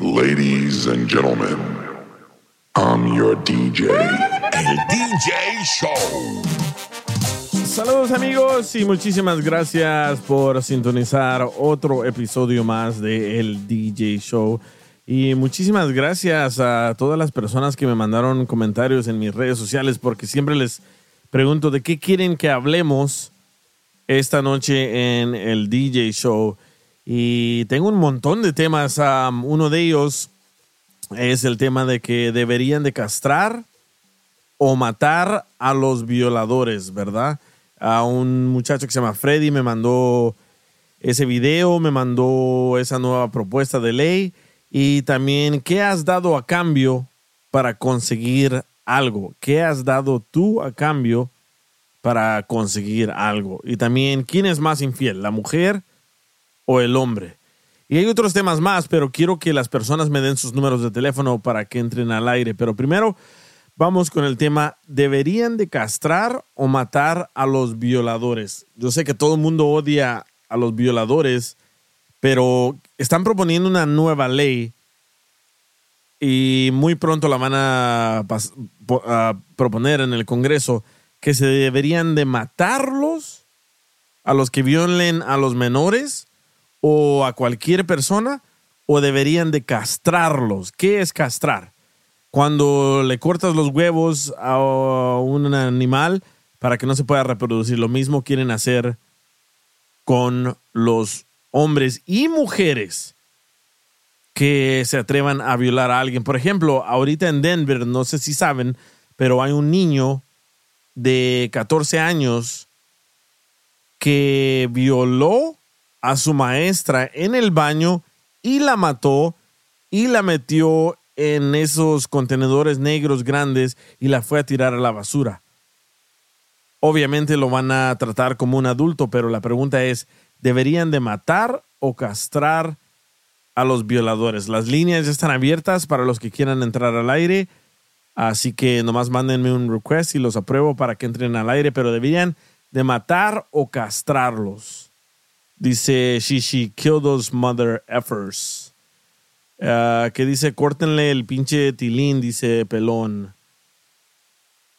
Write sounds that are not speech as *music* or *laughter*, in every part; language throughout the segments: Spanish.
Ladies and gentlemen, I'm your DJ. El DJ Show. Saludos amigos y muchísimas gracias por sintonizar otro episodio más de El DJ Show. Y muchísimas gracias a todas las personas que me mandaron comentarios en mis redes sociales porque siempre les pregunto de qué quieren que hablemos esta noche en el DJ Show. Y tengo un montón de temas. Uno de ellos es el tema de que deberían de castrar o matar a los violadores, ¿verdad? A un muchacho que se llama Freddy me mandó ese video, me mandó esa nueva propuesta de ley y también qué has dado a cambio para conseguir algo, qué has dado tú a cambio para conseguir algo y también quién es más infiel, la mujer o el hombre. Y hay otros temas más, pero quiero que las personas me den sus números de teléfono para que entren al aire. Pero primero vamos con el tema, ¿deberían de castrar o matar a los violadores? Yo sé que todo el mundo odia a los violadores, pero están proponiendo una nueva ley y muy pronto la van a, proponer en el Congreso que se deberían de matarlos a los que violen a los menores o a cualquier persona o deberían de castrarlos. ¿Qué es castrar? Cuando le cortas los huevos a un animal para que no se pueda reproducir. Lo mismo quieren hacer con los hombres y mujeres que se atrevan a violar a alguien. Por ejemplo, ahorita en Denver, no sé si saben, pero hay un niño de 14 años que violó a su maestra en el baño y la mató y la metió en esos contenedores negros grandes y la fue a tirar a la basura. Obviamente lo van a tratar como un adulto, pero la pregunta es, ¿deberían de matar o castrar a los violadores? Las líneas ya están abiertas para los que quieran entrar al aire, así que nomás mándenme un request y los apruebo para que entren al aire, pero deberían de matar o castrarlos. Dice Shishi, kill those mother effers. Uh, que dice, córtenle el pinche tilín, dice Pelón.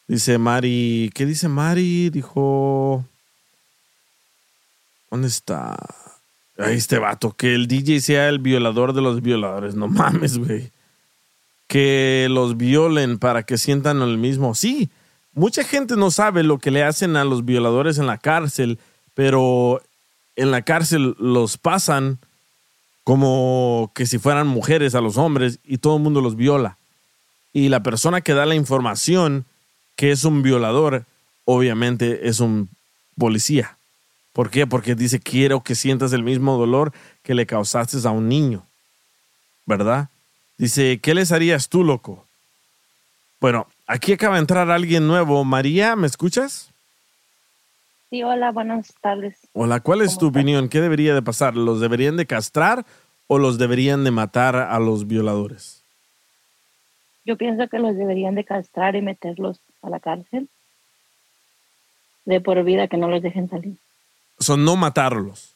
Dice Mari, ¿qué dice Mari? Dijo, ¿dónde está? Ahí este vato, que el DJ sea el violador de los violadores. No mames, güey. Que los violen para que sientan el mismo. Sí, mucha gente no sabe lo que le hacen a los violadores en la cárcel, pero en la cárcel los pasan como que si fueran mujeres a los hombres y todo el mundo los viola. Y la persona que da la información que es un violador, obviamente es un policía. ¿Por qué? Porque dice, quiero que sientas el mismo dolor que le causaste a un niño. ¿Verdad? Dice, ¿qué les harías tú, loco? Bueno, aquí acaba de entrar alguien nuevo. María, ¿me escuchas? Sí, hola, buenas tardes. Hola, ¿cuál es tu opinión? ¿Qué debería de pasar? ¿Los deberían de castrar o los deberían de matar a los violadores? Yo pienso que los deberían de castrar y meterlos a la cárcel de por vida, que no los dejen salir. Son no matarlos.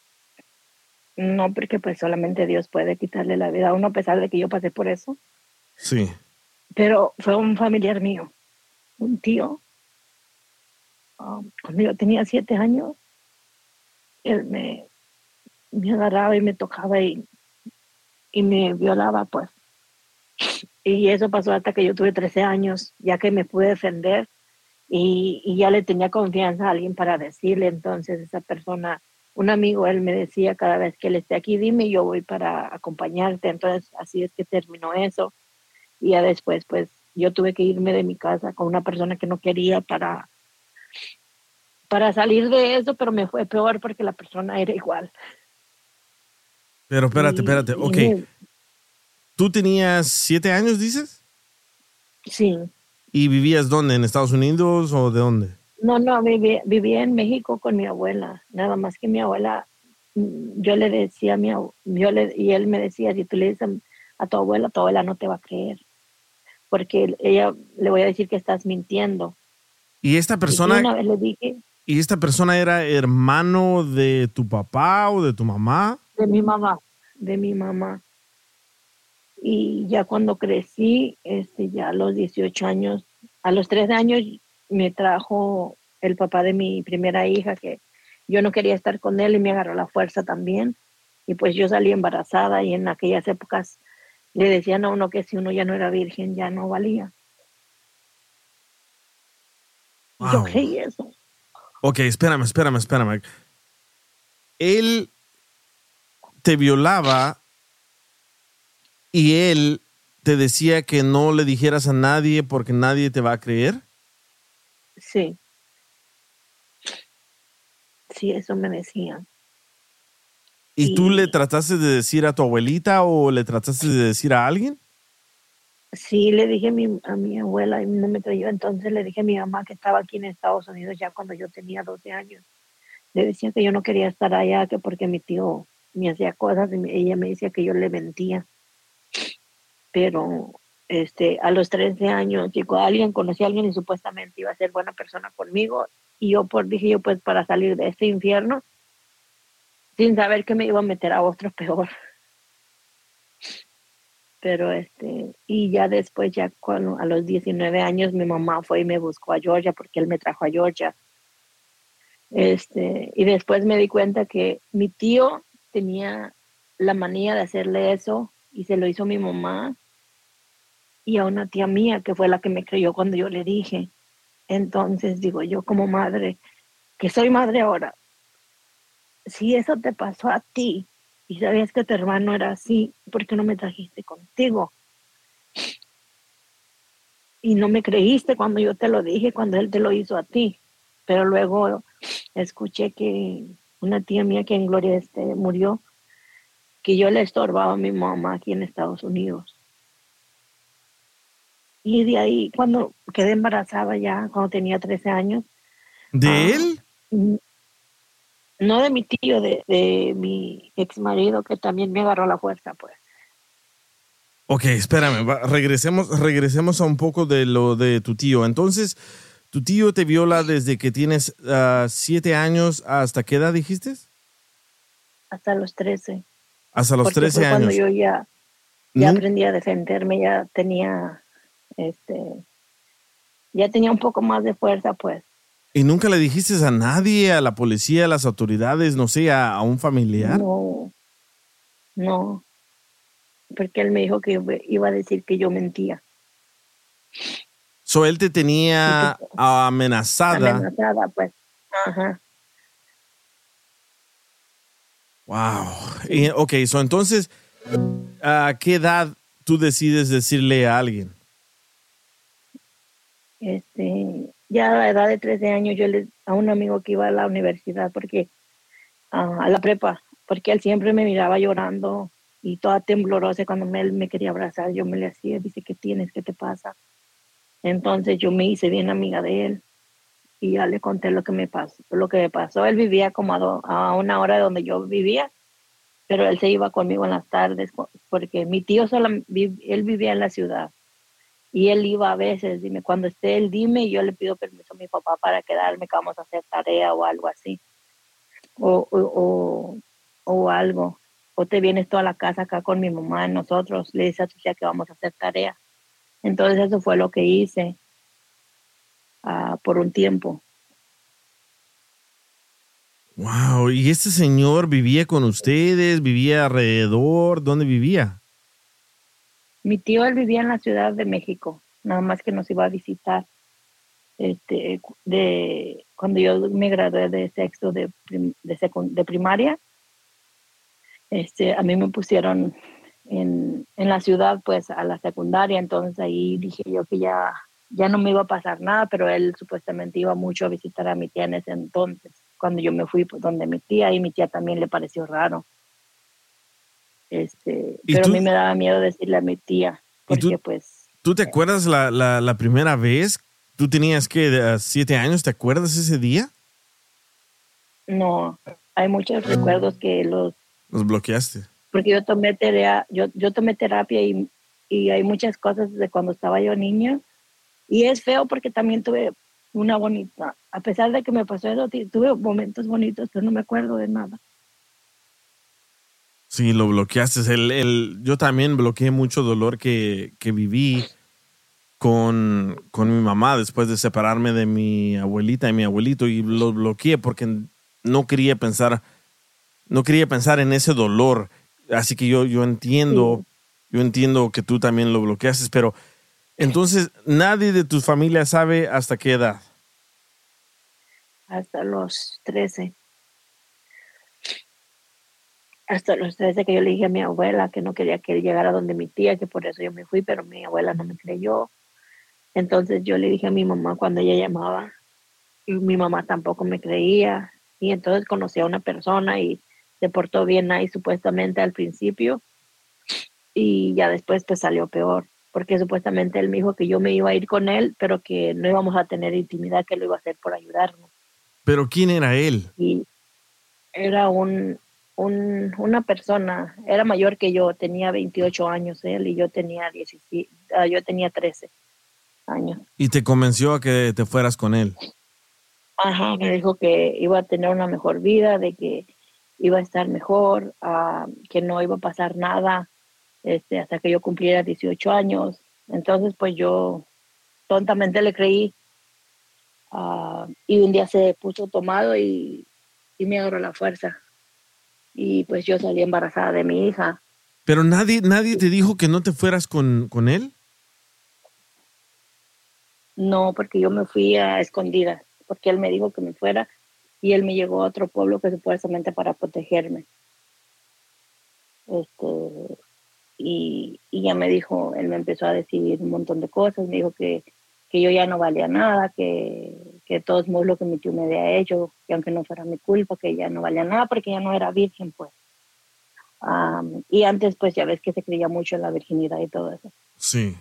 No, porque pues solamente Dios puede quitarle la vida a uno a pesar de que yo pasé por eso. Sí. Pero fue un familiar mío, un tío, Um, cuando yo tenía siete años, él me, agarraba y me tocaba y, y me violaba, pues. Y eso pasó hasta que yo tuve 13 años, ya que me pude defender y, y ya le tenía confianza a alguien para decirle. Entonces esa persona, un amigo, él me decía cada vez que él esté aquí, dime, yo voy para acompañarte. Entonces así es que terminó eso. Y ya después, pues yo tuve que irme de mi casa con una persona que no quería para, para salir de eso, pero me fue peor porque la persona era igual. Pero espérate, espérate. Ok. me- ¿Tú tenías siete años, dices? Sí. ¿Y vivías dónde? ¿En Estados Unidos o de dónde? No, no, viví- vivía en México con mi abuela. Nada más que mi abuela, mm, yo le decía a mi yo le, y él me decía, si tú le dices a, a tu abuela, tu abuela no te va a creer. Porque ella le voy a decir que estás mintiendo. ¿Y esta Y persona, una vez le dije ¿y esta persona era hermano de tu papá o de tu mamá? de mi mamá, de mi mamá. Y ya cuando crecí, este, ya a los 18 años, a los 13 años me trajo el papá de mi primera hija, que yo no quería estar con él y me agarró la fuerza también. Y pues yo salí embarazada y en aquellas épocas le decían a uno que si uno ya no era virgen, ya no valía. Yo creí eso. Ok, espérame, espérame, espérame. Él te violaba y él te decía que no le dijeras a nadie porque nadie te va a creer. Sí. Sí, eso me decían. ¿Y tú Sí. le trataste de decir a tu abuelita o le trataste de decir a alguien? Sí, le dije a mi, a mi abuela no me creyó. Entonces le dije a mi mamá que estaba aquí en Estados Unidos ya cuando yo tenía 12 años. Le decía que yo no quería estar allá, que porque mi tío me hacía cosas y ella me decía que yo le mentía. Pero este, a los 13 años llegó alguien, conocí a alguien y supuestamente iba a ser buena persona conmigo. Y yo por, dije yo pues para salir de este infierno, sin saber que me iba a meter a otro peor pero este y ya después ya cuando a los 19 años mi mamá fue y me buscó a Georgia porque él me trajo a Georgia. Este y después me di cuenta que mi tío tenía la manía de hacerle eso y se lo hizo mi mamá y a una tía mía que fue la que me creyó cuando yo le dije. Entonces digo yo como madre que soy madre ahora si eso te pasó a ti y sabías que tu hermano era así, ¿por qué no me trajiste contigo? Y no me creíste cuando yo te lo dije, cuando él te lo hizo a ti. Pero luego escuché que una tía mía que en Gloria este, murió, que yo le estorbaba a mi mamá aquí en Estados Unidos. Y de ahí, cuando quedé embarazada ya, cuando tenía 13 años, ¿De Ah. él? Mm, No de mi tío, de, de mi ex marido que también me agarró la fuerza, pues. Ok, espérame, va- regresemos, regresemos a un poco de lo de tu tío. Entonces, tu tío te viola desde que tienes ah, siete años hasta qué edad dijiste? Hasta los 13. Hasta los 13 fue cuando años. yo ya, ya Nun- aprendí a defenderme, ya tenía, este, ya tenía un poco más de fuerza, pues. ¿Y nunca le dijiste a nadie, a la policía, a las autoridades, no sé, a, a un familiar? No, no, porque él me dijo que iba- iba a decir que yo mentía. So, él te tenía amenazada. Amenazada, pues. Ajá. Wow. Y, ok, so entonces, ¿a qué edad tú decides decirle a alguien? este, ya a la edad de 13 años yo le, a un amigo que iba a la universidad, porque a la prepa, porque él siempre me miraba llorando y toda temblorosa cuando él me quería abrazar, yo me le hacía, dice, ¿qué tienes? ¿Qué te pasa? Entonces yo me hice bien amiga de él y ya le conté lo que me pasó, lo que me pasó. Él vivía como a, do- a una hora de donde yo vivía, pero él se iba conmigo en las tardes porque mi tío solo, él vivía en la ciudad y él iba a veces, dime, cuando esté él, dime, y yo le pido permiso a mi papá para quedarme, que vamos a hacer tarea o algo así, o, o, o, algo, o te vienes toda la casa acá con mi mamá, nosotros, le dice a tu tía que vamos a hacer tarea. Entonces eso fue lo que hice ah, por un tiempo. Wow. ¿Y este señor vivía con ustedes? ¿Vivía alrededor? ¿Dónde vivía? Mi tío, él vivía en la Ciudad de México, nada más que nos iba a visitar. Este, de, cuando yo me gradué de sexto de, prim- de, de primaria, este, a mí me pusieron en, en la ciudad, pues, a la secundaria, entonces ahí dije yo que ya, ya no me iba a pasar nada, pero él supuestamente iba mucho a visitar a mi tía en ese entonces, cuando yo me fui pues, donde mi tía, y mi tía también le pareció raro. Este, ¿Y pero tú- a mí me daba miedo decirle a mi tía, ¿Y tú- porque pues ¿Tú te acuerdas la, la, la primera vez? ¿Tú tenías que siete años? ¿Te acuerdas ese día? no, hay muchos recuerdos que los, Los bloqueaste. porque yo tomé terapia, yo, yo tomé terapia y, y hay muchas cosas de cuando estaba yo niña y es feo porque también tuve una bonita, a pesar de que me pasó eso, tuve momentos bonitos, pero no me acuerdo de nada. Sí, lo bloqueaste. El, el- yo también bloqueé mucho dolor que, que viví con, con mi mamá después de separarme de mi abuelita y mi abuelito y lo bloqueé porque no quería pensar, no quería pensar en ese dolor. Así que yo, yo entiendo, yo entiendo que tú también lo bloqueaste, pero entonces nadie de tu familia sabe hasta qué edad. hasta los 13. Hasta los 13 que yo le dije a mi abuela que no quería que él llegara donde mi tía, que por eso yo me fui, pero mi abuela no me creyó. Entonces yo le dije a mi mamá cuando ella llamaba, y mi mamá tampoco me creía. Y entonces conocí a una persona y se portó bien ahí supuestamente al principio. Y ya después pues salió peor, porque supuestamente él me dijo que yo me iba a ir con él, pero que no íbamos a tener intimidad, que lo iba a hacer por ayudarnos Pero ¿quién era él? y era un, un- una persona, era mayor que yo, tenía 28 años él y yo tenía 17, ah, yo tenía 13 años. Y te convenció a que te fueras con él. Ajá, me dijo que iba a tener una mejor vida, de que iba a estar mejor, ah, que no iba a pasar nada este, hasta que yo cumpliera 18 años. Entonces, pues yo tontamente le creí. ah, y un día se puso tomado y, y me agarró la fuerza. Y pues yo salí embarazada de mi hija. Pero nadie, nadie te dijo que no te fueras con, con él. No, porque yo me fui a escondidas, porque él me dijo que me fuera y él me llegó a otro pueblo que supuestamente para protegerme. Este, y, y ya me dijo, él me empezó a decir un montón de cosas, me dijo que, que yo ya no valía nada, que, que de todos modos lo que mi tío me había hecho, que aunque no fuera mi culpa, que ya no valía nada porque ya no era virgen, pues. Am, y antes, pues ya ves que se creía mucho en la virginidad y todo eso. Sí.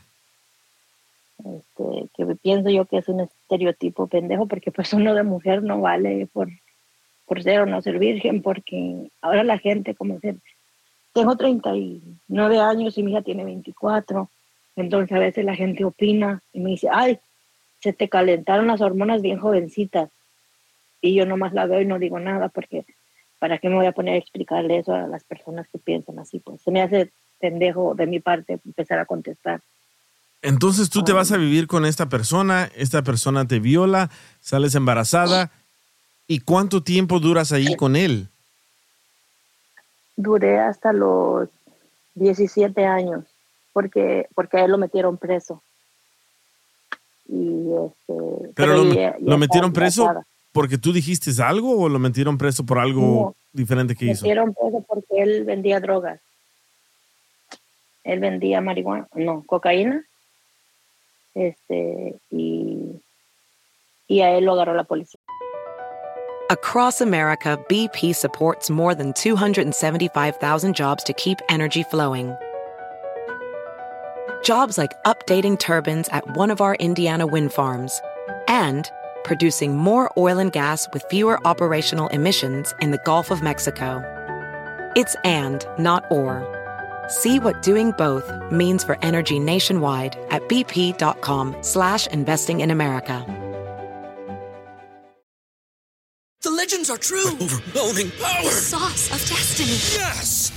este, que pienso yo que es un estereotipo pendejo porque pues uno de mujer no vale por, por ser o no ser virgen porque ahora la gente como que tengo 39 años y mi hija tiene 24 entonces a veces la gente opina y me dice ay se te calentaron las hormonas bien jovencitas. Y yo nomás la veo y no digo nada porque para qué me voy a poner a explicarle eso a las personas que piensan así pues se me hace pendejo de mi parte empezar a contestar. Entonces tú te vas a vivir con esta persona, esta persona te viola, sales embarazada. ¿Y cuánto tiempo duras ahí con él? duré hasta los 17 años porque porque a él lo metieron preso y este Pero lo, ya- ya lo metieron preso embarazada. porque tú dijiste algo o lo metieron preso por algo No, diferente que hizo. metieron preso porque él vendía drogas él vendía marihuana no cocaína este y y a él lo agarró la policía Across America, BP supports more than 275,000 jobs to keep energy flowing. Jobs like updating turbines at one of our Indiana wind farms and producing more oil and gas with fewer operational emissions in the Gulf of Mexico. It's and, not or. See what doing both means for energy nationwide at bp.com slash investing in America. The legends are true. Overwhelming power! The sauce of destiny. Yes!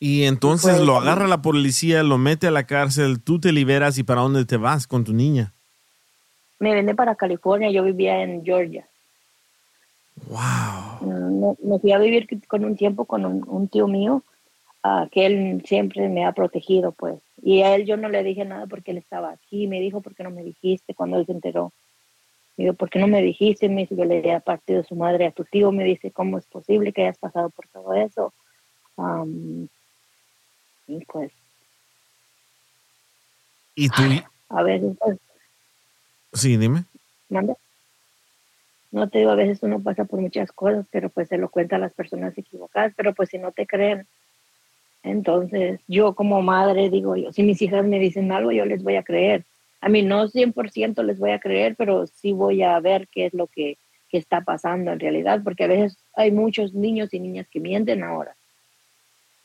Y entonces Pues, lo agarra la policía, lo mete a la cárcel, tú te liberas y para dónde te vas con tu niña. Me vine para California, yo vivía en Georgia. Wow. Mm, Me, me fui a vivir con un tiempo con un, un tío mío, ah, que él siempre me ha protegido, pues. Y a él yo no le dije nada porque él estaba aquí. Me dijo, ¿por qué no me dijiste cuando él se enteró? Me dijo, ¿por qué no me dijiste? Me dice, yo le di a partido su madre a tu tío. Me dice, ¿cómo es posible que hayas pasado por todo eso? Am, y pues, Y tú, a veces, pues, sí, dime. manda. No te digo, a veces uno pasa por muchas cosas, pero pues se lo cuenta a las personas equivocadas, pero pues si no te creen, entonces yo como madre digo yo, si mis hijas me dicen algo, yo les voy a creer. A mí no 100% les voy a creer, pero sí voy a ver qué es lo que, que está pasando en realidad, porque a veces hay muchos niños y niñas que mienten ahora.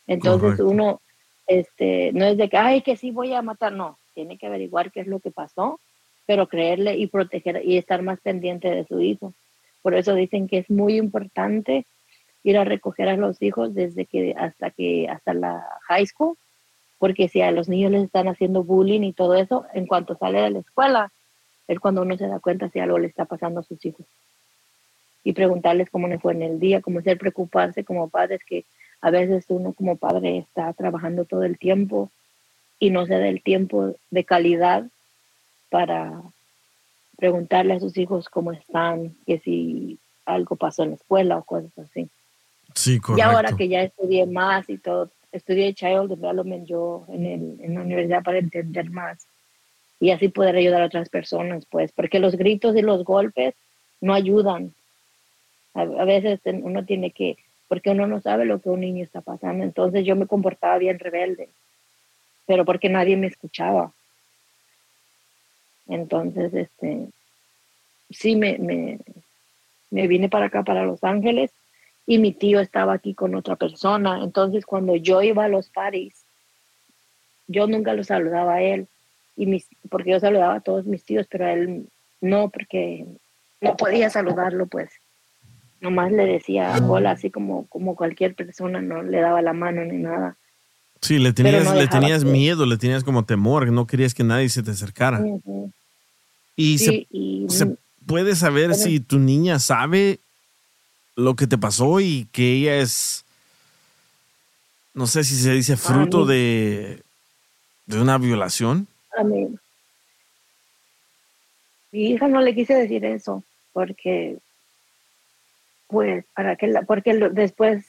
Entonces Correcto. uno, este, no es de que, ay, que sí voy a matar, no, tiene que averiguar qué es lo que pasó, pero creerle y proteger y estar más pendiente de su hijo. Por eso dicen que es muy importante ir a recoger a los hijos desde que hasta que hasta la high school, porque si a los niños les están haciendo bullying y todo eso, en cuanto sale de la escuela, es cuando uno se da cuenta si algo le está pasando a sus hijos. Y preguntarles cómo le fue en el día, cómo ser preocuparse como padres, que a veces uno como padre está trabajando todo el tiempo y no se da el tiempo de calidad para preguntarle a sus hijos cómo están, que si algo pasó en la escuela o cosas así. Sí, Y correcto. ahora que ya estudié más y todo, estudié Child Development yo en, el, en la universidad para entender más y así poder ayudar a otras personas, pues, porque los gritos y los golpes no ayudan. A, a veces uno tiene que, porque uno no sabe lo que un niño está pasando, entonces yo me comportaba bien rebelde, pero porque nadie me escuchaba. Entonces, este, sí me, me, me vine para acá, para Los Ángeles, y mi tío estaba aquí con otra persona. Entonces, cuando yo iba a los parties, yo nunca lo saludaba a él, y mis, porque yo saludaba a todos mis tíos, pero a él no, porque no podía saludarlo, pues. Nomás le decía hola, así como, como cualquier persona, no le daba la mano ni nada. Sí, le tenías, no le tenías que- miedo, le tenías como temor, no querías que nadie se te acercara. Y se, Sí, y se puede saber Bueno. si tu niña sabe lo que te pasó y que ella es, no sé si se dice fruto de, de una violación. a mí, mi hija no le quise decir eso porque pues para que la, porque lo- después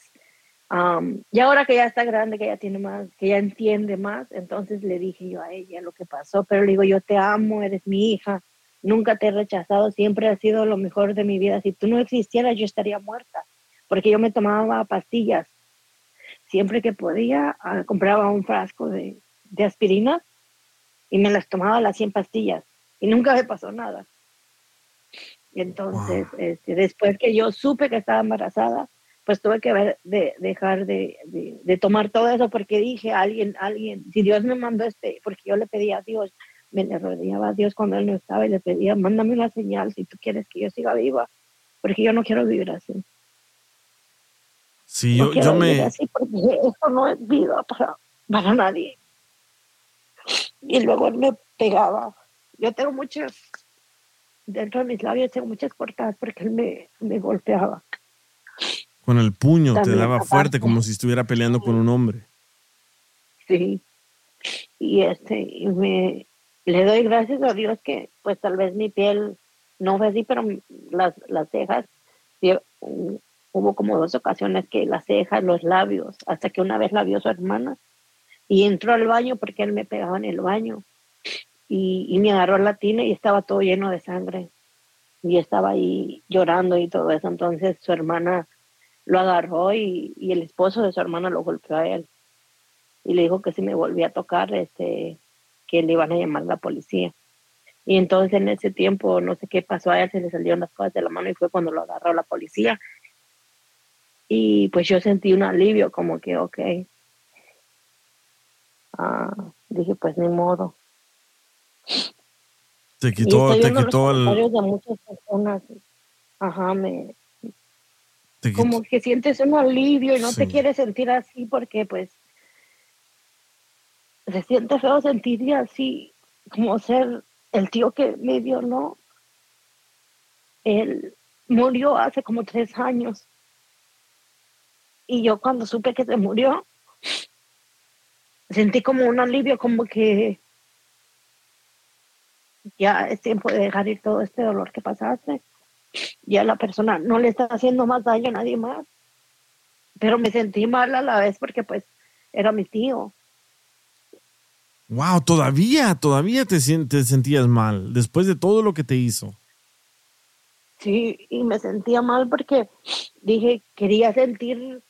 am, y ahora que ya está grande que ya tiene más que ya entiende más entonces le dije yo a ella lo que pasó pero le digo yo te amo eres mi hija nunca te he rechazado siempre has sido lo mejor de mi vida si tú no existieras yo estaría muerta porque yo me tomaba pastillas siempre que podía ah, compraba un frasco de, de aspirina y me las tomaba las 100 pastillas y nunca me pasó nada. Y entonces, este, después que yo supe que estaba embarazada, pues tuve que ver, de, dejar de, de- de tomar todo eso porque dije, alguien, alguien, si Dios me mandó este, porque yo le pedía a Dios, me le rodeaba a Dios cuando Él no estaba y le pedía, mándame una señal si tú quieres que yo siga viva, porque yo no quiero vivir así. Sí, no yo, yo me, así porque esto no es vida para, para nadie. Y luego él me pegaba. Yo tengo muchas, dentro de mis labios tengo muchas cortadas porque él me, me golpeaba. con el puño te daba fuerte como si estuviera peleando con un hombre. Sí. Y este, y me, le doy gracias a Dios que pues tal vez mi piel no fue así, pero las, las cejas, hubo como dos ocasiones que las cejas, los labios, hasta que una vez la vio su hermana y entró al baño porque él me pegaba en el baño y, me agarró la tina y estaba todo lleno de sangre y estaba ahí llorando y todo eso. Entonces su hermana lo agarró y, el esposo de su hermana lo golpeó a él. y le dijo que si me volvía a tocar, este, que le iban a llamar la policía. Y entonces en ese tiempo, no sé qué pasó a él, se le salieron las cosas de la mano y fue cuando lo agarró la policía. Y pues yo sentí un alivio, como que, ok. Ah, dije, pues ni modo. Te quitó, te los quitó el. comentarios de muchas personas. Ajá, me, te quitó- como que sientes un alivio y no Sí. te quieres sentir así porque pues se siente feo sentirte así como ser el tío que me violó. Él murió hace como tres años. Y yo cuando supe que se murió, sentí como un alivio, como que ya es tiempo de dejar ir todo este dolor que pasaste. Ya la persona no le está haciendo más daño a nadie más. Pero me sentí mal a la vez porque pues era mi tío. Wow, todavía, todavía te, te sentías mal después de todo lo que te hizo. Sí, y me sentía mal porque dije, quería sentir,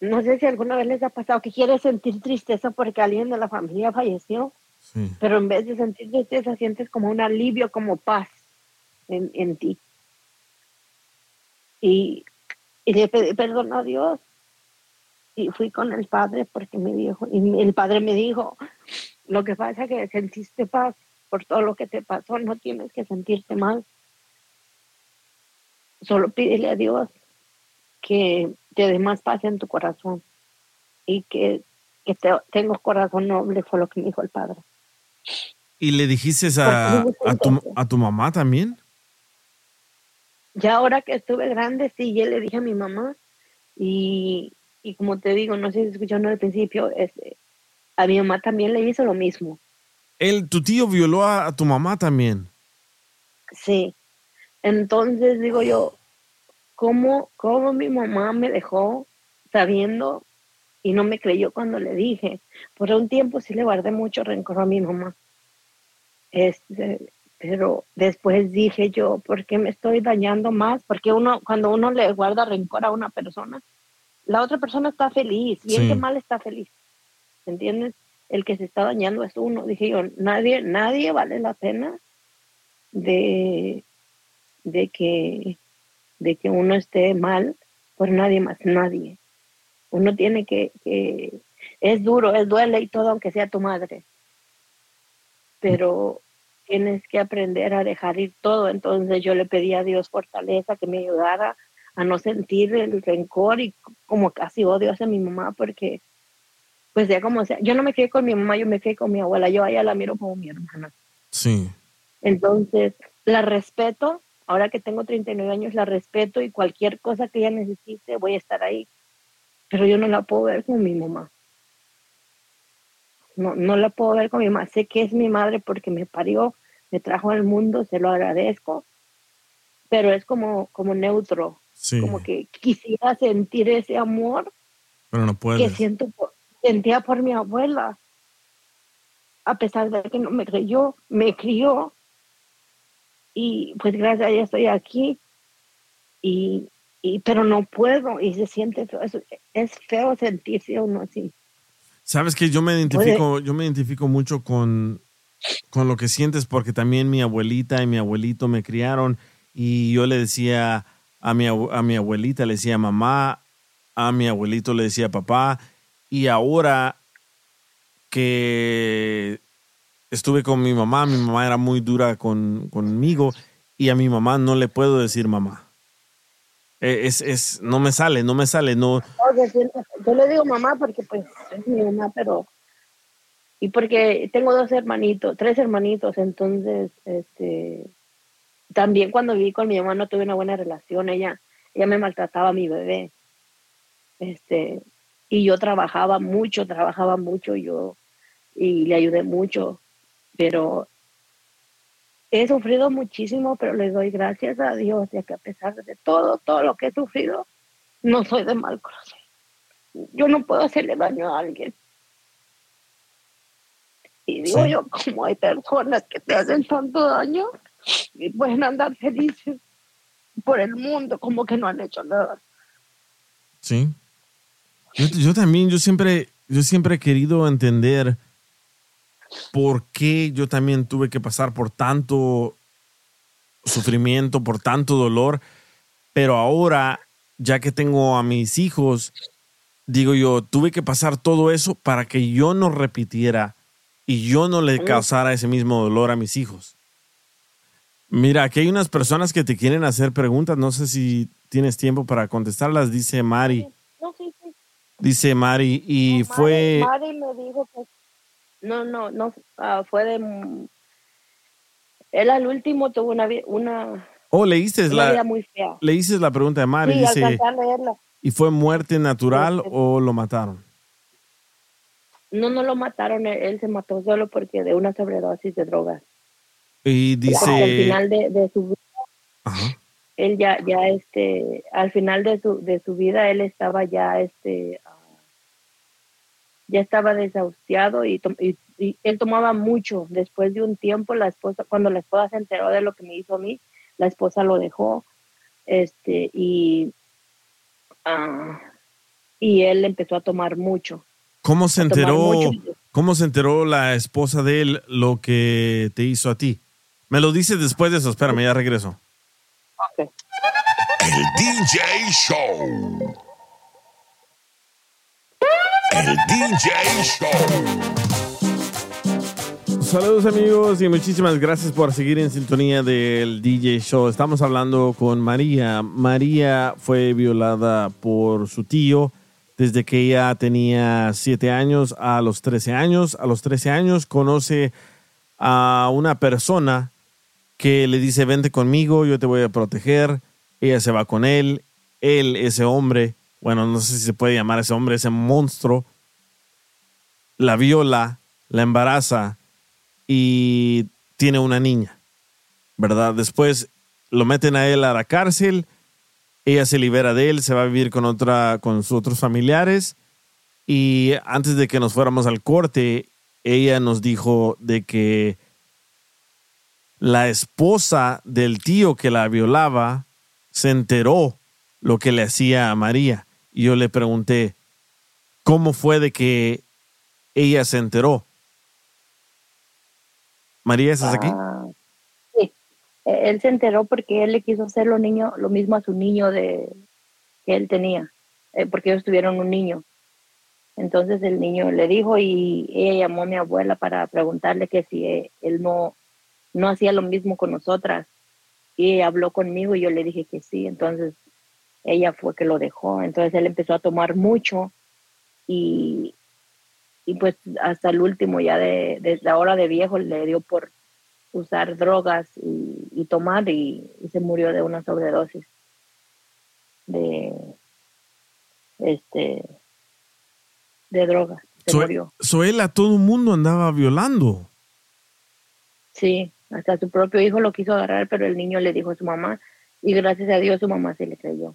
no sé si alguna vez les ha pasado que quieres sentir tristeza porque alguien de la familia falleció, Pero en vez de sentir tristeza sientes como un alivio, como paz en, en ti. Y, y le pedí perdón a Dios y fui con el padre porque me dijo, y el padre me dijo, lo que pasa es que sentiste paz por todo lo que te pasó, no tienes que sentirte mal. Solo pídele a Dios que te dé más paz en tu corazón y que, que te, tengo corazón noble, fue lo que me dijo el padre. ¿Y le dijiste a, a, tu, a tu mamá también? Ya ahora que estuve grande, sí, ya le dije a mi mamá y, y como te digo, no sé si escucharon al principio, este, a mi mamá también le hizo lo mismo. Él, tu tío violó a, a tu mamá también. Sí. Entonces digo yo, ¿cómo, ¿cómo mi mamá me dejó sabiendo y no me creyó cuando le dije? Por un tiempo sí le guardé mucho rencor a mi mamá. Este, pero después dije yo, ¿por qué me estoy dañando más? Porque uno, cuando uno le guarda rencor a una persona, la otra persona está feliz, bien Sí. que mal está feliz. ¿Entiendes? El que se está dañando es uno. Dije yo, nadie, nadie vale la pena de, de que de que uno esté mal por nadie más, nadie. Uno tiene que, que es duro, es duele y todo, aunque sea tu madre. Pero tienes que aprender a dejar ir todo. Entonces yo le pedí a Dios fortaleza, que me ayudara a no sentir el rencor y como casi odio hacia mi mamá, porque pues ya como sea, yo no me crié con mi mamá, yo me crié con mi abuela, yo a ella la miro como mi hermana. Sí. Entonces, la respeto, ahora que tengo 39 años, la respeto y cualquier cosa que ella necesite, voy a estar ahí. Pero yo no la puedo ver como mi mamá. No, no la puedo ver como mi mamá. Sé que es mi madre porque me parió, me trajo al mundo, se lo agradezco. Pero es como, como neutro, Sí. como que quisiera sentir ese amor Pero no que puedes. siento por- sentía por mi abuela. A pesar de que no me creyó, me crió. Y pues gracias a ella estoy aquí. Y, y pero no puedo y se siente feo. Es, es feo sentirse uno así. Sabes que yo me identifico, yo me identifico mucho con, con lo que sientes porque también mi abuelita y mi abuelito me criaron y yo le decía a mi, a mi abuelita, le decía mamá, a mi abuelito le decía papá y ahora que estuve con mi mamá, mi mamá era muy dura con, conmigo y a mi mamá no le puedo decir mamá. Eh, Es, es, no me sale, no me sale, no, Yo le digo mamá porque pues es mi mamá, pero... Y porque tengo dos hermanitos, tres hermanitos, entonces, este... También cuando viví con mi mamá no tuve una buena relación, ella, ella me maltrataba a mi bebé. Este, y yo trabajaba mucho, trabajaba mucho yo y le ayudé mucho, pero he sufrido muchísimo, pero le doy gracias a Dios, ya que a pesar de todo, todo lo que he sufrido, no soy de mal corazón. Yo no puedo hacerle daño a alguien. Y digo Sí. yo, como hay personas que te hacen tanto daño y pueden andar felices por el mundo, como que no han hecho nada. Sí. Yo, yo también, yo siempre, yo siempre he querido entender por qué yo también tuve que pasar por tanto sufrimiento, por tanto dolor, pero ahora, ya que tengo a mis hijos, digo yo, tuve que pasar todo eso para que yo no repitiera y yo no le causara ese mismo dolor a mis hijos. Mira, aquí hay unas personas que te quieren hacer preguntas, no sé si tienes tiempo para contestarlas, dice Mari. No, sí, sí. Dice Mari, y No, fue... Mari, Mari me dijo que no, no, no, ah, fue de él al último tuvo una una, Oh, leíste una vida la, muy fea. leíste la pregunta de Mari, Sí, dice, alcancé a leerla. ¿y fue muerte natural Este. o lo mataron? No, no lo mataron, él, él se mató solo porque de una sobredosis de drogas. Y Porque al dice... final de, de su vida, Ajá. él ya, ya este, al final de su, de su vida, él estaba ya, este, ya estaba desahuciado y, y, y él tomaba mucho. Después de un tiempo, la esposa, cuando la esposa se enteró de lo que me hizo a mí, la esposa lo dejó, este, y, ah, y él empezó a tomar mucho. ¿Cómo se enteró? ¿Cómo se enteró la esposa de él lo que te hizo a ti? Me lo dices después de eso, espérame, ya regreso. Ok. El DJ Show. El DJ Show. Saludos amigos y muchísimas gracias por seguir en sintonía del DJ Show. Estamos hablando con María. María fue violada por su tío desde que ella tenía 7 años a los 13 años. A los 13 años conoce a una persona que le dice, vente conmigo, yo te voy a proteger. Ella se va con él. Él, ese hombre, bueno, no sé si se puede llamar ese hombre, ese monstruo, la viola, la embaraza y tiene una niña, ¿verdad? Después lo meten a él a la cárcel, ella se libera de él, se va a vivir con otra, con sus otros familiares y antes de que nos fuéramos al corte, ella nos dijo de que la esposa del tío que la violaba se enteró lo que le hacía a María. Y yo le pregunté, ¿cómo fue de que ella se enteró? María, ¿estás aquí? Ah, sí. Eh, Él se enteró porque él le quiso hacer lo, niño, lo mismo a su niño de, que él tenía, eh, porque ellos tuvieron un niño. Entonces el niño le dijo y ella llamó a mi abuela para preguntarle que si eh, él no, no hacía lo mismo con nosotras. Y ella habló conmigo y yo le dije que sí. Entonces ella fue que lo dejó. Entonces él empezó a tomar mucho y, y pues hasta el último, ya de, desde ahora de viejo, le dio por usar drogas y, y tomar y, y se murió de una sobredosis de este de drogas. Se So, murió. so él a todo el mundo andaba violando. Sí, hasta su propio hijo lo quiso agarrar, pero el niño le dijo a su mamá y gracias a Dios su mamá se le creyó.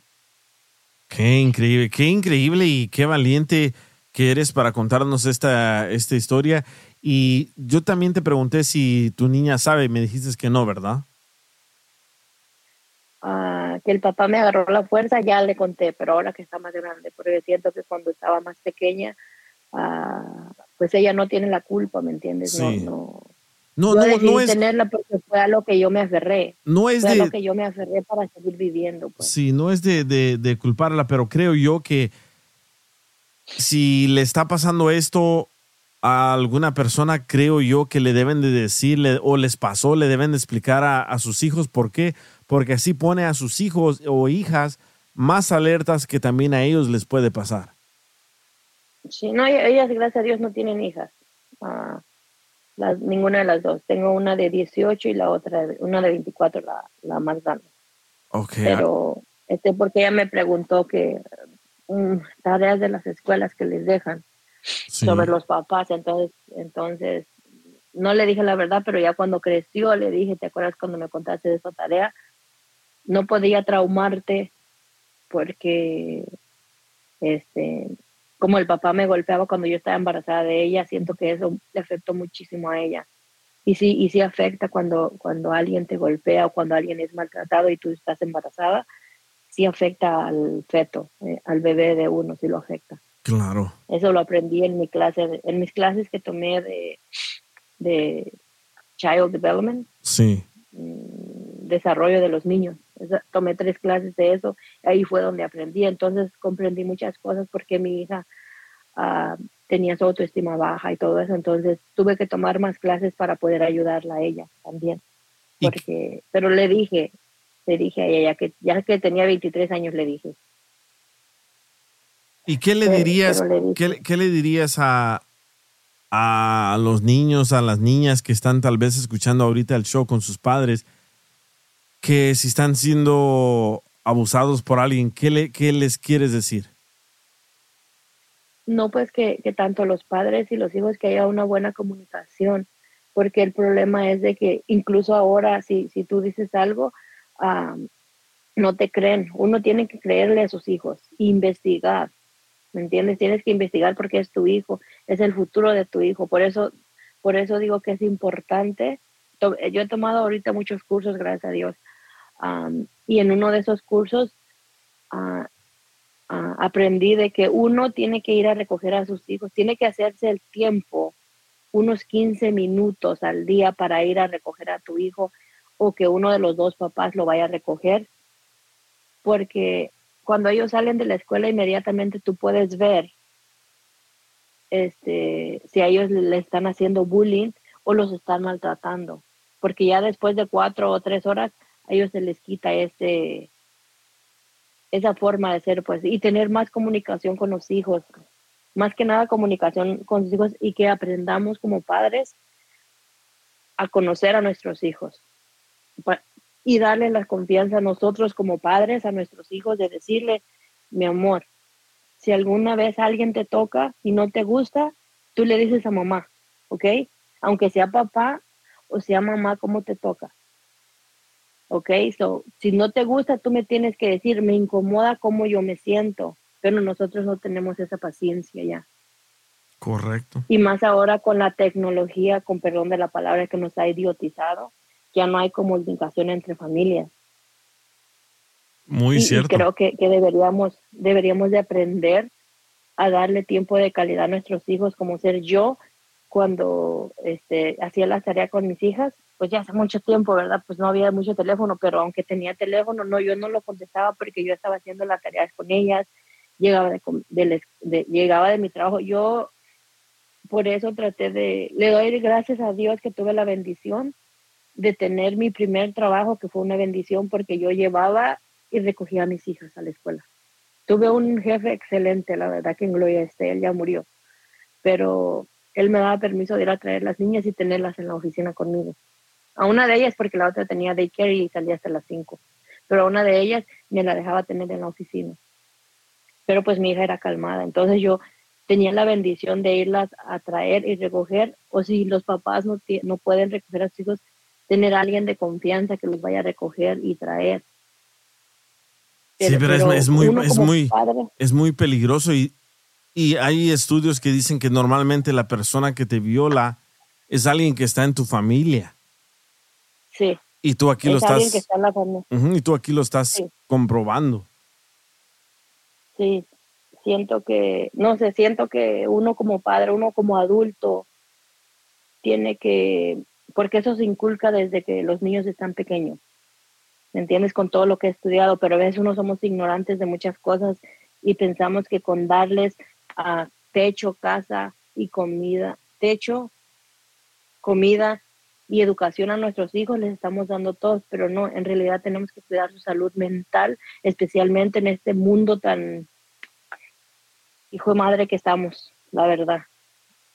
Qué increíble, qué increíble y qué valiente que eres para contarnos esta, esta historia. Y yo también te pregunté si tu niña sabe y me dijiste que no, ¿verdad? Ah, que el papá me agarró la fuerza, ya le conté, pero ahora que está más grande, porque siento que cuando estaba más pequeña, ah, pues ella no tiene la culpa, ¿me entiendes? Sí. No, No, no, no, decidí no es, tenerla porque fue a lo que yo me aferré. no es fue a lo de, que yo me aferré para seguir viviendo. Pues. sí, no es de, de, de culparla, pero creo yo que si le está pasando esto a alguna persona, creo yo que le deben de decirle o les pasó, le deben de explicar a, a sus hijos por qué, porque así pone a sus hijos o hijas más alertas que también a ellos les puede pasar. Sí, no, ella- ellas, gracias a Dios, no tienen hijas. Ah, las, ninguna de las dos. Tengo una de 18 y la otra, una de 24, la, la más grande. Ok. Pero, este, porque ella me preguntó que mm, tareas de las escuelas que les dejan sí. sobre los papás. Entonces, entonces, no le dije la verdad, pero ya cuando creció le dije, ¿te acuerdas cuando me contaste de esa tarea? No podía traumarte porque, este, como el papá me golpeaba cuando yo estaba embarazada de ella, siento que eso le afectó muchísimo a ella. Y sí, y sí afecta cuando, cuando alguien te golpea o cuando alguien es maltratado y tú estás embarazada, sí afecta al feto, eh, al bebé de uno, sí lo afecta. Claro. Eso lo aprendí en mi clase, en mis clases que tomé de, de Child Development, Sí. mm, desarrollo de los niños. Esa- tomé tres clases de eso, ahí fue donde aprendí. Entonces comprendí muchas cosas porque mi hija ah, tenía su autoestima baja y todo eso. Entonces tuve que tomar más clases para poder ayudarla a ella también. ¿Y Porque, pero le dije, le dije a ella que ya que tenía 23 años, le dije, ¿Y qué le dirías, le qué, qué le dirías a, a los niños, a las niñas que están tal vez escuchando ahorita el show con sus padres, que si están siendo abusados por alguien, ¿qué, le, qué les quieres decir? No, pues que, que tanto los padres y los hijos que haya una buena comunicación, porque el problema es de que incluso ahora si, si tú dices algo, no te creen. Uno tiene que creerle a sus hijos, investigar, ¿me entiendes? Tienes que investigar porque es tu hijo, es el futuro de tu hijo. Por eso, por eso digo que es importante. Yo he tomado ahorita muchos cursos, gracias a Dios, am, y en uno de esos cursos ah, ah, aprendí de que uno tiene que ir a recoger a sus hijos, tiene que hacerse el tiempo, unos 15 minutos al día para ir a recoger a tu hijo o que uno de los dos papás lo vaya a recoger, porque cuando ellos salen de la escuela inmediatamente tú puedes ver este, si a ellos le están haciendo bullying o los están maltratando, porque ya después de cuatro o tres horas a ellos se les quita ese, esa forma de ser, pues, y tener más comunicación con los hijos, más que nada comunicación con los hijos y que aprendamos como padres a conocer a nuestros hijos y darle la confianza a nosotros como padres, a nuestros hijos, de decirle, mi amor, si alguna vez alguien te toca y no te gusta, tú le dices a mamá, ¿ok? Aunque sea papá o sea mamá, ¿cómo te toca? ¿Ok? So, si no te gusta, tú me tienes que decir, me incomoda cómo yo me siento, pero nosotros no tenemos esa paciencia ya. Correcto. Y más ahora con la tecnología, con perdón de la palabra, que nos ha idiotizado, ya no hay comunicación entre familias. Muy y, y cierto. creo que, que deberíamos, deberíamos de aprender a darle tiempo de calidad a nuestros hijos, como ser yo cuando este, hacía la tarea con mis hijas, pues ya hace mucho tiempo, ¿verdad? Pues no había mucho teléfono, pero aunque tenía teléfono, no, yo no lo contestaba porque yo estaba haciendo las tareas con ellas, llegaba de, de- llegaba de mi trabajo. Yo por eso traté de, le doy gracias a Dios que tuve la bendición de tener mi primer trabajo, que fue una bendición porque yo llevaba y recogía a mis hijas a la escuela. Tuve un jefe excelente, la verdad que en gloria esté, él ya murió, pero él me daba permiso de ir a traer las niñas y tenerlas en la oficina conmigo. A una de ellas porque la otra tenía daycare y salía hasta las 5, pero a una de ellas me la dejaba tener en la oficina. Pero pues mi hija era calmada, entonces yo tenía la bendición de irlas a traer y recoger, o si los papás no, no pueden recoger a sus hijos, tener a alguien de confianza que los vaya a recoger y traer. Sí, pero es, es muy, es muy, padre- es muy peligroso y, y hay estudios que dicen que normalmente la persona que te viola es alguien que está en tu familia sí, y tú aquí lo es estás que está en la familia. Ujú, y tú aquí lo estás Sí. comprobando. Sí, siento que, no sé, siento que uno como padre, uno como adulto, tiene que, porque eso se inculca desde que los niños están pequeños, ¿me entiendes? Con todo lo que he estudiado, pero a veces uno somos ignorantes de muchas cosas y pensamos que con darles a techo, casa y comida, techo, comida y educación a nuestros hijos les estamos dando todos, pero no, en realidad tenemos que cuidar su salud mental, especialmente en este mundo tan hijo de madre que estamos, la verdad.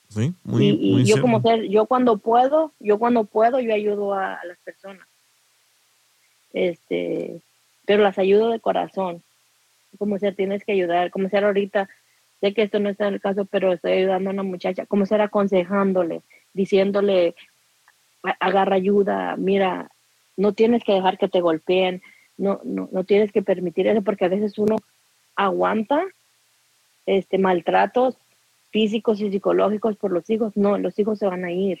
Sí, muy, y y muy yo cierto. como ser, yo cuando puedo, yo cuando puedo, yo ayudo a, a las personas. Este, pero las ayudo de corazón. Como ser, tienes que ayudar, como ser ahorita, sé que esto no está en el caso, pero estoy ayudando a una muchacha, como ser aconsejándole, diciéndole, "A- agarra ayuda, mira, no tienes que dejar que te golpeen, no, no, no tienes que permitir eso, porque a veces uno aguanta este maltratos físicos y psicológicos por los hijos, no, los hijos se van a ir.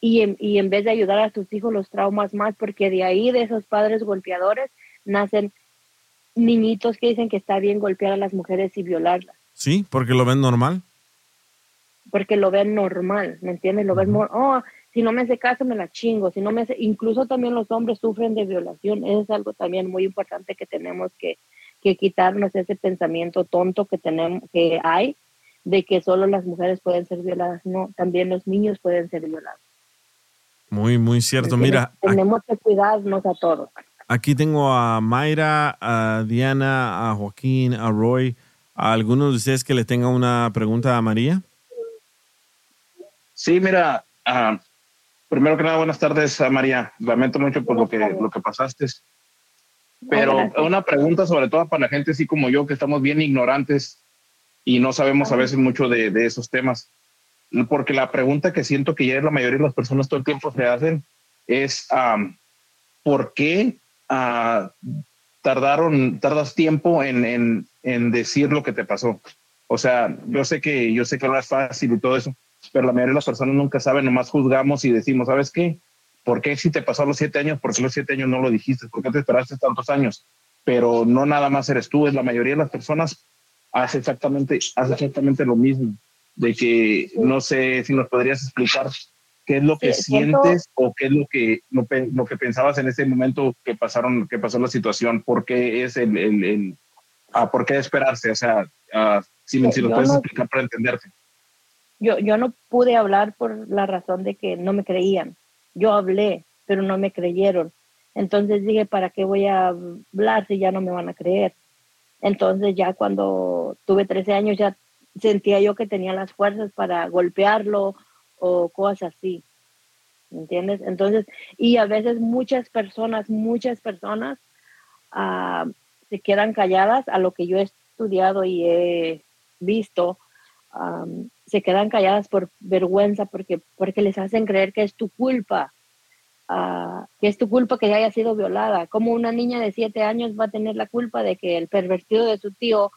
Y en, y en vez de ayudar a sus hijos, los traumas más, porque de ahí, de esos padres golpeadores, nacen niñitos que dicen que está bien golpear a las mujeres y violarlas. Sí, porque lo ven normal. porque lo ven normal, ¿me entiendes? Lo ven, oh, si no me hace caso me la chingo, si no me hace, incluso también los hombres sufren de violación, eso es algo también muy importante que tenemos que, que quitarnos ese pensamiento tonto que tenemos, que hay, de que solo las mujeres pueden ser violadas, no, también los niños pueden ser violados. Muy, muy cierto. Mira, tenemos que cuidarnos a todos. aquí tengo a Mayra, a Diana, a Joaquín, a Roy. ¿A algunos de ustedes que le tenga una pregunta a María? Sí, mira, ah, primero que nada, buenas tardes, ah, María. Lamento mucho por lo que, lo que pasaste. Pero gracias. una pregunta sobre todo para la gente así como yo, que estamos bien ignorantes y no sabemos a veces mucho de, de esos temas. Porque la pregunta que siento que ya la mayoría de las personas todo el tiempo se hacen es, am, ¿por qué ah, tardaron, tardas tiempo en, en, en decir lo que te pasó? O sea, yo sé que yo sé que no es fácil y todo eso, pero la mayoría de las personas nunca saben, nomás juzgamos y decimos, ¿sabes qué? ¿Por qué si te pasó los siete años? ¿Por qué los siete años no lo dijiste? ¿Por qué te esperaste tantos años? Pero no nada más eres tú, es la mayoría de las personas hace exactamente, hace exactamente lo mismo. De que no sé si nos podrías explicar qué es lo que Sí, siento- sientes o qué es lo que, lo, lo que pensabas en ese momento que pasaron, que pasó la situación, por qué es el, el, el- ah, por qué esperarse, o sea, ah, si, Yo- si lo yo puedes no- explicar para entenderte. Yo, yo no pude hablar por la razón de que no me creían. Yo hablé, pero no me creyeron. Entonces dije, ¿para qué voy a hablar si ya no me van a creer? Entonces ya cuando tuve 13 años ya sentía yo que tenía las fuerzas para golpearlo o cosas así. ¿Me entiendes? Entonces, y a veces muchas personas, muchas personas ah, se quedan calladas a lo que yo he estudiado y he visto. Se quedan calladas por vergüenza porque, porque les hacen creer que es tu culpa, ah, que es tu culpa que haya sido violada. Como una niña de siete años va a tener la culpa de que el pervertido de su tío,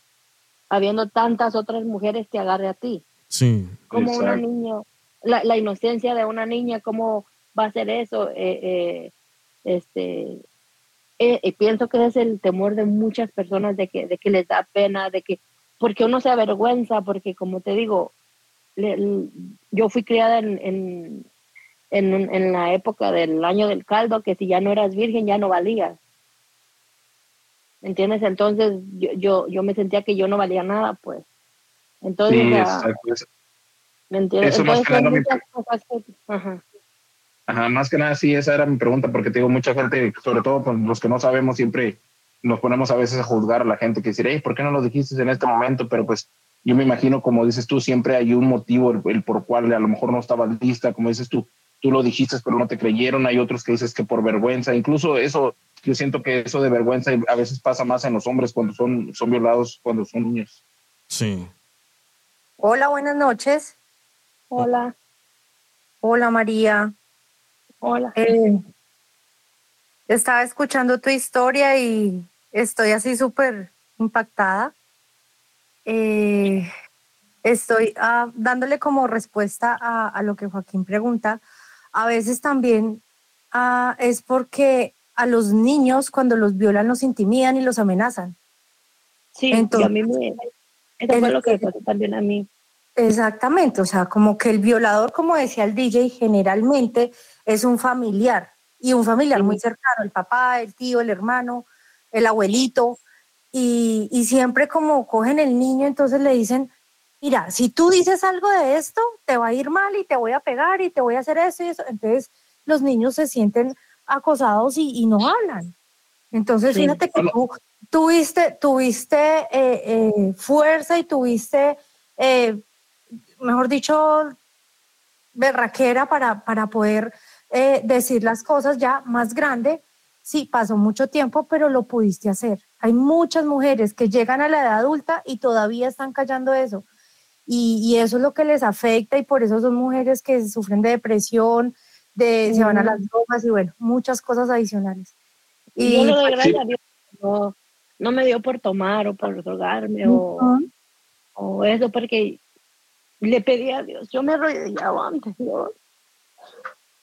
habiendo tantas otras mujeres, te agarre a ti Sí. como una niña, la, la inocencia de una niña, cómo va a ser eso. Eh, eh, este, eh, eh, pienso que es el temor de muchas personas de que, de que les da pena, de que, porque uno se avergüenza, porque como te digo, le- yo fui criada en, en, en, en la época del año del caldo, que si ya no eras virgen ya no valías. ¿Entiendes? Entonces yo, yo, yo me sentía que yo no valía nada, pues. Entonces, Sí, ¿Me entiendes? Eso más Entonces que son nada mi muchas cosas que... Ajá. Ajá, más que nada, sí, esa era mi pregunta, porque te digo, mucha gente, sobre todo pues, los que no sabemos, siempre nos ponemos a veces a juzgar a la gente que decir, hey, ¿por qué no lo dijiste en este momento? Pero pues yo me imagino, como dices tú, siempre hay un motivo el, el por cual a lo mejor no estabas lista, como dices tú, tú lo dijiste, pero no te creyeron, hay otros que dices que por vergüenza, incluso eso, yo siento que eso de vergüenza a veces pasa más en los hombres cuando son, son violados, cuando son niños. Sí. Hola, buenas noches. Hola, Hola, María. hola. Eh, estaba escuchando tu historia y estoy así súper impactada. Eh, estoy ah, dándole como respuesta a, a lo que Joaquín pregunta. A veces también ah, es porque a los niños cuando los violan los intimidan y los amenazan. Sí, Entonces, a mí me... Eso fue lo que pasó también a mí. Exactamente, o sea, como que el violador, como decía el DJ, generalmente es un familiar y un familiar muy cercano, el papá, el tío, el hermano, el abuelito, y, y siempre como cogen el niño, entonces le dicen, mira, si tú dices algo de esto, te va a ir mal y te voy a pegar y te voy a hacer eso y eso. Entonces los niños se sienten acosados y, y no hablan. Entonces Sí. fíjate que tú tuviste, tuviste eh, eh, fuerza y tuviste... eh, mejor dicho, berraquera para, para poder eh, decir las cosas ya más grande. Sí, pasó mucho tiempo, pero lo pudiste hacer. Hay muchas mujeres que llegan a la edad adulta y todavía están callando eso. Y, y eso es lo que les afecta y por eso son mujeres que sufren de depresión, de, se van a las drogas y bueno, muchas cosas adicionales. Y yo le doy Sí. gracias a Dios. No, no me dio por tomar o por drogarme o, o eso, porque le pedí a Dios. Yo me arrodillaba ante Dios.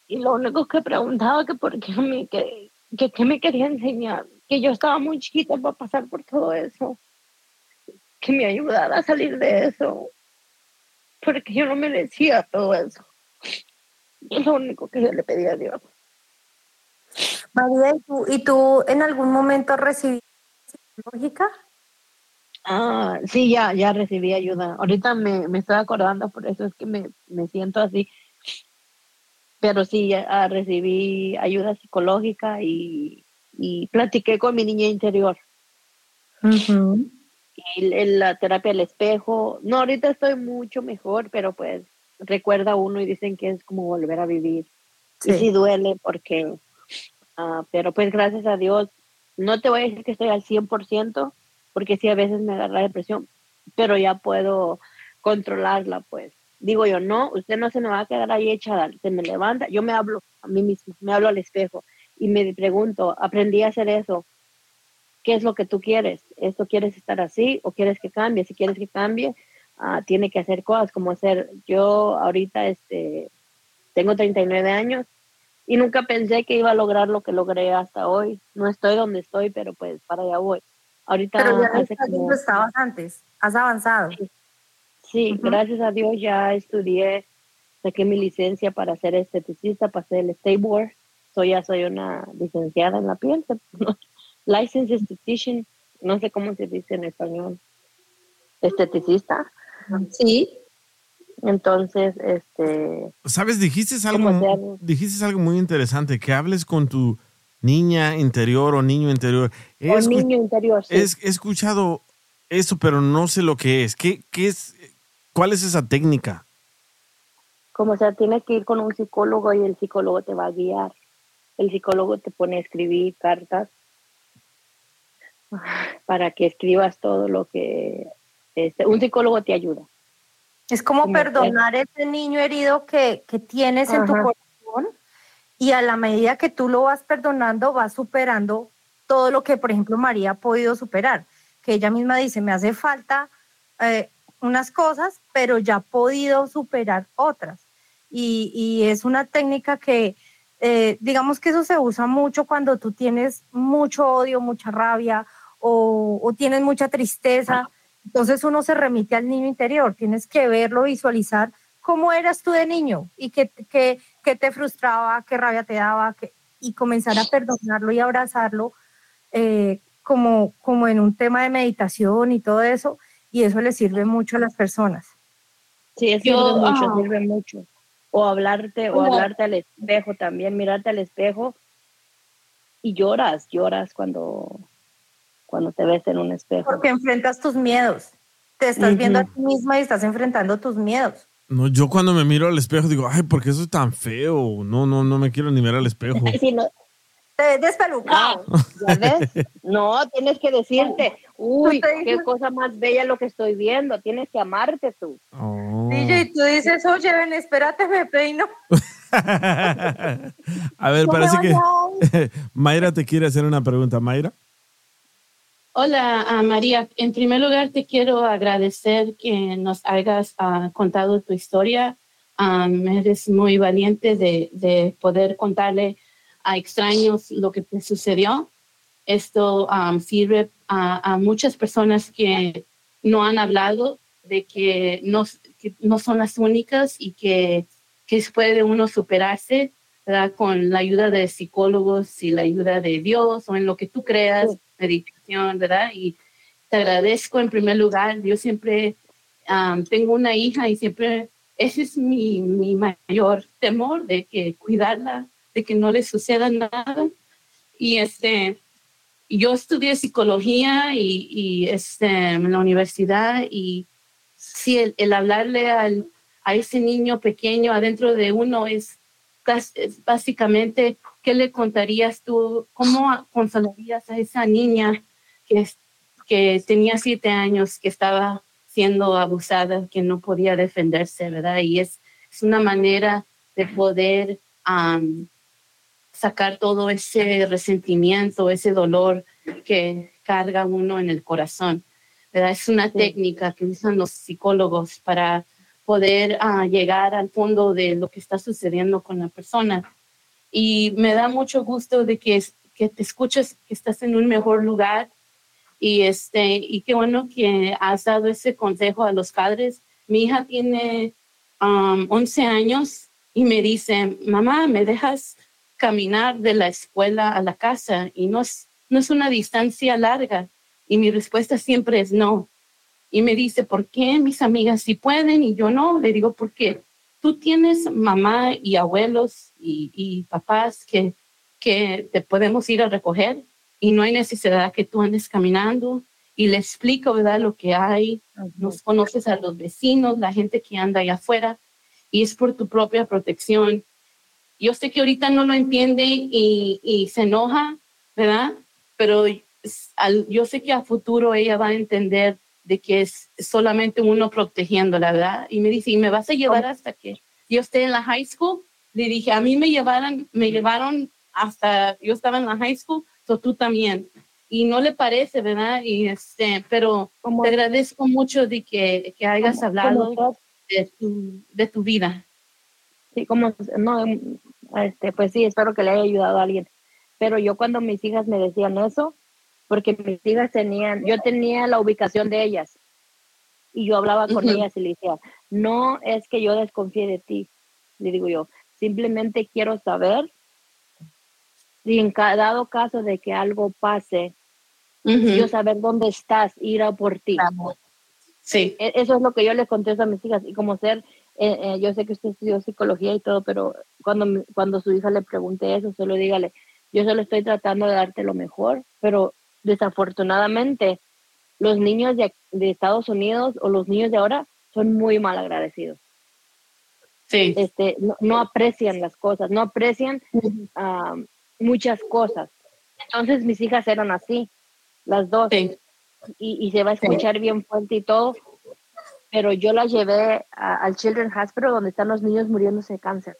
Y lo único que preguntaba que por qué me, que, que, qué me quería enseñar. Que yo estaba muy chiquita para pasar por todo eso. que me ayudara a salir de eso, porque yo no merecía todo eso. Es lo único que yo le pedí a Dios. María, ¿y tú, ¿y tú en algún momento recibiste psicológica? Ah, sí, ya, ya recibí ayuda. Ahorita me, me estoy acordando, por eso es que me, me siento así. Pero sí, ya ah, recibí ayuda psicológica y, y platiqué con mi niña interior. Y en la terapia del espejo, no, ahorita estoy mucho mejor, pero pues recuerda uno y dicen que es como volver a vivir. Y sí duele porque, ah, pero pues gracias a Dios, no te voy a decir que estoy al 100%, porque sí a veces me agarra depresión, pero ya puedo controlarla, pues. Digo yo, no, usted no se me va a quedar ahí echada, se me levanta, yo me hablo a mí mismo, me hablo al espejo y me pregunto, aprendí a hacer eso, ¿qué es lo que tú quieres? ¿Esto quieres estar así o quieres que cambie? Si quieres que cambie, ah, tiene que hacer cosas como hacer, yo ahorita este, tengo 39 años y nunca pensé que iba a lograr lo que logré hasta hoy. No estoy donde estoy, pero pues para allá voy. Ahorita Pero ya hace como- estabas antes, has avanzado. Sí, gracias a Dios ya estudié, saqué mi licencia para ser esteticista, pasé el state board, soy ya soy una licenciada en la piel, *laughs* licensed esthetician, no sé cómo se dice en español, esteticista. Sí. Entonces, este, ¿Sabes? Dijiste ¿Cómo algo, dijiste algo muy interesante, que hables con tu niña interior o niño interior. He o niño interior, sí. he- he escuchado eso, pero no sé lo que es. ¿Qué, qué es ¿Cuál es esa técnica? como sea, tienes que ir con un psicólogo y el psicólogo te va a guiar. El psicólogo te pone a escribir cartas *laughs* para que escribas todo lo que este, un psicólogo te ayuda. Es como Como perdonar ese niño herido que, que tienes en tu corazón y a la medida que tú lo vas perdonando, vas superando todo lo que, por ejemplo, María ha podido superar. Que ella misma dice, me hace falta eh, unas cosas, pero ya ha podido superar otras. Y, y es una técnica que, eh, digamos que eso se usa mucho cuando tú tienes mucho odio, mucha rabia o, o tienes mucha tristeza. Entonces uno se remite al niño interior, tienes que verlo, visualizar cómo eras tú de niño y qué, qué, qué te frustraba, qué rabia te daba, qué- y comenzar a perdonarlo y abrazarlo eh, como, como en un tema de meditación y todo eso, y eso le sirve mucho a las personas. Sí, eso Yo, sirve mucho, ah. sirve mucho. O hablarte, o hablarte al espejo también, mirarte al espejo y lloras, lloras cuando, cuando te ves en un espejo. Porque enfrentas tus miedos, te estás viendo a ti misma y estás enfrentando tus miedos. No, yo cuando me miro al espejo digo, ay, ¿por qué soy tan feo? No, no, no me quiero ni ver al espejo. *laughs* Sí, no, Te ves despelucado. ¿ya ves? No, tienes que decirte, uy, qué cosa más bella lo que estoy viendo, tienes que amarte tú. Oh. DJ, y tú dices, oye, ven, espérate, me peino. *laughs* A ver, parece que. *laughs* Mayra te quiere hacer una pregunta. Mayra. Hola, ah, María. En primer lugar, te quiero agradecer que nos hayas ah, contado tu historia. Eres muy valiente de, de poder contarle a extraños lo que te sucedió. Esto am, sirve a, a muchas personas que no han hablado de que no, que no son las únicas y que, que puede uno superarse ¿verdad? con la ayuda de psicólogos y la ayuda de Dios o en lo que tú creas, meditación, ¿verdad? Y te agradezco en primer lugar. Yo siempre tengo una hija y siempre ese es mi, mi mayor temor de que cuidarla, de que no le suceda nada. Y este, yo estudié psicología y, y, este, en la universidad y sí, el, hablarle al, a ese niño pequeño adentro de uno es, básicamente, ¿qué le contarías tú? ¿Cómo consolarías a esa niña que, que tenía siete años, que estaba siendo abusada, que no podía defenderse, ¿verdad? Y es, es una manera de poder am, sacar todo ese resentimiento, ese dolor que carga uno en el corazón. ¿verdad? Es una técnica que usan los psicólogos para poder ah, llegar al fondo de lo que está sucediendo con la persona. Y me da mucho gusto de que, que te escuches que estás en un mejor lugar Y, este, y qué bueno que has dado ese consejo a los padres. Mi hija tiene um, 11 años y me dice, mamá, ¿me dejas caminar de la escuela a la casa? Y no es, no es una distancia larga. Y mi respuesta siempre es no. Y me dice, ¿por qué mis amigas sí pueden y yo no? Le digo, porque tú tienes mamá y abuelos y, y papás que, que te podemos ir a recoger y no hay necesidad que tú andes caminando y le explico, ¿verdad? Lo que hay. Nos conoces a los vecinos, la gente que anda allá afuera y es por tu propia protección. Yo sé que ahorita no lo entiende y, y se enoja, ¿verdad? Pero al, yo sé que a futuro ella va a entender de que es solamente uno protegiéndola, ¿verdad? Y me dice, ¿y me vas a llevar hasta que yo esté en la high school? Le dije, a mí me llevaron, me llevaron hasta, yo estaba en la high school, so tú también. Y no le parece, ¿verdad? Y este, pero te agradezco mucho de que, que hayas hablado de tu, de tu vida. Sí, como, no, este, pues sí, espero que le haya ayudado a alguien. Pero yo cuando mis hijas me decían eso, porque mis hijas tenían, yo tenía la ubicación de ellas y yo hablaba con ellas y le decía, no es que yo desconfíe de ti, le digo yo, simplemente quiero saber si en dado caso de que algo pase, yo saber dónde estás, ir a por ti. Sí. E, eso es lo que yo les contesto a mis hijas. Y como ser, eh, eh, yo sé que usted estudió psicología y todo, pero cuando, cuando su hija le pregunte eso, solo dígale, yo solo estoy tratando de darte lo mejor, pero desafortunadamente los niños de, Estados Unidos o los niños de ahora son muy mal agradecidos. Sí. Este, no, aprecian las cosas, no aprecian muchas cosas. Entonces mis hijas eran así, las dos. Y, se va a escuchar bien fuerte y todo, pero yo las llevé al Children's Hospital donde están los niños muriéndose de cáncer.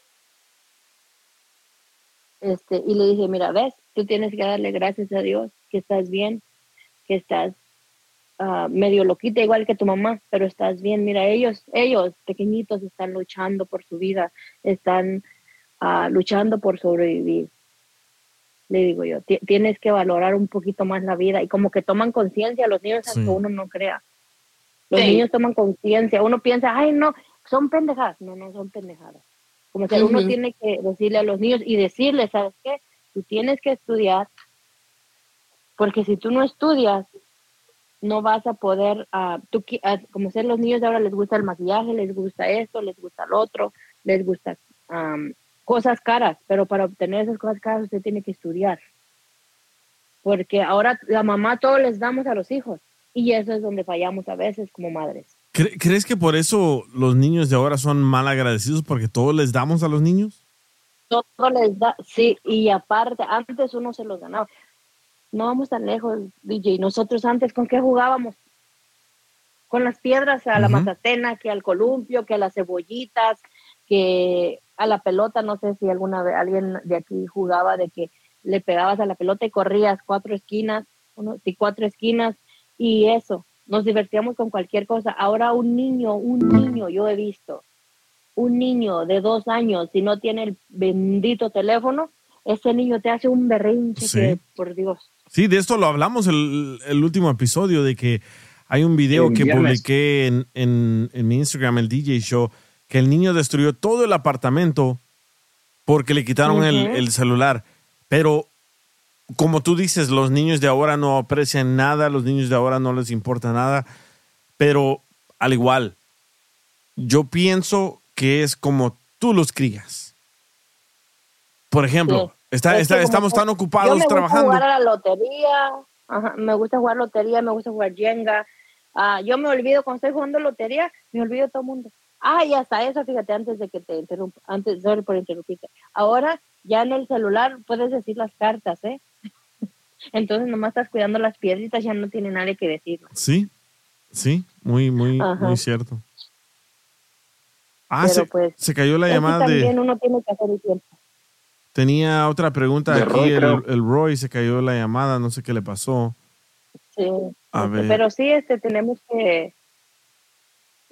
Este, y le dije, mira, ves, tú tienes que darle gracias a Dios que estás bien, que estás ah, medio loquita igual que tu mamá, pero estás bien. Mira, ellos, ellos pequeñitos están luchando por su vida, están ah, luchando por sobrevivir. Le digo yo, tienes que valorar un poquito más la vida y como que toman conciencia los niños, aunque uno no crea. Los niños toman conciencia, uno piensa, ay, no, son pendejadas. No, no son pendejadas. Como que uno tiene que decirle a los niños y decirles, ¿sabes qué? Tú tienes que estudiar, porque si tú no estudias, no vas a poder, uh, tú, uh, como ser los niños de ahora les gusta el maquillaje, les gusta esto, les gusta lo otro, les gusta cosas caras, pero para obtener esas cosas caras usted tiene que estudiar. Porque ahora la mamá todo les damos a los hijos y eso es donde fallamos a veces como madres. ¿Crees que por eso los niños de ahora son mal agradecidos porque todo les damos a los niños? Todo les da, sí, y aparte, antes uno se los ganaba. No vamos tan lejos, DJ. Nosotros antes, ¿con qué jugábamos? Con las piedras a la mazatena, que al columpio, que a las cebollitas, que a la pelota. No sé si alguna vez alguien de aquí jugaba de que le pegabas a la pelota y corrías cuatro esquinas, uno, y cuatro esquinas, y eso nos divertíamos con cualquier cosa. Ahora un niño, un niño, yo he visto, un niño de dos años, si no tiene el bendito teléfono, ese niño te hace un berrinche que, por Dios. Sí, de esto lo hablamos el, el último episodio, de que hay un video que publiqué en, en, en, mi Instagram, el DJ Show, que el niño destruyó todo el apartamento porque le quitaron el, el celular. Pero como tú dices, los niños de ahora no aprecian nada, los niños de ahora no les importa nada, pero al igual, yo pienso que es como tú los crías. Por ejemplo, está, estamos tan ocupados me trabajando. Gusta jugar a la lotería, me gusta jugar lotería, me gusta jugar Jenga. Ah, yo me olvido cuando estoy jugando lotería, me olvido todo el mundo. Ah, y hasta eso, fíjate, antes de que te interrumpa, antes, sorry por interrumpirte. Ahora, ya en el celular puedes decir las cartas, ¿eh? Entonces nomás estás cuidando las piedritas, ya no tiene nadie que decir. Sí, sí, muy, muy, muy cierto. Ah, se, pues, se, cayó la llamada también uno tiene que hacer el tiempo. Tenía otra pregunta aquí, el, Roy se cayó la llamada, no sé qué le pasó. Sí, pero sí, este, tenemos que,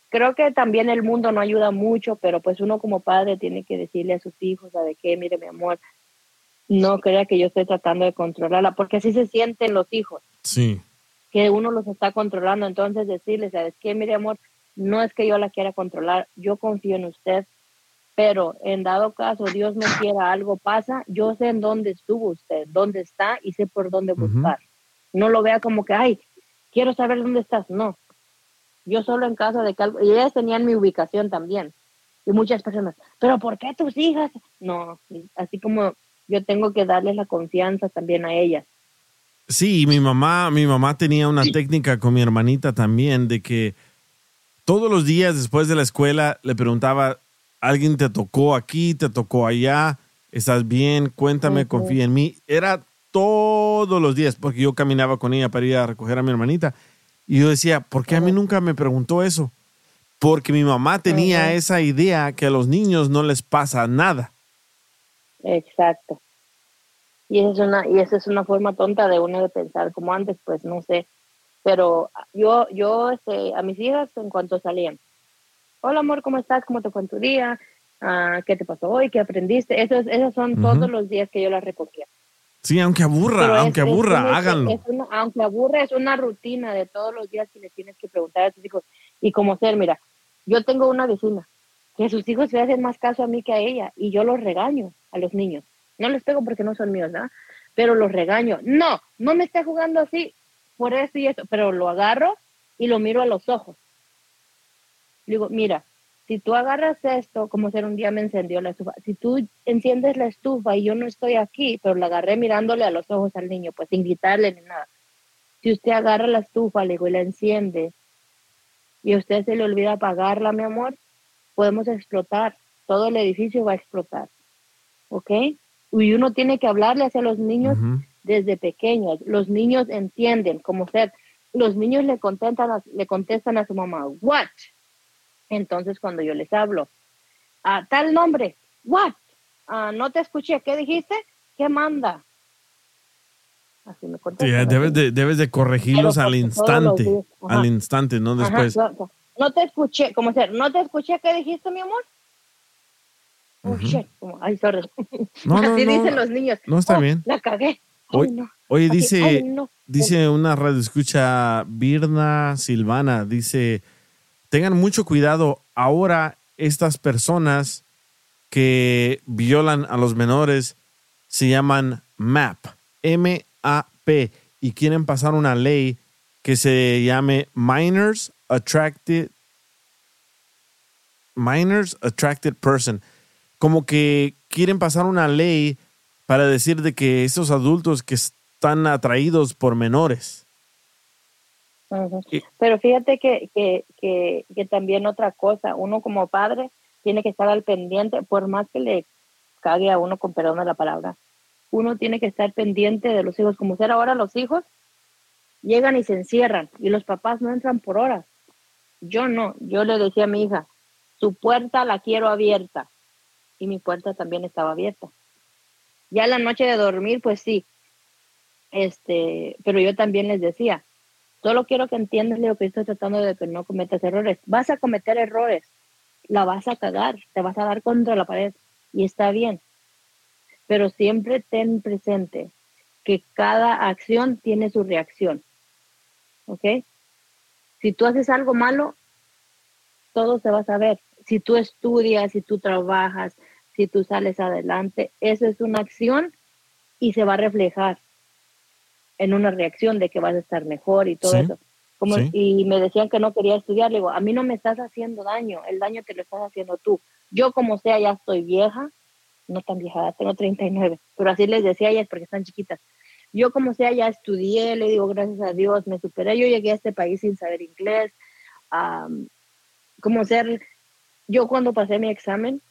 creo que también el mundo no ayuda mucho, pero pues uno como padre tiene que decirle a sus hijos, ¿sabe qué? Mire, mi amor, no crea que yo estoy tratando de controlarla, porque así se sienten los hijos. Sí. que uno los está controlando. Entonces decirle, ¿sabes qué, mi amor? No es que yo la quiera controlar, yo confío en usted, pero en dado caso Dios no quiera algo pasa, yo sé en dónde estuvo usted, dónde está y sé por dónde buscar. No lo vea como que, ay, quiero saber dónde estás. No, yo solo en caso de que algo, y ellas tenían mi ubicación también. Y muchas personas, pero ¿por qué tus hijas? No, así como yo tengo que darles la confianza también a ellas. Sí, mi mamá, mi mamá tenía una técnica con mi hermanita también de que todos los días después de la escuela le preguntaba, alguien te tocó aquí, te tocó allá, estás bien, cuéntame, confía en mí. Era todos los días porque yo caminaba con ella para ir a recoger a mi hermanita. Y yo decía, ¿por qué a mí nunca me preguntó eso? Porque mi mamá tenía esa idea que a los niños no les pasa nada. Exacto. Y esa es una, y esa es una forma tonta de uno de pensar como antes, pues no sé. Pero yo, yo este, a mis hijas en cuanto salían, hola amor, ¿cómo estás? ¿Cómo te fue en tu día? Ah, ¿Qué te pasó hoy? ¿Qué aprendiste? Esos, esos son todos los días que yo las recogía. Sí, aunque aburra, aunque aburra, háganlo. aunque aburra, es una rutina de todos los días que le tienes que preguntar a tus hijos. Y como ser, mira, yo tengo una vecina que sus hijos le hacen más caso a mí que a ella y yo los regaño a los niños. No les pego porque no son míos, ¿verdad? Pero los regaño. No, no me está jugando así por eso y eso, pero lo agarro y lo miro a los ojos. Digo, mira, si tú agarras esto, como ser un día me encendió la estufa, si tú enciendes la estufa y yo no estoy aquí, pero la agarré mirándole a los ojos al niño, pues sin gritarle ni nada. Si usted agarra la estufa, le digo, y la enciende, y a usted se le olvida apagarla, mi amor, podemos explotar. Todo el edificio va a explotar. ¿Ok? Y uno tiene que hablarle hacia los niños desde pequeños. Los niños entienden, como ser, los niños le contestan le contestan a su mamá, what? Entonces cuando yo les hablo, a tal nombre, what? Ah, no te escuché, ¿qué dijiste? ¿Qué manda? Así me contestan. debes, de, debes de corregirlos al instante, al instante, no después. No, te escuché, como ser, no te escuché, ¿qué dijiste, mi amor? Oh, shit. ay, sorry. Así dicen los niños. No está oh, bien. La cagué. Oye, dice, dice una radio escucha Birna Silvana, dice, tengan mucho cuidado ahora estas personas que violan a los menores se llaman MAP, M-A-P, y quieren pasar una ley que se llame Minors Attracted Minors Attracted Person. Como que quieren pasar una ley para decir de que esos adultos que están atraídos por menores. Pero fíjate que, que, que, que, también otra cosa, uno como padre tiene que estar al pendiente, por más que le cague a uno con perdón de la palabra, uno tiene que estar pendiente de los hijos, como ser ahora los hijos llegan y se encierran y los papás no entran por horas. Yo no, yo le decía a mi hija, su puerta la quiero abierta y mi puerta también estaba abierta. Ya la noche de dormir, pues sí. Este, pero yo también les decía, solo quiero que entiendas lo que estoy tratando de que no cometas errores. Vas a cometer errores, la vas a cagar, te vas a dar contra la pared y está bien. Pero siempre ten presente que cada acción tiene su reacción. ¿Ok? Si tú haces algo malo, todo se va a saber. Si tú estudias, si tú trabajas, si tú sales adelante, eso es una acción y se va a reflejar en una reacción de que vas a estar mejor y todo eso. Como, Y me decían que no quería estudiar, le digo, a mí no me estás haciendo daño, el daño te lo estás haciendo tú. Yo como sea ya estoy vieja, no tan vieja, tengo 39, pero así les decía a ellas porque están chiquitas. Yo como sea ya estudié, le digo, gracias a Dios, me superé, yo llegué a este país sin saber inglés, como ser, yo cuando pasé mi examen,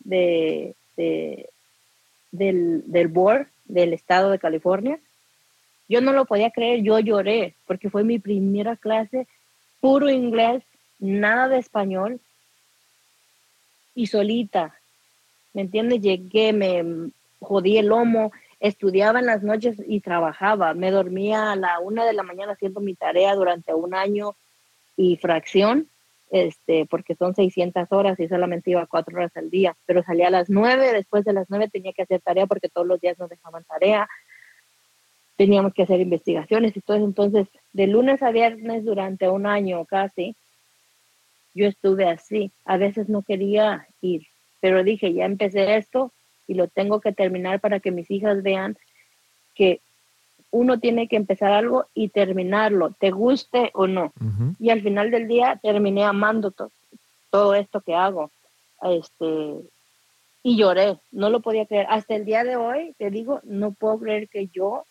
de, del, del board del estado de California. Yo no lo podía creer, yo lloré porque fue mi primera clase, puro inglés, nada de español y solita. ¿Me entiendes? Llegué, me jodí el lomo, estudiaba en las noches y trabajaba. Me dormía a la una de la mañana haciendo mi tarea durante un año y fracción este, porque son 600 horas y solamente iba cuatro horas al día, pero salía a las nueve, después de las nueve tenía que hacer tarea porque todos los días nos dejaban tarea. teníamos que hacer investigaciones y todo. Entonces, de lunes a viernes durante un año casi, yo estuve así. A veces no quería ir, pero dije, ya empecé esto y lo tengo que terminar para que mis hijas vean que uno tiene que empezar algo y terminarlo, te guste o no. Y al final del día terminé amando to- todo esto que hago. Este, y lloré, no lo podía creer. Hasta el día de hoy, te digo, no puedo creer que yo,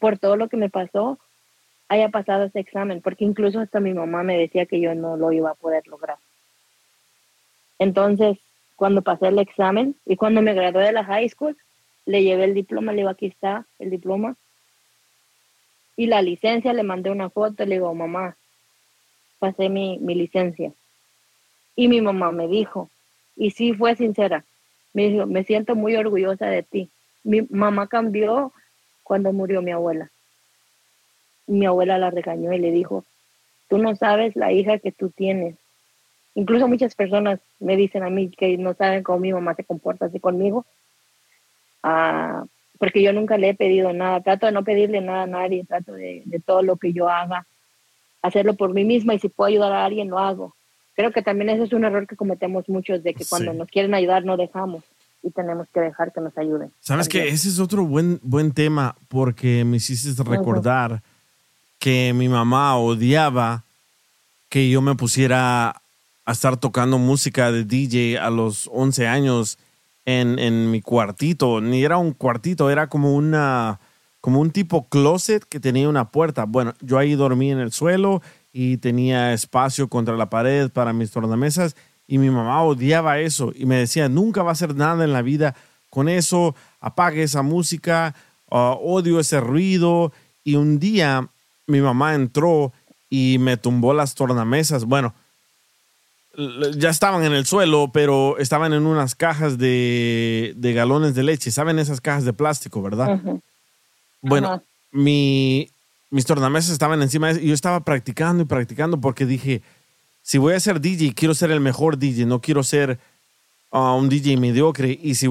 por todo lo que me pasó, haya pasado ese examen, porque incluso hasta mi mamá me decía que yo no lo iba a poder lograr. Entonces, cuando pasé el examen y cuando me gradué de la high school, le llevé el diploma, le digo, aquí está el diploma. Y la licencia, le mandé una foto, le digo, mamá, pasé mi, mi licencia. Y mi mamá me dijo, y sí fue sincera, me dijo, me siento muy orgullosa de ti. Mi mamá cambió cuando murió mi abuela. Mi abuela la regañó y le dijo, tú no sabes la hija que tú tienes. Incluso muchas personas me dicen a mí que no saben cómo mi mamá se comporta así conmigo, Ah, porque yo nunca le he pedido nada, trato de no pedirle nada a nadie, trato de, de todo lo que yo haga, hacerlo por mí misma y si puedo ayudar a alguien lo hago. Creo que también ese es un error que cometemos muchos, de que cuando Sí. nos quieren ayudar no dejamos y tenemos que dejar que nos ayuden. Sabes que ese es otro buen, buen tema porque me hiciste recordar que mi mamá odiaba que yo me pusiera a estar tocando música de DJ a los 11 años en, en mi cuartito. Ni era un cuartito, era como una como un tipo closet que tenía una puerta. Bueno, yo ahí dormí en el suelo y tenía espacio contra la pared para mis tornamesas y mi mamá odiaba eso y me decía, nunca va a hacer nada en la vida con eso, apague esa música, ah, odio ese ruido. Y un día mi mamá entró y me tumbó las tornamesas. Bueno, ya estaban en el suelo, pero estaban en unas cajas de, de galones de leche. ¿Saben esas cajas de plástico, verdad? Bueno, Ajá. mi, mis tornamesas estaban encima de eso y yo estaba practicando y practicando porque dije, si voy a ser DJ, quiero ser el mejor DJ, no quiero ser ah, un DJ mediocre. Y si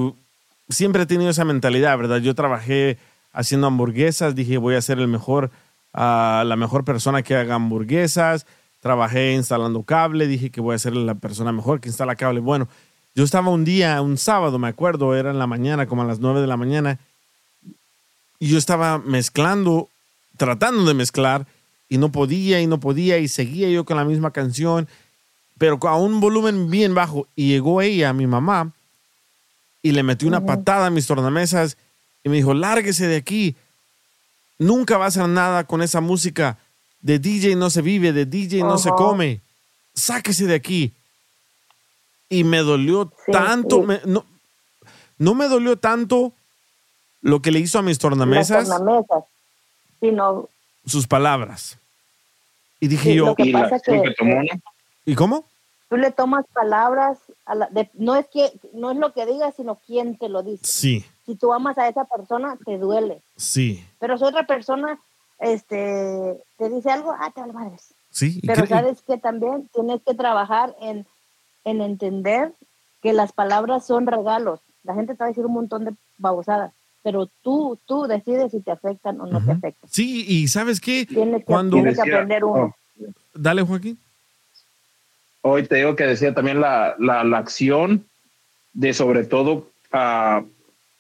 siempre he tenido esa mentalidad, ¿verdad? Yo trabajé haciendo hamburguesas, dije, voy a ser el mejor, ah, la mejor persona que haga hamburguesas. Trabajé instalando cable, dije que voy a ser la persona mejor que instala cable. Bueno, yo estaba un día, un sábado, me acuerdo, era en la mañana, como a las 9 de la mañana, y yo estaba mezclando, tratando de mezclar, y no podía, y no podía, y seguía yo con la misma canción, pero a un volumen bien bajo. Y llegó ella, mi mamá, y le metió una patada a mis tornamesas, y me dijo, lárguese de aquí, nunca va a hacer nada con esa música. De DJ no se vive, de DJ no se come. Sáquese de aquí. Y me dolió tanto, sí. me- no, no me dolió tanto lo que le hizo a mis tornamesas, tornamesas. Sí, no, sus palabras. Y dije Sí, yo, que ¿y cómo? tú le tomas palabras, a la- de- no es que no es lo que digas, sino quién te lo dice. Sí, Si tú amas a esa persona, te duele. sí, Pero si otra persona este, te dice algo, ah, te vale madres. sí. Pero sabes que también tienes que trabajar en, en entender que las palabras son regalos. La gente te va a decir un montón de babosadas, pero tú, tú decides si te afectan o no te afectan. Sí, y ¿sabes qué? Tienes que, Cuando... tienes que aprender uno. Dale, Joaquín. Hoy te digo que decía también la, la, la acción de sobre todo, ah,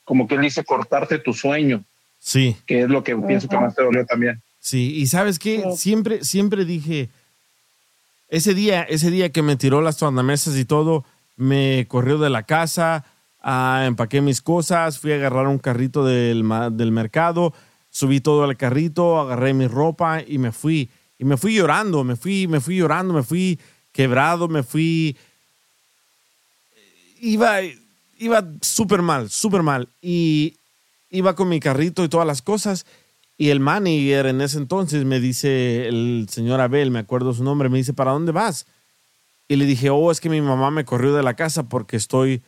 como que él dice, cortarte tu sueño, Sí. que es lo que pienso que más te dolió también. Sí, y sabes qué, siempre, siempre dije, ese día, ese día que me tiró las tornamesas y todo, me corrió de la casa, ah, empaqué mis cosas, fui a agarrar un carrito del, del mercado, subí todo al carrito, agarré mi ropa y me fui. Y me fui llorando, me fui, me fui llorando, me fui quebrado, me fui... Iba, iba súper mal, súper mal. Y iba con mi carrito y todas las cosas. Y el manager en ese entonces me dice, el señor Abel, me acuerdo su nombre, me dice, ¿para dónde vas? Y le dije, oh, es que mi mamá me corrió de la casa porque estoy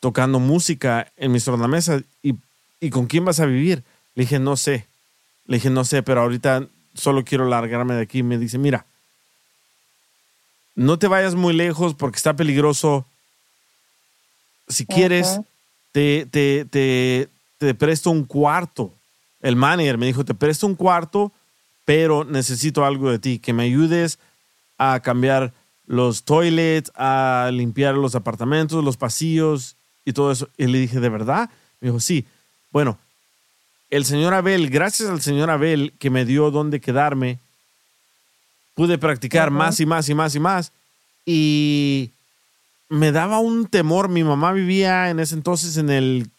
tocando música en mis tornamesas. ¿Y, ¿Y con quién vas a vivir? Le dije, no sé. Le dije, no sé, pero ahorita solo quiero largarme de aquí. Me dice, mira, no te vayas muy lejos porque está peligroso. Si quieres, te, te, te, te presto un cuarto el manager me dijo, te presto un cuarto, pero necesito algo de ti, que me ayudes a cambiar los toilets, a limpiar los apartamentos, los pasillos y todo eso. Y le dije, ¿de verdad? Me dijo, sí. Bueno, el señor Abel, gracias al señor Abel que me dio dónde quedarme, pude practicar más y más y más y más. Y me daba un temor. Mi mamá vivía en ese entonces en el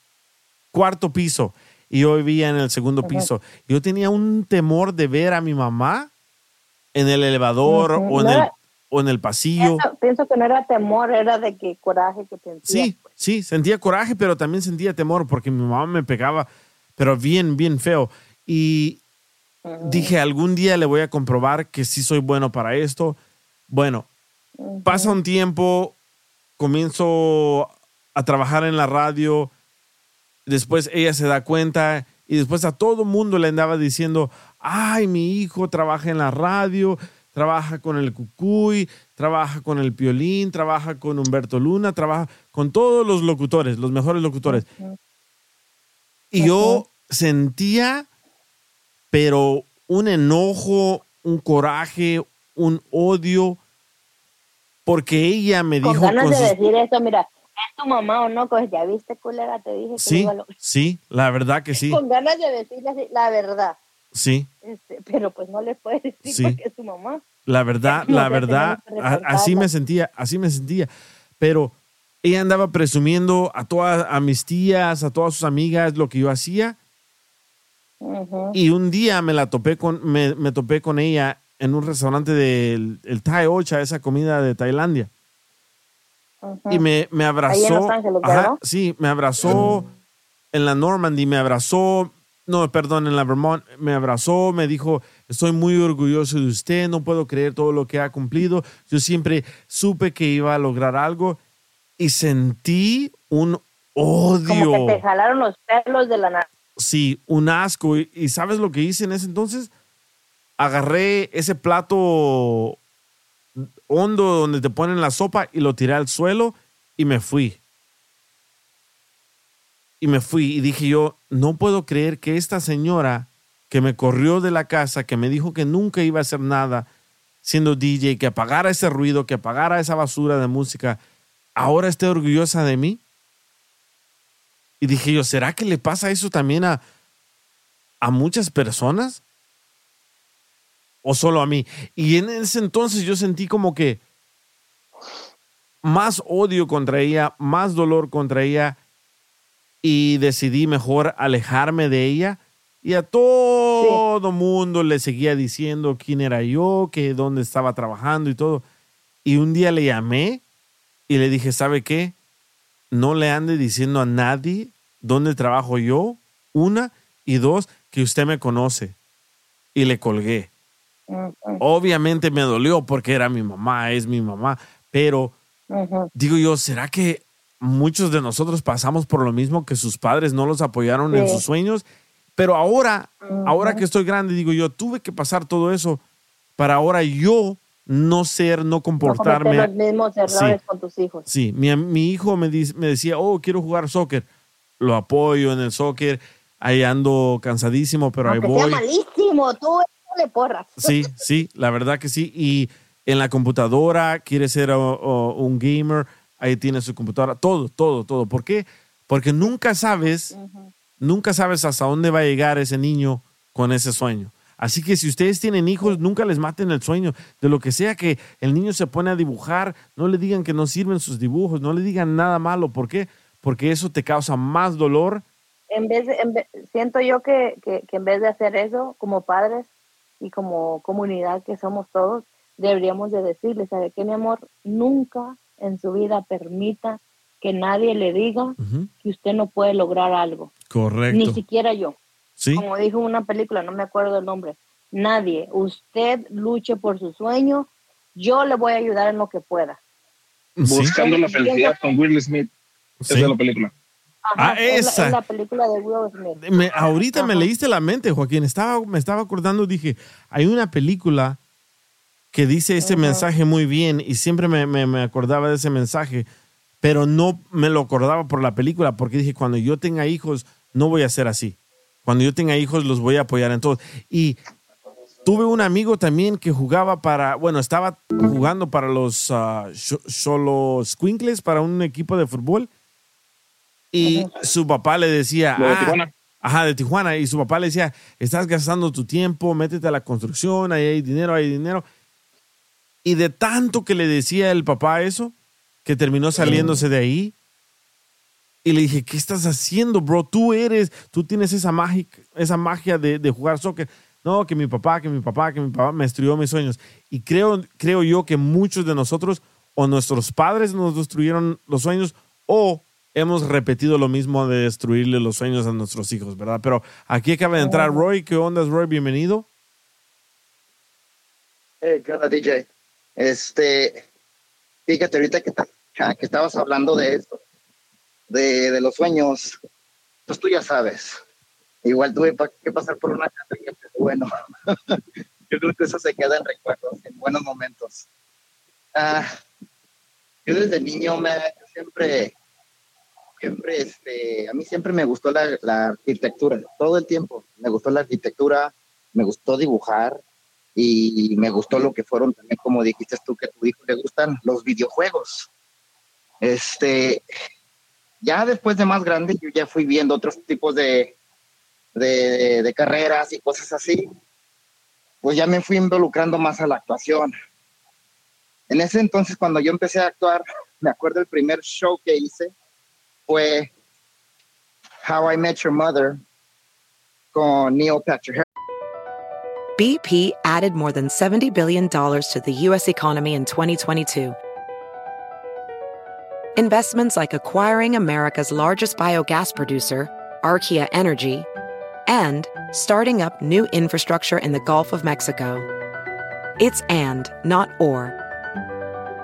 cuarto piso y yo vivía en el segundo piso. Yo tenía un temor de ver a mi mamá en el elevador Ujú. o, en No el, era- o en el pasillo. Pienso, pienso que no era temor, era de que coraje que sentía. Sí, sí, sentía coraje, pero también sentía temor porque mi mamá me pegaba, pero bien, bien feo. Y dije, algún día le voy a comprobar que sí soy bueno para esto. Bueno, pasa un tiempo, comienzo a trabajar en la radio, después ella se da cuenta y después a todo mundo le andaba diciendo, ay, mi hijo trabaja en la radio, trabaja con el Cucuy, trabaja con el Piolín, trabaja con Humberto Luna, trabaja con todos los locutores, los mejores locutores. Y yo sentía, pero un enojo, un coraje, un odio, porque ella me Con dijo... ganas con de sus- decir eso, mira, es tu mamá o no, pues ya viste, culera, te dije que lo Sí, lograr. sí, la verdad que sí, Con ganas de decirle así, la verdad. sí. Este, pero pues no le puedes decir Sí. porque es tu mamá. La verdad, *laughs* No, la verdad, así me sentía, así me sentía. Pero ella andaba presumiendo a todas, a mis tías, a todas sus amigas lo que yo hacía. Y un día me la topé con, me, me topé con ella en un restaurante del el Thai Ocha, esa comida de Tailandia. Ujú. Y me, me abrazó. Ahí en Los Ángeles, Ajá, sí, me abrazó en la Normandy, me abrazó, no, perdón, en la Vermont, me abrazó, me dijo, estoy muy orgulloso de usted, no puedo creer todo lo que ha cumplido. Yo siempre supe que iba a lograr algo y sentí un odio. Como que te jalaron los pelos de la nariz. Sí, un asco. ¿Y, y sabes lo que hice en ese entonces? Agarré ese plato hondo donde te ponen la sopa y lo tiré al suelo y me fui. Y me fui y dije yo, no puedo creer que esta señora que me corrió de la casa, que me dijo que nunca iba a hacer nada siendo DJ, que apagara ese ruido, que apagara esa basura de música, ahora esté orgullosa de mí. Y dije yo, ¿será que le pasa eso también a, a muchas personas? ¿O solo a mí? Y en ese entonces yo sentí como que más odio contra ella, más dolor contra ella y decidí mejor alejarme de ella. Y a todo mundo le seguía diciendo quién era yo, que dónde estaba trabajando y todo. Y un día le llamé y le dije, ¿sabe qué? No le ande diciendo a nadie dónde trabajo yo, una, y dos, que usted me conoce. Y le colgué. Obviamente me dolió porque era mi mamá, es mi mamá, pero digo yo, ¿será que muchos de nosotros pasamos por lo mismo que sus padres no los apoyaron en sus sueños? Pero ahora, ahora que estoy grande, digo yo, tuve que pasar todo eso para ahora yo no ser, no No comportarme. cometer los mismos errores Sí. con tus hijos. Sí, mi, mi hijo me, dice- me decía, oh, quiero jugar soccer. Lo apoyo en el soccer. Ahí ando cansadísimo, pero ahí Aunque sea voy. malísimo, tú porras. Sí, sí, la verdad que sí. Y en la computadora quiere ser o- o un gamer, ahí tiene su computadora, todo, todo, todo. ¿Por qué? Porque nunca sabes, nunca sabes hasta dónde va a llegar ese niño con ese sueño. Así que si ustedes tienen hijos, nunca les maten el sueño. De lo que sea que el niño se pone a dibujar, no le digan que no sirven sus dibujos, no le digan nada malo. ¿Por qué? Porque eso te causa más dolor. En vez de- en ve- siento yo que, que, que en vez de hacer eso, como padres y como comunidad que somos todos, deberíamos de decirle, ¿sabe qué, mi amor? Nunca en su vida permita que nadie le diga que usted no puede lograr algo. Correcto. Ni siquiera yo. Sí. Como dijo en una película, no me acuerdo el nombre. Nadie. Usted luche por su sueño. Yo le voy a ayudar en lo que pueda. Buscando la felicidad con Will Smith. Esa Sí. es la película. Ajá, Ah, es la- esa. Es la, película de Will Smith. Me- ahorita me Ajá. leíste la mente, Joaquín. Estaba, me estaba acordando, dije, hay una película que dice ese mensaje muy bien y siempre me, me- me acordaba de ese mensaje, pero no me lo acordaba por la película porque dije, cuando yo tenga hijos, no voy a ser así. Cuando yo tenga hijos, los voy a apoyar en todo. Y tuve un amigo también que jugaba para, bueno, estaba jugando para los uh, solo Squinkles, para un equipo de fútbol. Y su papá le decía, ¿De "Ah, Tijuana? ajá, de Tijuana. Y su papá le decía, estás gastando tu tiempo, métete a la construcción, ahí hay dinero, hay dinero. Y de tanto que le decía el papá eso, que terminó saliéndose de ahí. Y le dije, ¿qué estás haciendo, bro? Tú eres, tú tienes esa magia, esa magia de, de jugar soccer. No, que mi papá, que mi papá, que mi papá me destruyó mis sueños. Y creo, creo yo que muchos de nosotros, o nuestros padres nos destruyeron los sueños, o hemos repetido lo mismo de destruirle los sueños a nuestros hijos, ¿verdad? Pero aquí acaba de entrar Roy. ¿Qué onda, Roy? Bienvenido. Hey, ¿qué onda, DJ? Este, fíjate ahorita que, ah, que estabas hablando de esto, de, de los sueños, pues tú ya sabes. Igual tuve pa- que pasar por una categoría, pero bueno, *laughs* yo creo que eso se queda en recuerdos, en buenos momentos. Ah, yo desde niño me siempre, siempre, este, a mí siempre me gustó la, la arquitectura, todo el tiempo. Me gustó la arquitectura, me gustó dibujar, y me gustó lo que fueron también, como dijiste tú, que a tu hijo le gustan los videojuegos. Este, ya después de más grande, yo ya fui viendo otros tipos de, de, de carreras y cosas así. Pues ya me fui involucrando más a la actuación. En ese entonces, cuando yo empecé a actuar, *laughs* me acuerdo el primer show que hice fue How I Met Your Mother con Neil Patrick. BP added more than $70 billion to the U.S. economy in 2022. Investments like acquiring America's largest biogas producer, Archaea Energy, and starting up new infrastructure in the Gulf of Mexico. It's and, not or.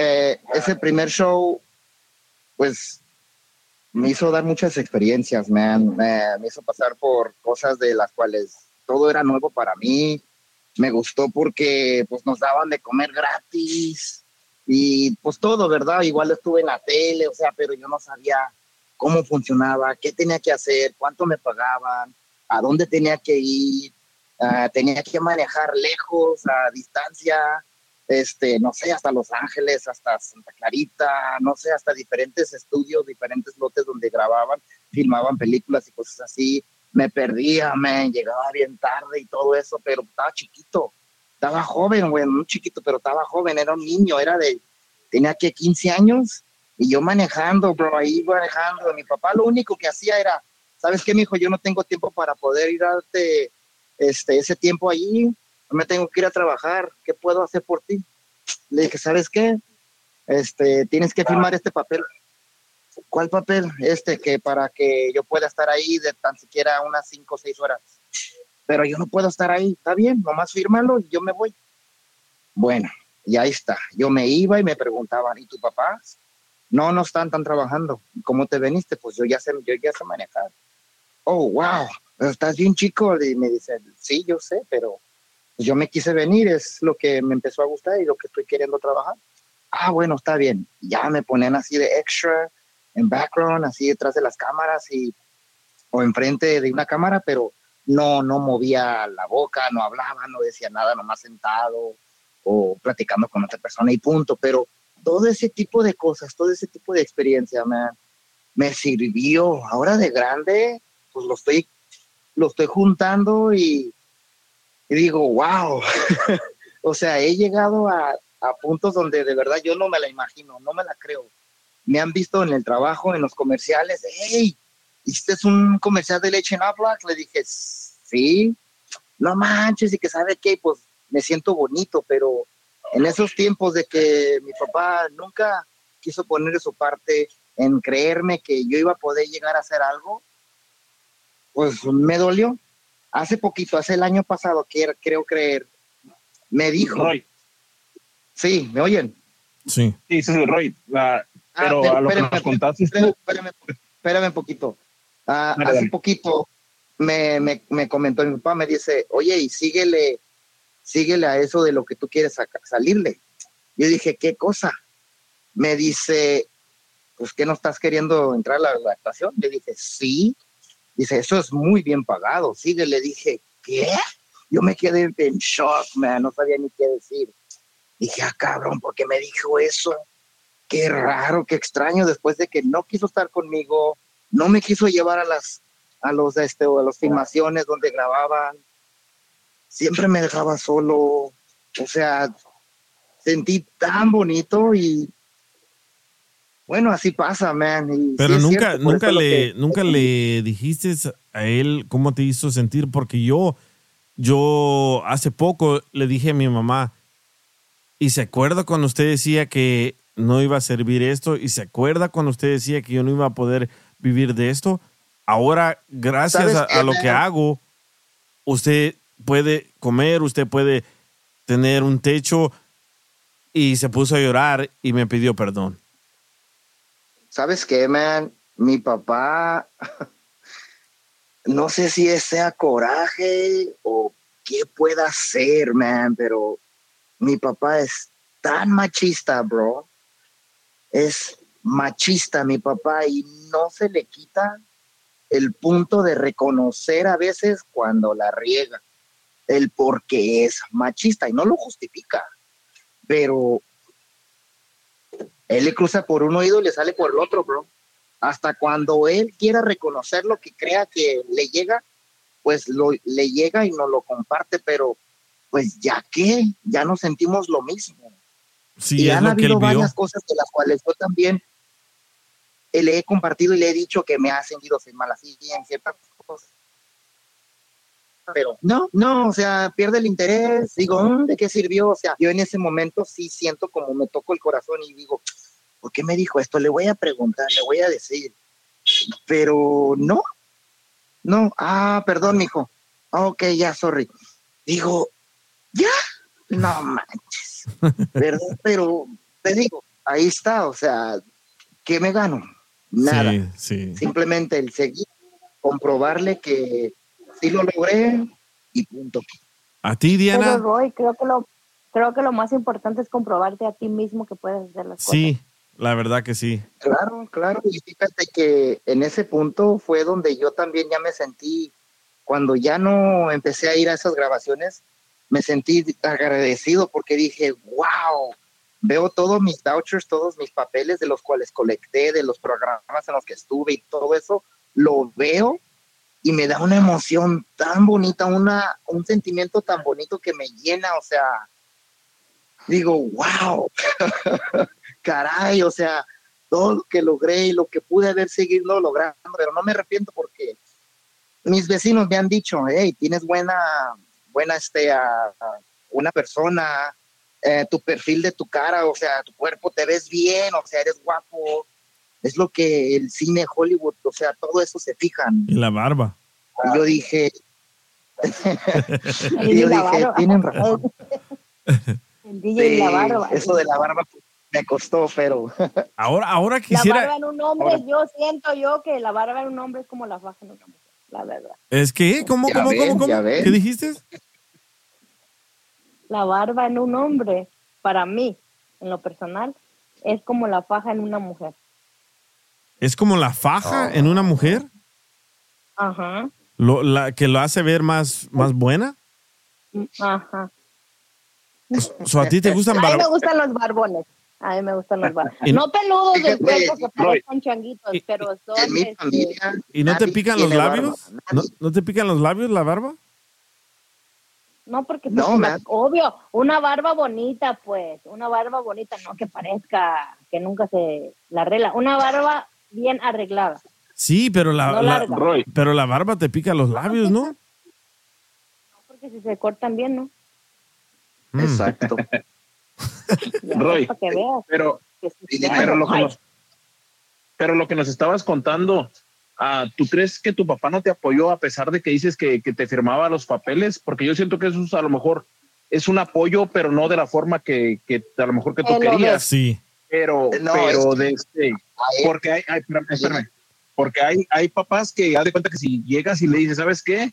Eh, ese primer show, pues, me hizo dar muchas experiencias, man. Me, me hizo pasar por cosas de las cuales todo era nuevo para mí. Me gustó porque, pues, nos daban de comer gratis y, pues, todo, ¿verdad? Igual estuve en la tele, o sea, pero yo no sabía cómo funcionaba, qué tenía que hacer, cuánto me pagaban, a dónde tenía que ir. Ah, tenía que manejar lejos, a distancia, este, no sé, hasta Los Ángeles, hasta Santa Clarita, no sé, hasta diferentes estudios, diferentes lotes donde grababan, filmaban películas y cosas así. Me perdía, me llegaba bien tarde y todo eso, pero estaba chiquito, estaba joven, güey, no chiquito, pero estaba joven, era un niño, era de, tenía que 15 años y yo manejando, bro, ahí manejando. Mi papá lo único que hacía era, ¿sabes qué, mijo? Yo no tengo tiempo para poder ir a darte este, ese tiempo allí, me tengo que ir a trabajar, ¿qué puedo hacer por ti? Le dije, ¿sabes qué? Este, tienes que firmar este papel. ¿Cuál papel? Este, que para que yo pueda estar ahí de tan siquiera unas cinco o seis horas. Pero yo no puedo estar ahí, está bien, nomás fírmalo y yo me voy. Bueno, y ahí está. Yo me iba y me preguntaban, ¿y tu papá? No, no están tan trabajando. ¿Cómo te veniste? Pues yo ya sé, yo ya sé manejar. Oh, wow, estás bien chico. Y me dice, sí, yo sé, pero yo me quise venir, es lo que me empezó a gustar y lo que estoy queriendo trabajar. Ah, bueno, está bien. Ya me ponen así de extra, en background, así detrás de las cámaras y o enfrente de una cámara, pero no, no movía la boca, no hablaba, no decía nada, nomás sentado o platicando con otra persona y punto. Pero todo ese tipo de cosas, todo ese tipo de experiencia me, me sirvió. Ahora de grande, pues lo estoy, lo estoy juntando y, y digo, wow. *laughs* o sea, he llegado a, puntos donde de verdad yo no me la imagino, no me la creo. Me han visto en el trabajo, en los comerciales. Hey, ¿hiciste un comercial de leche en Black? Le dije, sí, no manches, y que sabe qué, pues me siento bonito, pero en esos tiempos de que mi papá nunca quiso poner su parte en creerme que yo iba a poder llegar a hacer algo, pues me dolió. Hace poquito, hace el año pasado, que creo creer, me dijo. Roy. Sí, ¿me oyen? Sí. Sí, ese es el Roy. Ah, Ah, pero pero a lo que nos contaste, espérame, espérame, espérame un poquito. Ah, Dale, hace dale. poquito me, me, me comentó mi papá, me dice, oye, y síguele, síguele a eso de lo que tú quieres saca- salirle. Yo dije, ¿qué cosa? Me dice, pues, ¿qué no estás queriendo entrar a la, la actuación? Le dije, sí. Dice, eso es muy bien pagado. Síguele. Dije, ¿qué? Yo me quedé en shock, man, no sabía ni qué decir. Dije, ah, cabrón, ¿por qué me dijo eso? Qué raro, qué extraño, después de que no quiso estar conmigo, no me quiso llevar a las, a los, este, a las filmaciones donde grababan, siempre me dejaba solo, o sea, sentí tan bonito y bueno, así pasa, man. y Pero nunca, cierto, nunca le, que- nunca le dijiste a él cómo te hizo sentir, porque yo, yo hace poco le dije a mi mamá, y se acuerda cuando usted decía que no iba a servir esto, y se acuerda cuando usted decía que yo no iba a poder vivir de esto. Ahora, gracias ¿Sabes a, lo que hago, usted puede comer, usted puede tener un techo, y se puso a llorar y me pidió perdón. ¿Sabes qué, man? Mi papá, *laughs* no sé si sea coraje o qué pueda ser, man, pero mi papá es tan machista, bro. Es machista mi papá y no se le quita el punto de reconocer a veces cuando la riega, el por qué es machista y no lo justifica, pero él le cruza por un oído y le sale por el otro, bro. Hasta cuando él quiera reconocer lo que crea que le llega, pues lo, le llega y nos lo comparte, pero pues ya que, ya nos sentimos lo mismo. Sí, y han habido varias cosas de las cuales yo también le he compartido y le he dicho que me ha sentido mal así en ciertas cosas. Pero no, no, o sea, pierde el interés, digo, "Mm, ¿de qué sirvió? O sea, yo en ese momento sí siento como me toco el corazón y digo, ¿por qué me dijo esto? Le voy a preguntar, le voy a decir. Pero no, no, ah, perdón, mijo. Ah, Ok, ya, sorry. Digo, ya, no manches, ¿verdad? *laughs* Pero te digo, ahí está, o sea, ¿qué me gano? Nada. Sí, sí. Simplemente el seguir, comprobarle que sí lo logré y punto. ¿A ti, Pero Diana? Roy, creo que lo creo que lo más importante es comprobarte a ti mismo que puedes hacer las cosas. Sí, la verdad que sí. Claro, claro. Y fíjate que en ese punto fue donde yo también ya me sentí, cuando ya no empecé a ir a esas grabaciones, me sentí agradecido porque dije, wow, veo todos mis vouchers, todos mis papeles de los cuales colecté, de los programas en los que estuve y todo eso, lo veo y me da una emoción tan bonita, una, un sentimiento tan bonito que me llena, o sea, digo, wow, *laughs* caray, o sea, todo lo que logré y lo que pude haber seguido logrando, pero no me arrepiento porque mis vecinos me han dicho, hey, tienes buena, buena, este, ah, una persona, eh, tu perfil de tu cara, o sea, tu cuerpo, te ves bien, o sea, eres guapo, es lo que el cine Hollywood, o sea, todo eso se fijan. Y la barba. Y yo dije, *laughs* Y yo la dije, barba. tienen razón. *laughs* El DJ y la Sí, barba. Eso de la barba me costó, pero *laughs* Ahora, ahora La quisiera. barba en un hombre, yo siento yo que la barba en un hombre es como la faja en una mujer, la verdad. ¿Es que? ¿Cómo, Ya cómo, ven, cómo, cómo? ¿Qué dijiste? La barba en un hombre, para mí, en lo personal, es como la faja en una mujer. ¿Es como la faja en una mujer? Ajá, Lo, la, ¿Que lo hace ver más, más buena? ajá. ¿A ti te gustan A mí me gustan los barbones. A mí me gustan los barbones. *laughs* No peludos del cuerpo que Roy. parezcan changuitos, pero son... mi este, familia ¿Y no te pican los barba, labios? ¿No, ¿No te pican los labios la barba? No, porque No, pues, obvio, una barba bonita, pues, una barba bonita, no que parezca que nunca se la arregla, una barba bien arreglada. Sí, pero la, No la- larga. Roy, pero la barba te pica los labios, ¿no? Porque si se cortan bien, ¿no? Mm. Exacto. Roy, para que veas. pero, pero, lo que nos, pero lo que nos estabas contando, ah, ¿tú crees que tu papá no te apoyó a pesar de que dices que, que te firmaba los papeles? Porque yo siento que eso es, a lo mejor es un apoyo, pero no de la forma que, que a lo mejor que tú Él querías. Sí. Pero, No, pero es- de este, porque hay, hay- espérame, espérame. porque hay, hay papás que haz de cuenta que si llegas y le dices, ¿sabes qué?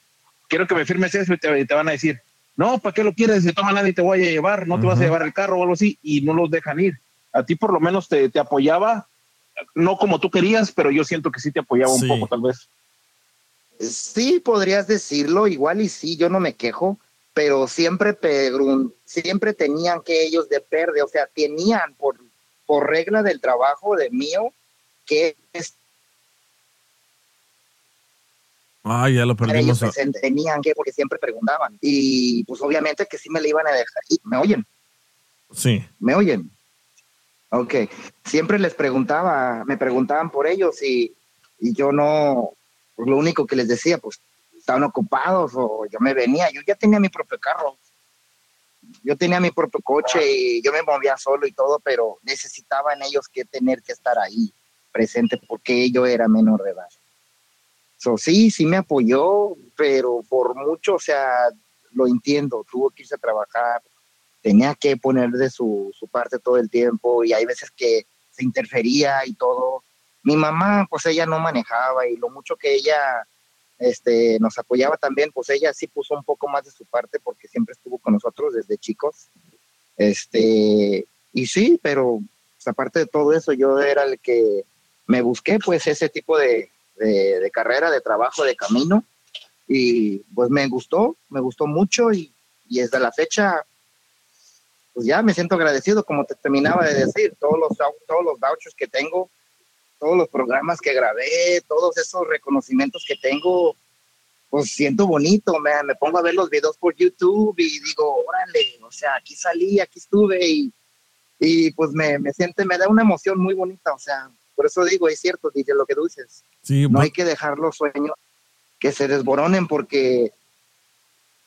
Quiero que me firmes eso y te, te van a decir, no, ¿para qué lo quieres? De toma nadie te voy a llevar, no te vas a llevar el carro o algo así, y no los dejan ir. A ti por lo menos te, te apoyaba, no como tú querías, pero yo siento que sí te apoyaba Sí. un poco, tal vez. Sí, podrías decirlo, igual y sí, yo no me quejo, pero siempre, siempre tenían que ellos de perder, o sea, tenían por, por regla del trabajo de mío que es- Ah, ya lo ellos perdimos. presentes, tenían que, porque siempre preguntaban, y pues obviamente que sí me le iban a dejar, y me oyen, Sí. me oyen. Ok, siempre les preguntaba, me preguntaban por ellos y, y yo no, pues lo único que les decía, pues estaban ocupados o yo me venía, yo ya tenía mi propio carro, yo tenía mi propio coche y yo me movía solo y todo, pero necesitaban ellos que tener que estar ahí presente porque yo era menor de edad. So, sí, sí me apoyó, pero por mucho, o sea, lo entiendo, tuvo que irse a trabajar, tenía que poner de su, parte todo el tiempo y hay veces que se interfería y todo. Mi mamá, pues ella no manejaba y lo mucho que ella este, nos apoyaba también, pues ella sí puso un poco más de su parte porque siempre estuvo con nosotros desde chicos. Este, y sí, pero pues, aparte de todo eso, yo era el que me busqué pues ese tipo de, de, carrera, de trabajo, de camino y pues me gustó, me gustó mucho y, y desde la fecha pues ya me siento agradecido, como te terminaba de decir, todos los, todos los vouchers que tengo, todos los programas que grabé, todos esos reconocimientos que tengo, pues siento bonito, me, me pongo a ver los videos por YouTube y digo, órale, o sea, aquí salí, aquí estuve y, y pues me, me siente, me da una emoción muy bonita, o sea, por eso digo, es cierto, dice lo que dices, Sí, no hay que dejar los sueños que se desboronen porque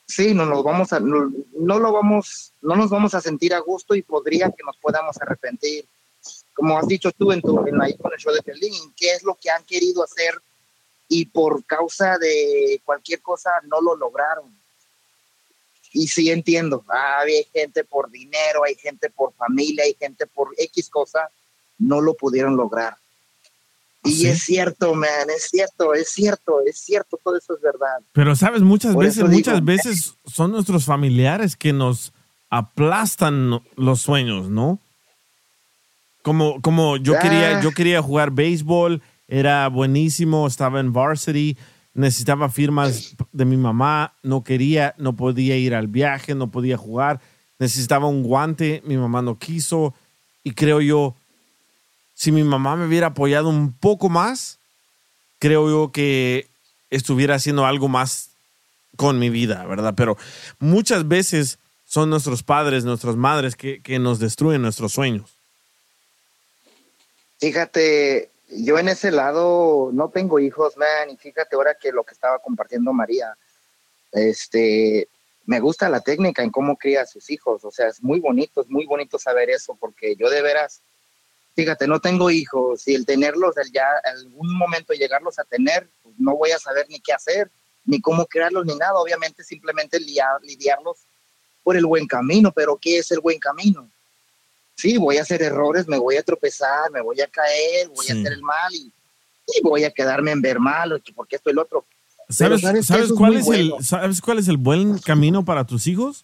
sí, no nos vamos a, no, no lo vamos, no nos vamos a sentir a gusto y podría que nos podamos arrepentir. Como has dicho tú en tu, en ahí con el show de Pelín, ¿qué es lo que han querido hacer y por causa de cualquier cosa no lo lograron? Y sí entiendo, ah, hay gente por dinero, hay gente por familia, hay gente por X cosa, no lo pudieron lograr. Y Sí. es cierto, man, es cierto, es cierto, es cierto, todo eso es verdad. Pero sabes, muchas Por veces, digo- muchas veces son nuestros familiares que nos aplastan los sueños, ¿no? Como, como yo Ah. quería, yo quería jugar béisbol, era buenísimo, estaba en varsity, necesitaba firmas de mi mamá, no quería, no podía ir al viaje, no podía jugar, necesitaba un guante, mi mamá no quiso, y creo yo, si mi mamá me hubiera apoyado un poco más, creo yo que estuviera haciendo algo más con mi vida, ¿verdad? Pero muchas veces son nuestros padres, nuestras madres que, que nos destruyen nuestros sueños. Fíjate, yo en ese lado no tengo hijos, man, y fíjate ahora que lo que estaba compartiendo María, este, me gusta la técnica en cómo cría a sus hijos, o sea, es muy bonito, es muy bonito saber eso, porque yo de veras, fíjate, no tengo hijos y el tenerlos, el ya algún momento llegarlos a tener, pues no voy a saber ni qué hacer, ni cómo crearlos, ni nada, obviamente simplemente liar- lidiarlos por el buen camino, pero ¿qué es el buen camino? sí, voy a hacer errores, me voy a tropezar, me voy a caer, voy a hacer el mal y, y voy a quedarme en ver mal, que porque esto y lo otro. ¿Sabes, ¿sabes qué? sabes Eso es cuál muy es bueno. el, ¿Sabes cuál es el buen camino para tus hijos?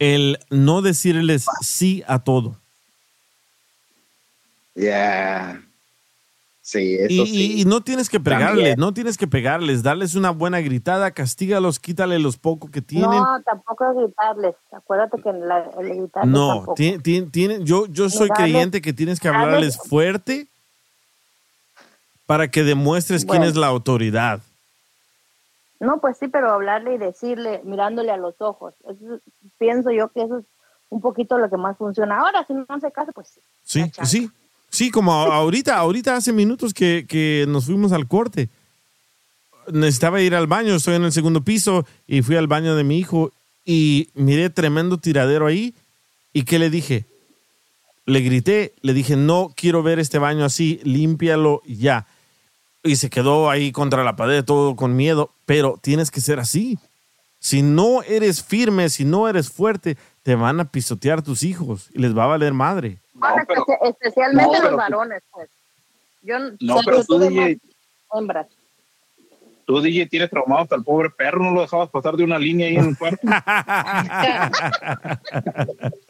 El no decirles sí a todo. Ya. Sí, eso Y, sí. y- y no tienes que pegarles, También. no tienes que pegarles, darles una buena gritada, castígalos, quítale los poco que tienen. No, tampoco gritarles. Acuérdate que la, el gritarles No, tampoco. ti- ti- tiene- yo, yo soy creyente que tienes que hablarles fuerte para que demuestres quién es la autoridad. No, pues sí, pero hablarle y decirle, mirándole a los ojos. Eso pienso yo que eso es un poquito lo que más funciona. Ahora, si no hace caso, pues sí. Sí, sí, como ahorita, ahorita hace minutos que, que nos fuimos al corte. necesitaba ir al baño, estoy en el segundo piso y fui al baño de mi hijo y miré tremendo tiradero ahí. ¿Y qué le dije? Le grité, le dije, no quiero ver este baño así, límpialo ya. Y se quedó ahí contra la pared, todo con miedo, pero tienes que ser así. Si no eres firme, si no eres fuerte, te van a pisotear tus hijos y les va a valer madre. Bueno, especialmente no, pero los varones, pues. Yo No, pero tú, DJ, más hembras. tú, DJ, tienes traumado hasta el pobre perro, no lo dejabas pasar de una línea ahí en el cuarto. *laughs*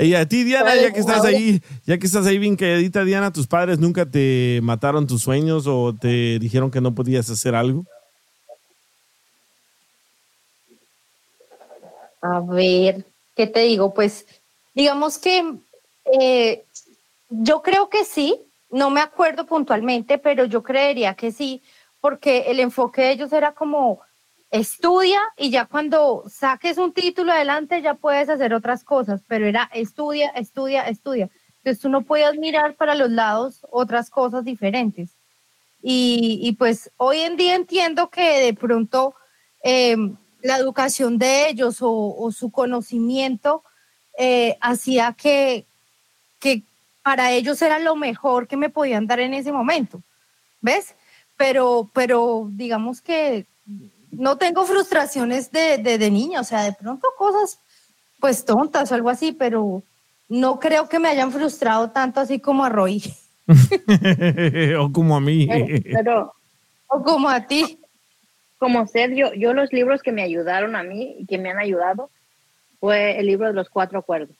Y a ti, Diana, ya que estás ahí, ya que estás ahí bien calladita, Diana, ¿tus padres nunca te mataron tus sueños o te dijeron que no podías hacer algo? A ver, ¿qué te digo? Pues digamos que eh, yo creo que sí, no me acuerdo puntualmente, pero yo creería que sí, porque el enfoque de ellos era como estudia y ya cuando saques un título adelante ya puedes hacer otras cosas, pero era estudia, estudia, estudia. Entonces tú no podías mirar para los lados otras cosas diferentes. Y, pues hoy en día entiendo que de pronto eh, la educación de ellos o, o su conocimiento eh, hacía que, que para ellos era lo mejor que me podían dar en ese momento. ¿Ves? Pero, pero digamos que no tengo frustraciones de, de, de niña, o sea, de pronto cosas pues tontas o algo así, pero no creo que me hayan frustrado tanto así como a Roy *laughs* o como a mí. Pero o como a ti. como ser yo, yo los libros que me ayudaron a mí y que me han ayudado fue el libro de los cuatro acuerdos.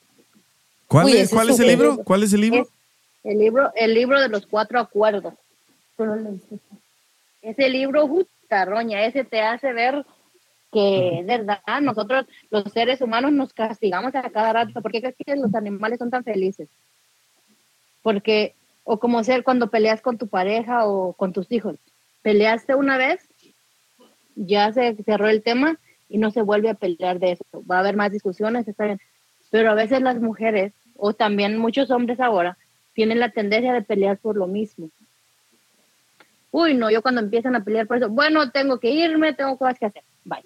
¿Cuál, Uy, es, cuál es el súper. libro? ¿Cuál es el libro? Es el libro, el libro de los cuatro acuerdos. Ese libro, puta, roña, ese te hace ver que es verdad, nosotros los seres humanos nos castigamos a cada rato. ¿Por qué crees que los animales son tan felices? Porque, o como ser cuando peleas con tu pareja o con tus hijos. Peleaste una vez, ya se cerró el tema y no se vuelve a pelear de eso. Va a haber más discusiones, está bien. Pero a veces las mujeres, o también muchos hombres ahora, tienen la tendencia de pelear por lo mismo. Uy, no, yo cuando empiezan a pelear por eso, bueno, tengo que irme, tengo cosas que hacer. Bye.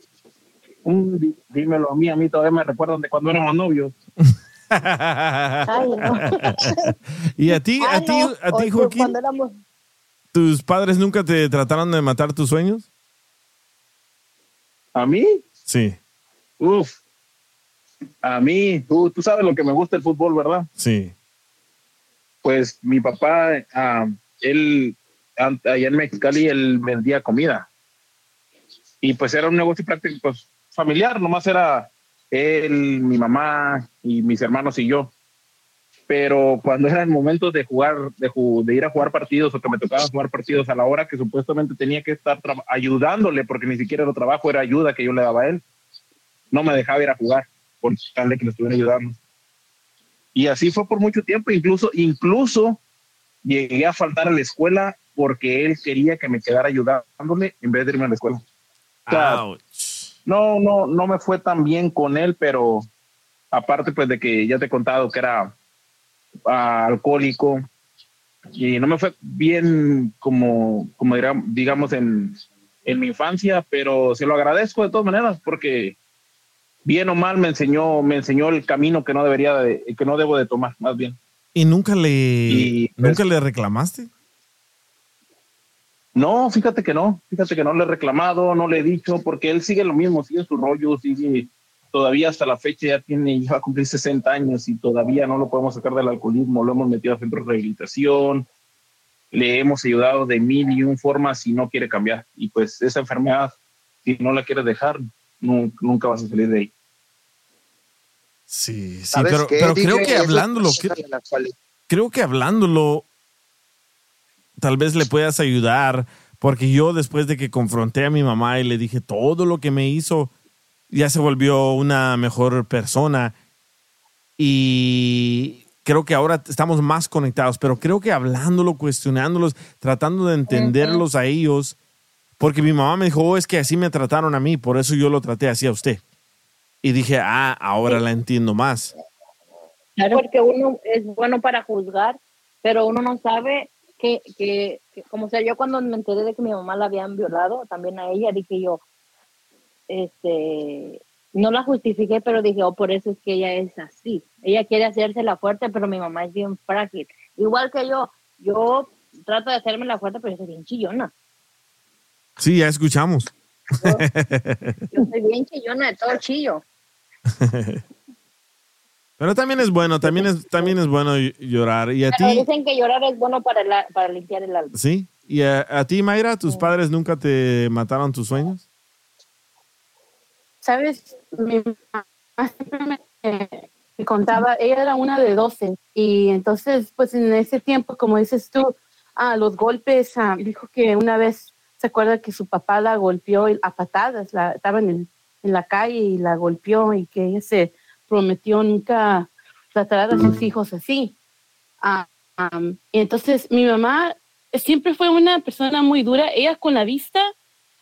Mm, dí- dímelo a mí, a mí todavía me recuerdan de cuando éramos novios. *laughs* Ay, no. *laughs* ¿Y a ti, a ti, no, a ti, Joaquín? Cuando éramos, ¿Tus padres nunca te trataron de matar tus sueños? ¿A mí? Sí, Uf. A mí, tú, tú sabes lo que me gusta el fútbol, ¿verdad? sí. Pues mi papá, ah, él, allá en Mexicali, él vendía comida. Y pues era un negocio práctico, pues familiar, nomás era él, mi mamá y mis hermanos y yo. Pero cuando eran momentos de jugar, de, de ir a jugar partidos o que me tocaba jugar partidos a la hora que supuestamente tenía que estar ayudándole, porque ni siquiera era trabajo, era ayuda que yo le daba a él, no me dejaba ir a jugar por tal de que le estuviera ayudando. Y así fue por mucho tiempo, incluso, incluso llegué a faltar a la escuela porque él quería que me quedara ayudándole en vez de irme a la escuela. O sea, no, no, no me fue tan bien con él, pero aparte pues de que ya te he contado que era ah, alcohólico y no me fue bien como, como digamos en, en mi infancia, pero se lo agradezco de todas maneras porque bien o mal me enseñó, me enseñó el camino que no debería de, que no debo de tomar, más bien. ¿Y nunca le, Y, pues, nunca le reclamaste? No, fíjate que no, fíjate que no le he reclamado, no le he dicho, porque él sigue lo mismo, sigue su rollo, sigue todavía hasta la fecha ya tiene, ya va a cumplir 60 años y todavía no lo podemos sacar del alcoholismo, lo hemos metido a centros de rehabilitación, le hemos ayudado de mil y un formas y no quiere cambiar. Y pues esa enfermedad, si no la quieres dejar, nunca vas a salir de ahí. Sí, sí, ¿Sabes pero, pero creo que hablándolo, cuales- creo que hablándolo, tal vez le puedas ayudar, porque yo después de que confronté a mi mamá y le dije todo lo que me hizo, ya se volvió una mejor persona. Y creo que ahora estamos más conectados, pero creo que hablándolo, cuestionándolos, tratando de entenderlos a ellos, porque mi mamá me dijo, oh, es que así me trataron a mí, por eso yo lo traté así a usted. Y dije, ah, ahora la entiendo más. Porque uno es bueno para juzgar, pero uno no sabe que, que, porque como sea, yo cuando me enteré de que mi mamá la habían violado, también a ella, dije yo, este, no la justifiqué, pero dije, oh, por eso es que ella es así. Ella quiere hacerse la fuerte, pero mi mamá es bien frágil. Igual que yo, yo trato de hacerme la fuerte, pero yo soy bien chillona. Sí, ya escuchamos. Yo soy bien chillona de todo chillo. Pero también es bueno, también es, también es bueno llorar. ¿Y a Pero ti? dicen que llorar es bueno para, la- para limpiar el alma. Sí. ¿Y a, a ti, Mayra, tus padres nunca te mataron tus sueños? ¿Sabes? Mi mamá siempre me, me contaba, ella era una de 12 y entonces, pues en ese tiempo, como dices tú, ah, los golpes, ah, dijo que una vez se acuerda que su papá la golpeó a patadas, la, estaba en, el- en la calle y la golpeó y que ella se prometió nunca tratar a sus hijos así. Y entonces mi mamá siempre fue una persona muy dura, ella con la vista,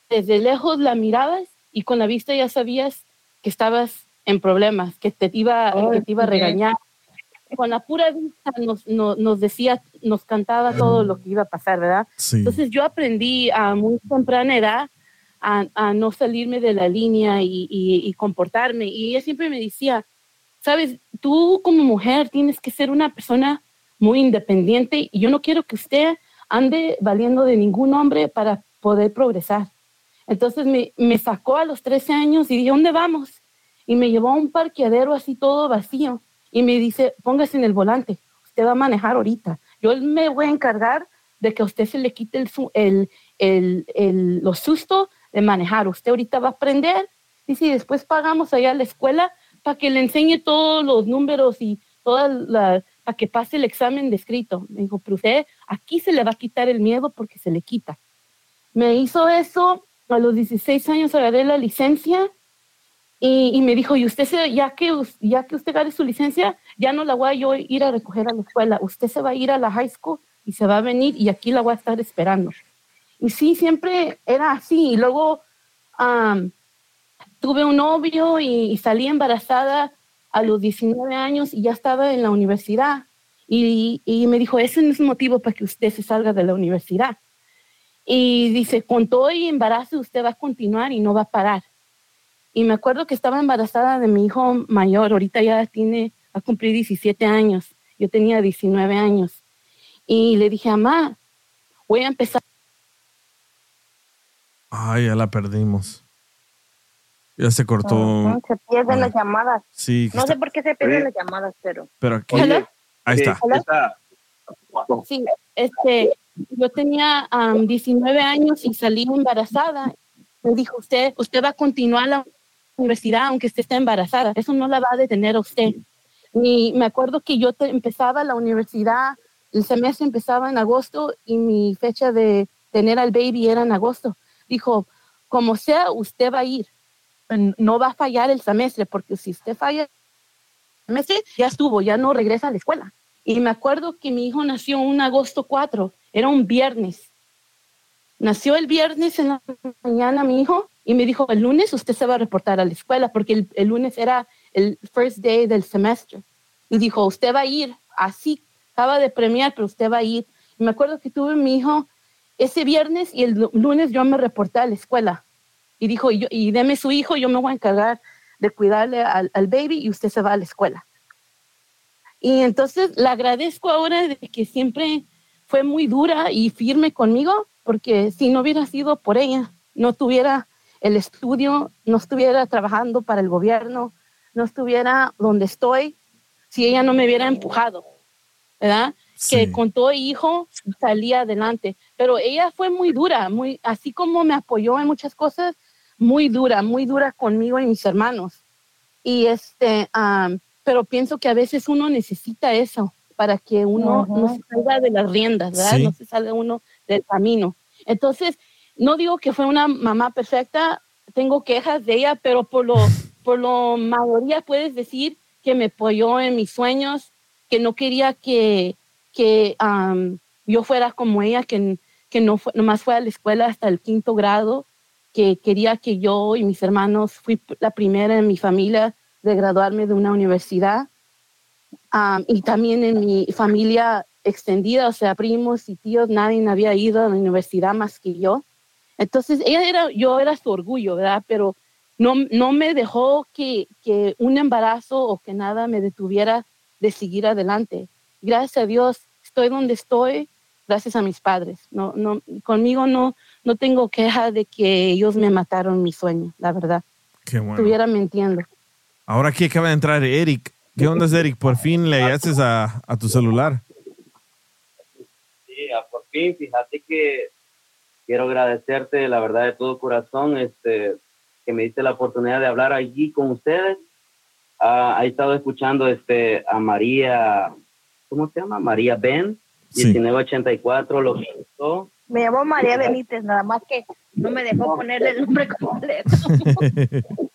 desde lejos la mirabas y con la vista ya sabías que estabas en problemas, que te iba, que te iba a regañar. Con la pura vista nos, no- nos decía, nos cantaba todo lo que iba a pasar, ¿verdad? Sí. Entonces yo aprendí a muy temprana edad a, a no salirme de la línea y, y- y comportarme. Y ella siempre me decía, sabes, tú como mujer tienes que ser una persona muy independiente y yo no quiero que usted ande valiendo de ningún hombre para poder progresar. Entonces me, me sacó a los 13 años y dije, ¿dónde vamos? Y me llevó a un parqueadero así todo vacío y me dice, póngase en el volante, usted va a manejar ahorita. Yo me voy a encargar de que a usted se le quite el, el, el, el- los sustos de manejar. Usted ahorita va a aprender. Y después pagamos allá a la escuela para que le enseñe todos los números y toda para que pase el examen de escrito. Me dijo, pero usted aquí se le va a quitar el miedo porque se le quita. Me hizo eso, a los 16 años agarré la licencia y, me dijo, y usted, se, ya, que, ya que usted agarre su licencia, ya no la voy a ir a recoger a la escuela, usted se va a ir a la high school y se va a venir y aquí la voy a estar esperando. Y sí, siempre era así. Y luego am, tuve un novio y, salí embarazada a los 19 años y ya estaba en la universidad. Y, y me dijo, ese no es motivo para que usted se salga de la universidad. Y dice, con todo y embarazo usted va a continuar y no va a parar. Y me acuerdo que estaba embarazada de mi hijo mayor, ahorita ya tiene, va a cumplir 17 años, yo tenía 19 años. Y le dije, mamá, voy a empezar. Ay, ya la perdimos. Ya se cortó. Ujú, Se pierden las llamadas. Sí, No sé por qué se pierden las llamadas, pero. pero aquí. Ahí está. Hola. Sí, este, yo tenía am, 19 años y salí embarazada. Me dijo usted, usted va a continuar la universidad aunque usted esté embarazada. Eso no la va a detener a usted. Y me acuerdo que yo empezaba la universidad, el semestre empezaba en agosto y mi fecha de tener al baby era en agosto. Dijo, como sea, usted va a ir. No va a fallar el semestre, porque si usted falla el semestre, ya estuvo, ya no regresa a la escuela. Y me acuerdo que mi hijo nació un agosto 4, era un viernes. Nació el viernes en la mañana mi hijo y me dijo, el lunes usted se va a reportar a la escuela porque el, el lunes era el first day del semestre. Y dijo, usted va a ir, así, acaba de premiar, pero usted va a ir. Y me acuerdo que tuve mi hijo ese viernes y el lu- lunes yo me reporté a la escuela. Y dijo, y, yo, y deme su hijo, yo me voy a encargar de cuidarle al, al baby y usted se va a la escuela. Y entonces le agradezco ahora de que siempre fue muy dura y firme conmigo, porque si no hubiera sido por ella, no tuviera el estudio, no estuviera trabajando para el gobierno, no estuviera donde estoy, si ella no me hubiera empujado, ¿verdad? Que con todo hijo salía adelante. Pero ella fue muy dura, muy, así como me apoyó en muchas cosas, muy dura, muy dura conmigo y mis hermanos. Y este, pero pienso que a veces uno necesita eso para que uno no se salga de las riendas, ¿verdad? Sí. No se salga uno del camino. Entonces, no digo que fue una mamá perfecta, tengo quejas de ella, pero por lo, por lo mayoría puedes decir que me apoyó en mis sueños, que no quería que, que yo fuera como ella, que, que no fue, nomás fue a la escuela hasta el quinto grado, que quería que yo y mis hermanos fui la primera en mi familia de graduarme de una universidad. Y también en mi familia extendida, o sea, primos y tíos, nadie había ido a la universidad más que yo. Entonces, ella era, yo era su orgullo, ¿verdad? Pero no, no me dejó que, que un embarazo o que nada me detuviera de seguir adelante. Gracias a Dios, estoy donde estoy, gracias a mis padres. No, no, conmigo no, no tengo queja de que ellos me mataron mi sueño, la verdad. Qué bueno. Estuviera mintiendo. Ahora aquí acaba de entrar Eric. ¿Qué onda, Eric? Por fin le haces a, a tu celular. Sí, a por fin, fíjate que quiero agradecerte, la verdad, de todo corazón, este, que me diste la oportunidad de hablar allí con ustedes. Ah, he estado escuchando este, a María, ¿cómo se llama? María Ben, Sí. 1984, lo que gustó. Me llamó María Benítez, nada más que no me dejó ponerle el nombre completo. *laughs*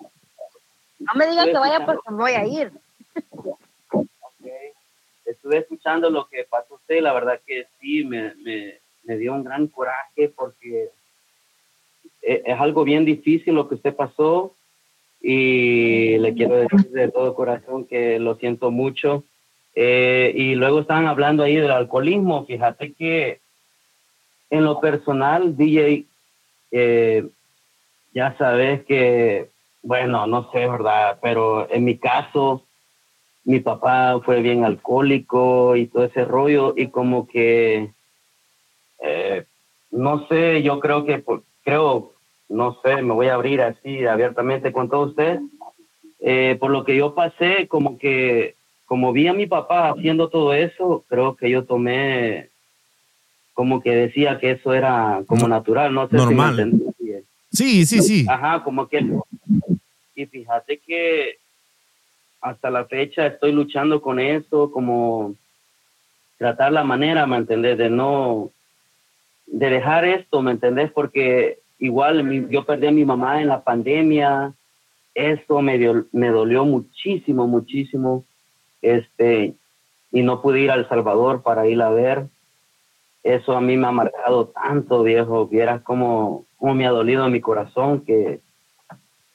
No me digan que vaya porque me voy a ir. Estuve escuchando lo que pasó usted, la verdad que sí, me, me, me dio un gran coraje porque e- es algo bien difícil lo que usted pasó y le quiero decir de todo corazón que lo siento mucho. Eh, y luego estaban hablando ahí del alcoholismo. Fíjate que en lo personal, DJ, eh, ya sabes que, bueno, no sé, ¿verdad? Pero en mi caso, mi papá fue bien alcohólico y todo ese rollo y como que, eh, no sé, yo creo que, creo, no sé, me voy a abrir así abiertamente con todo usted. Eh, por lo que yo pasé, como que, como vi a mi papá haciendo todo eso, creo que yo tomé, como que decía que eso era como natural, no sé Normal. si me. Sí, sí, sí. Ajá, como que... Y fíjate que hasta la fecha estoy luchando con eso, como tratar la manera, ¿me entendés? De no... De dejar esto, ¿me entendés? Porque igual yo perdí a mi mamá en la pandemia, eso me, dio- me dolió muchísimo, muchísimo, este, y no pude ir a El Salvador para ir a ver. Eso a mí me ha marcado tanto, viejo. Vieras cómo, cómo me ha dolido mi corazón que,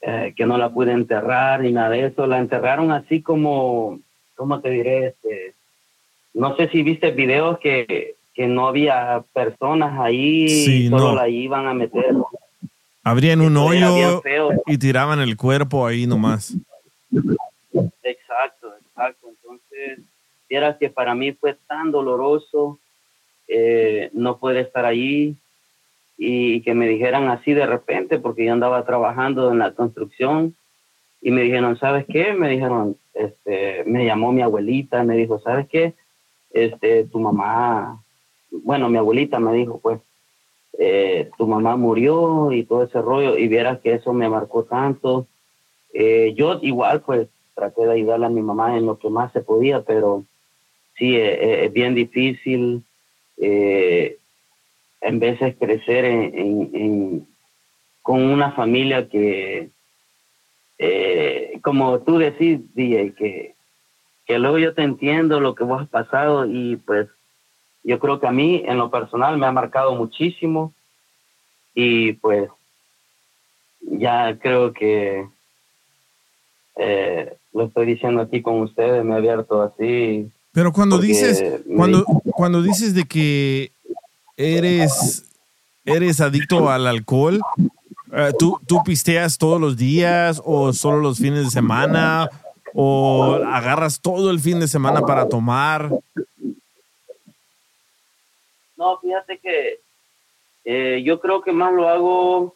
eh, que no la pude enterrar ni nada de eso. La enterraron así como, ¿cómo te diré? Este, no sé si viste videos que, que no había personas ahí, Sí, solo no. la iban a meter. Abrían un hoyo y tiraban el cuerpo ahí nomás. Exacto, exacto. Entonces, vieras que para mí fue tan doloroso eh, no poder estar ahí y que me dijeran así de repente, porque yo andaba trabajando en la construcción y me dijeron, ¿sabes qué? Me dijeron, este, me llamó mi abuelita, me dijo, ¿sabes qué? Este, tu mamá, bueno, mi abuelita me dijo, pues, eh, tu mamá murió y todo ese rollo, y vieras que eso me marcó tanto. Eh, yo igual, pues, traté de ayudarle a mi mamá en lo que más se podía, pero sí, eh, eh, es bien difícil en veces crecer en, en- con una familia que, como tú decís, DJ, que, que luego yo te entiendo lo que vos has pasado y pues yo creo que a mí en lo personal me ha marcado muchísimo y pues ya creo que eh, lo estoy diciendo aquí con ustedes, me he abierto así. Pero cuando dices, cuando, cuando dices de que eres, eres adicto al alcohol, eh, ¿tú, ¿tú pisteas todos los días o solo los fines de semana? ¿O agarras todo el fin de semana para tomar? No, fíjate que eh, yo creo que más lo hago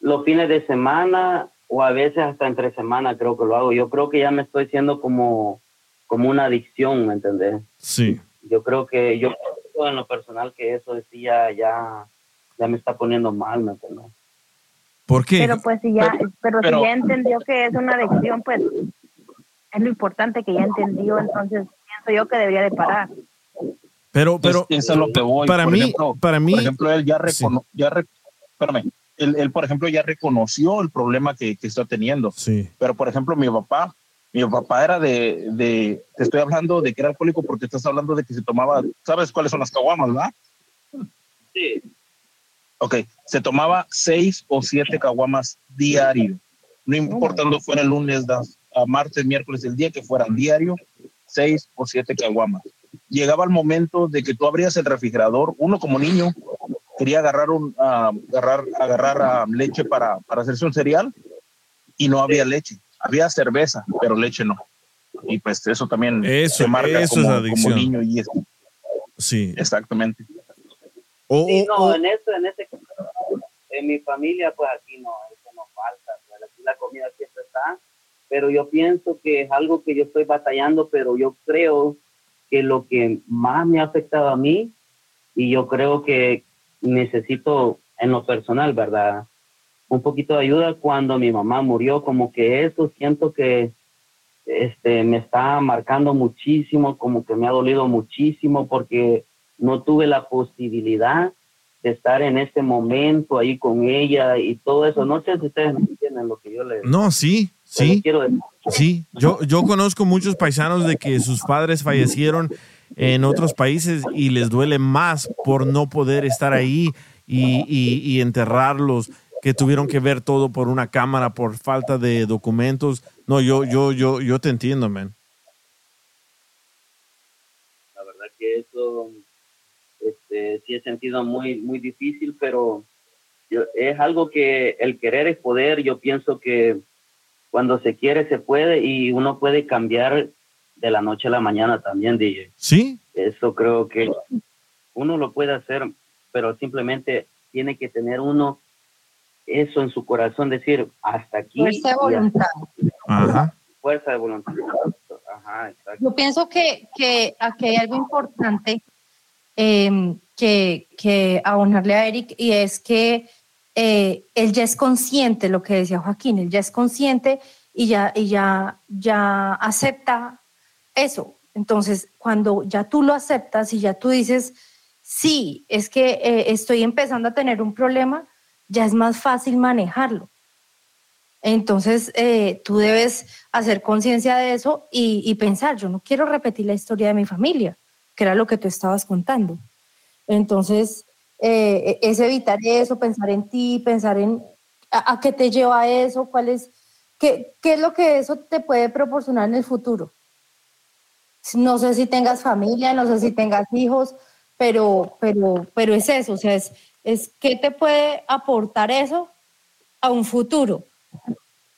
los fines de semana o a veces hasta entre semana creo que lo hago. Yo creo que ya me estoy siendo como, como una adicción, ¿me entendés? Sí. Yo creo que yo creo en lo personal que eso decía ya, ya me está poniendo mal, ¿me entendés? ¿Por qué? Pero pues si ya, pero, pero- si ya entendió que es una adicción, pues es lo importante que ya entendió, entonces pienso yo que debería de parar. Pero, pero Es- eso es lo que voy. para Por mí, ejemplo, para mí, por ejemplo, él ya recono, ya re- espérame, él, él, por ejemplo, ya reconoció el problema que, que está teniendo. Sí. Pero, por ejemplo, mi papá, mi papá era de, de, te estoy hablando de que era alcohólico porque estás hablando de que se tomaba, ¿sabes cuáles son las caguamas, verdad? Sí. Ok, se tomaba seis o siete caguamas diario, no importando fuera el lunes, das- a martes, miércoles, el día que fuera diario, seis o siete caguamas. Llegaba el momento de que tú abrías el refrigerador, uno como niño quería agarrar un ah, agarrar agarrar ah, leche para, para hacerse un cereal y no había leche, había cerveza, pero leche no. Y pues eso también Eso- se marca eso como, es adicción. como niño y es Sí. exactamente. O, Sí, no, en eso, en ese en mi familia, pues aquí no, eso no falta, pues, aquí la comida siempre está, pero yo pienso que es algo que yo estoy batallando, pero yo creo que lo que más me ha afectado a mí, y yo creo que necesito en lo personal, ¿verdad? Un poquito de ayuda cuando mi mamá murió, como que eso siento que este, me está marcando muchísimo, como que me ha dolido muchísimo porque no tuve la posibilidad de estar en ese momento ahí con ella y todo eso. No sé si ustedes entienden lo que yo les, no, sí, sí. Sí, yo, yo conozco muchos paisanos de que sus padres fallecieron en otros países y les duele más por no poder estar ahí y, y- y enterrarlos, que tuvieron que ver todo por una cámara, por falta de documentos. No, yo, yo, yo, yo te entiendo, man. La verdad que eso este, sí he sentido muy, muy difícil, pero yo- es algo que el querer es poder. Yo pienso que cuando se quiere se puede y uno puede cambiar de la noche a la mañana también, DJ. Sí, Eso creo que uno lo puede hacer, pero simplemente tiene que tener uno eso en su corazón, decir hasta aquí. Fuerza de voluntad. Ajá. Fuerza de voluntad. Ajá, exacto. Yo pienso que, que aquí hay algo importante eh, que, que abonarle a Eric y es que eh, él ya es consciente, lo que decía Joaquín, él ya es consciente y ya, y ya, ya acepta eso. Entonces, cuando ya tú lo aceptas y ya tú dices, sí, es que eh, estoy empezando a tener un problema, ya es más fácil manejarlo. Entonces, eh, tú debes hacer conciencia de eso y, y pensar, yo no quiero repetir la historia de mi familia, que era lo que tú estabas contando. Entonces, eh, es evitar eso, pensar en ti, pensar en a, qué te lleva eso, cuál es, qué, qué es lo que eso te puede proporcionar en el futuro. No sé si tengas familia, no sé si tengas hijos, pero, pero, pero es eso, o sea, es, es qué te puede aportar eso a un futuro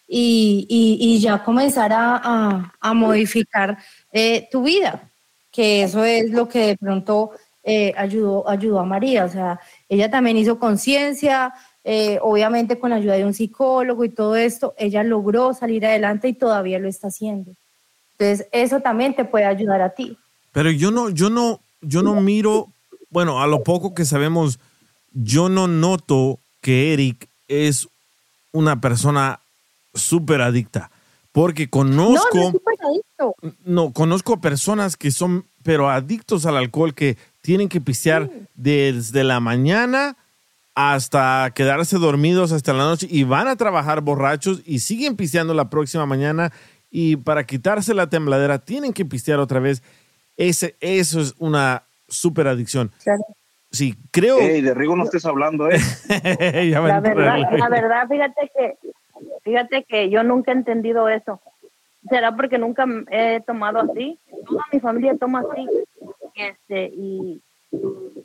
y, y- ya comenzar a, a- a modificar eh, tu vida, que eso es lo que de pronto eh, ayudó, ayudó a María, o sea, ella también hizo conciencia, eh, obviamente con la ayuda de un psicólogo y todo esto, ella logró salir adelante y todavía lo está haciendo. Entonces, eso también te puede ayudar a ti. Pero yo no, yo no, yo no miro, bueno, a lo poco que sabemos, yo no noto que Eric es una persona súper adicta. Porque conozco, No, no no, conozco personas que son, pero adictos al alcohol, que tienen que pistear desde la mañana hasta quedarse dormidos hasta la noche y van a trabajar borrachos y siguen pisteando la próxima mañana y para quitarse la tembladera tienen que pistear otra vez. Ese, eso es una súper adicción. Sí, creo... Ey, de Rigo no estés hablando, ¿eh? *laughs* La verdad, la verdad, fíjate que, fíjate que yo nunca he entendido eso. Será porque nunca he tomado así. Toda mi familia toma así. Este, y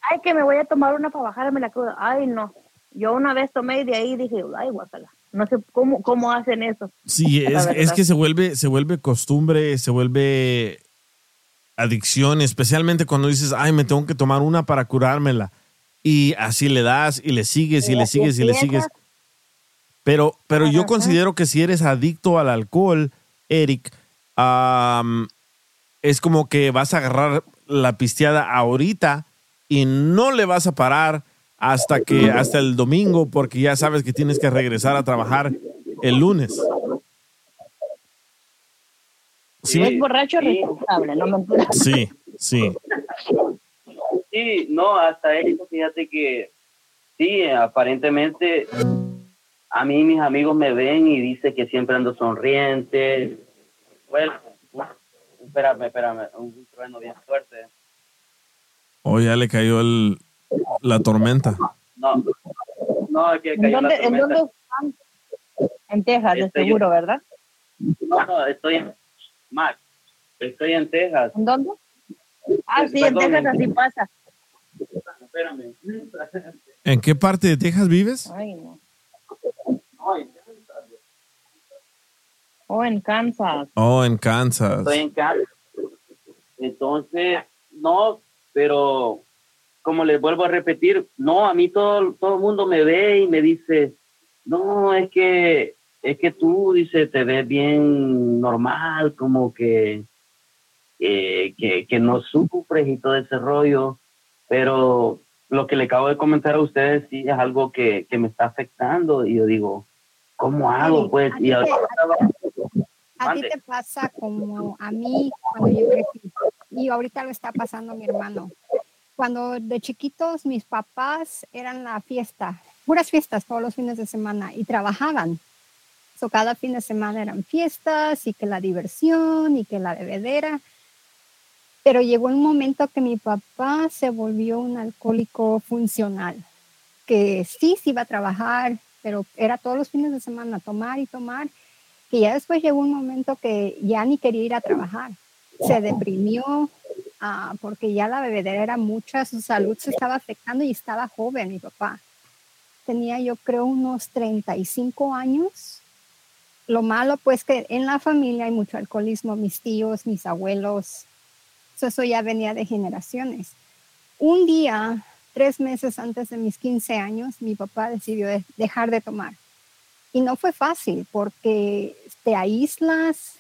ay, que me voy a tomar una para bajarme la cruda. Ay, no. Yo una vez tomé y de ahí dije, ay, guacala. No sé cómo, cómo hacen eso. Sí, *laughs* es, es que se vuelve, se vuelve costumbre, se vuelve adicción, especialmente cuando dices, ay, me tengo que tomar una para curármela. Y así le das y le sigues y Y le sigues y le sigues. Pero, pero yo considero que si eres adicto al alcohol, Eric, es como que vas a agarrar la pisteada ahorita y no le vas a parar hasta que hasta el domingo porque ya sabes que tienes que regresar a trabajar el lunes. Sí, es borracho responsable, no me entiendes. Sí, sí. Sí, no, hasta eso, fíjate que sí, aparentemente a mí mis amigos me ven y dicen que siempre ando sonriente. Bueno, espérame, espérame, un trueno bien fuerte. O ya le cayó el, la tormenta. No, no, es que ¿En cayó la dónde, ¿En dónde están? En Texas, de Estoy- seguro, ¿verdad? No, no, estoy en Max, estoy en Texas. ¿En dónde? Ah, sí, en Texas así pasa. Espérame. ¿En qué parte de Texas vives? Ay, no. O en Kansas. Oh, en Kansas. Estoy en casa. Entonces, no, pero como les vuelvo a repetir, no, a mí todo, todo el mundo me ve y me dice, no, es que, es que tú, dice, te ves bien normal, como que, eh, que, que no sufres y todo ese rollo, pero lo que le acabo de comentar a ustedes sí es algo que, que me está afectando y yo digo, ¿cómo hago? Pues, y ahora A ti te pasa como a mí cuando yo crecí y ahorita lo está pasando mi hermano. Cuando de chiquitos mis papás eran la fiesta, puras fiestas todos los fines de semana y trabajaban. So, cada fin de semana eran fiestas y que la diversión y que la bebedera. Pero llegó un momento que mi papá se volvió un alcohólico funcional, que sí, sí iba a trabajar, pero era todos los fines de semana tomar y tomar que ya después llegó un momento que ya ni quería ir a trabajar. Se deprimió ah, porque ya la bebedera era mucha, su salud se estaba afectando y estaba joven mi papá. Tenía yo creo unos 35 años. Lo malo pues que en la familia hay mucho alcoholismo, mis tíos, mis abuelos, so, eso ya venía de generaciones. Un día, tres meses antes de mis 15 años, mi papá decidió de- dejar de tomar. Y no fue fácil porque te aíslas,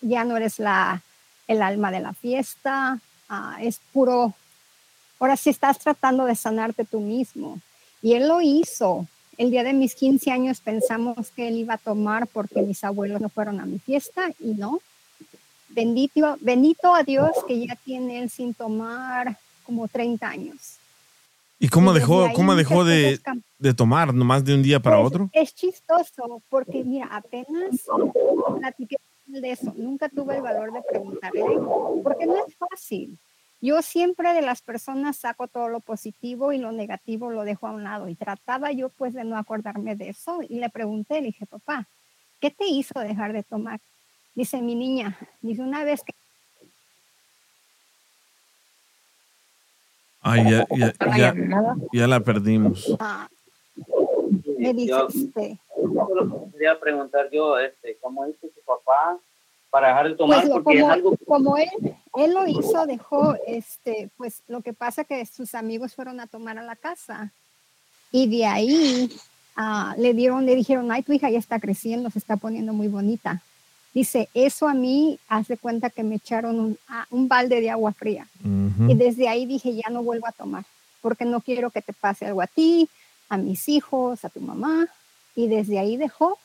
ya no eres la, el alma de la fiesta, ah, es puro, ahora sí estás tratando de sanarte tú mismo. Y él lo hizo. El día de mis 15 años pensamos que él iba a tomar porque mis abuelos no fueron a mi fiesta y no. Bendito, bendito a Dios que ya tiene él sin tomar como 30 años. ¿Y cómo Y dejó, ahí cómo dejó de, de tomar? ¿Nomás de un día para Pues, otro? Es chistoso porque, mira, apenas platiqué de eso. Nunca tuve el valor de preguntarle, porque no es fácil. Yo siempre de las personas saco todo lo positivo y lo negativo lo dejo a un lado. Y trataba yo pues de no acordarme de eso. Y le pregunté, le dije, papá, ¿qué te hizo dejar de tomar? Dice mi niña, dice una vez que Ay, ya, ya, la ya, llamada. ya la perdimos. ah, me Yo- solo quería preguntar yo, este, ¿cómo hizo su papá para dejar de tomar? Pues lo- Porque es como, algo como él, él lo hizo, dejó, este, pues lo que pasa que sus amigos fueron a tomar a la casa y de ahí ah, le dieron, le dijeron, ay, tu hija ya está creciendo, se está poniendo muy bonita. Dice, eso a mí hace cuenta que me echaron un, a- un balde de agua fría. Y desde ahí dije, ya no vuelvo a tomar, porque no quiero que te pase algo a ti, a mis hijos, a tu mamá. Y desde ahí dejó.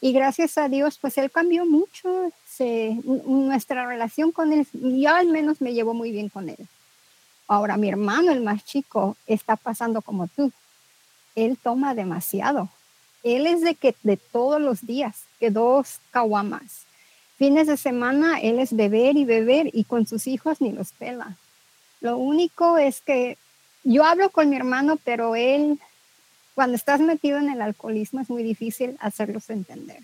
Y gracias a Dios, pues él cambió mucho. Se, nuestra relación con él, yo al menos me llevo muy bien con él. Ahora, mi hermano, el más chico, está pasando como tú. Él toma demasiado. Él es de que de todos los días, que dos caguamas. Fines de semana, él es beber y beber y con sus hijos ni los pela. Lo único es que yo hablo con mi hermano, pero él, cuando estás metido en el alcoholismo, es muy difícil hacerlos entender.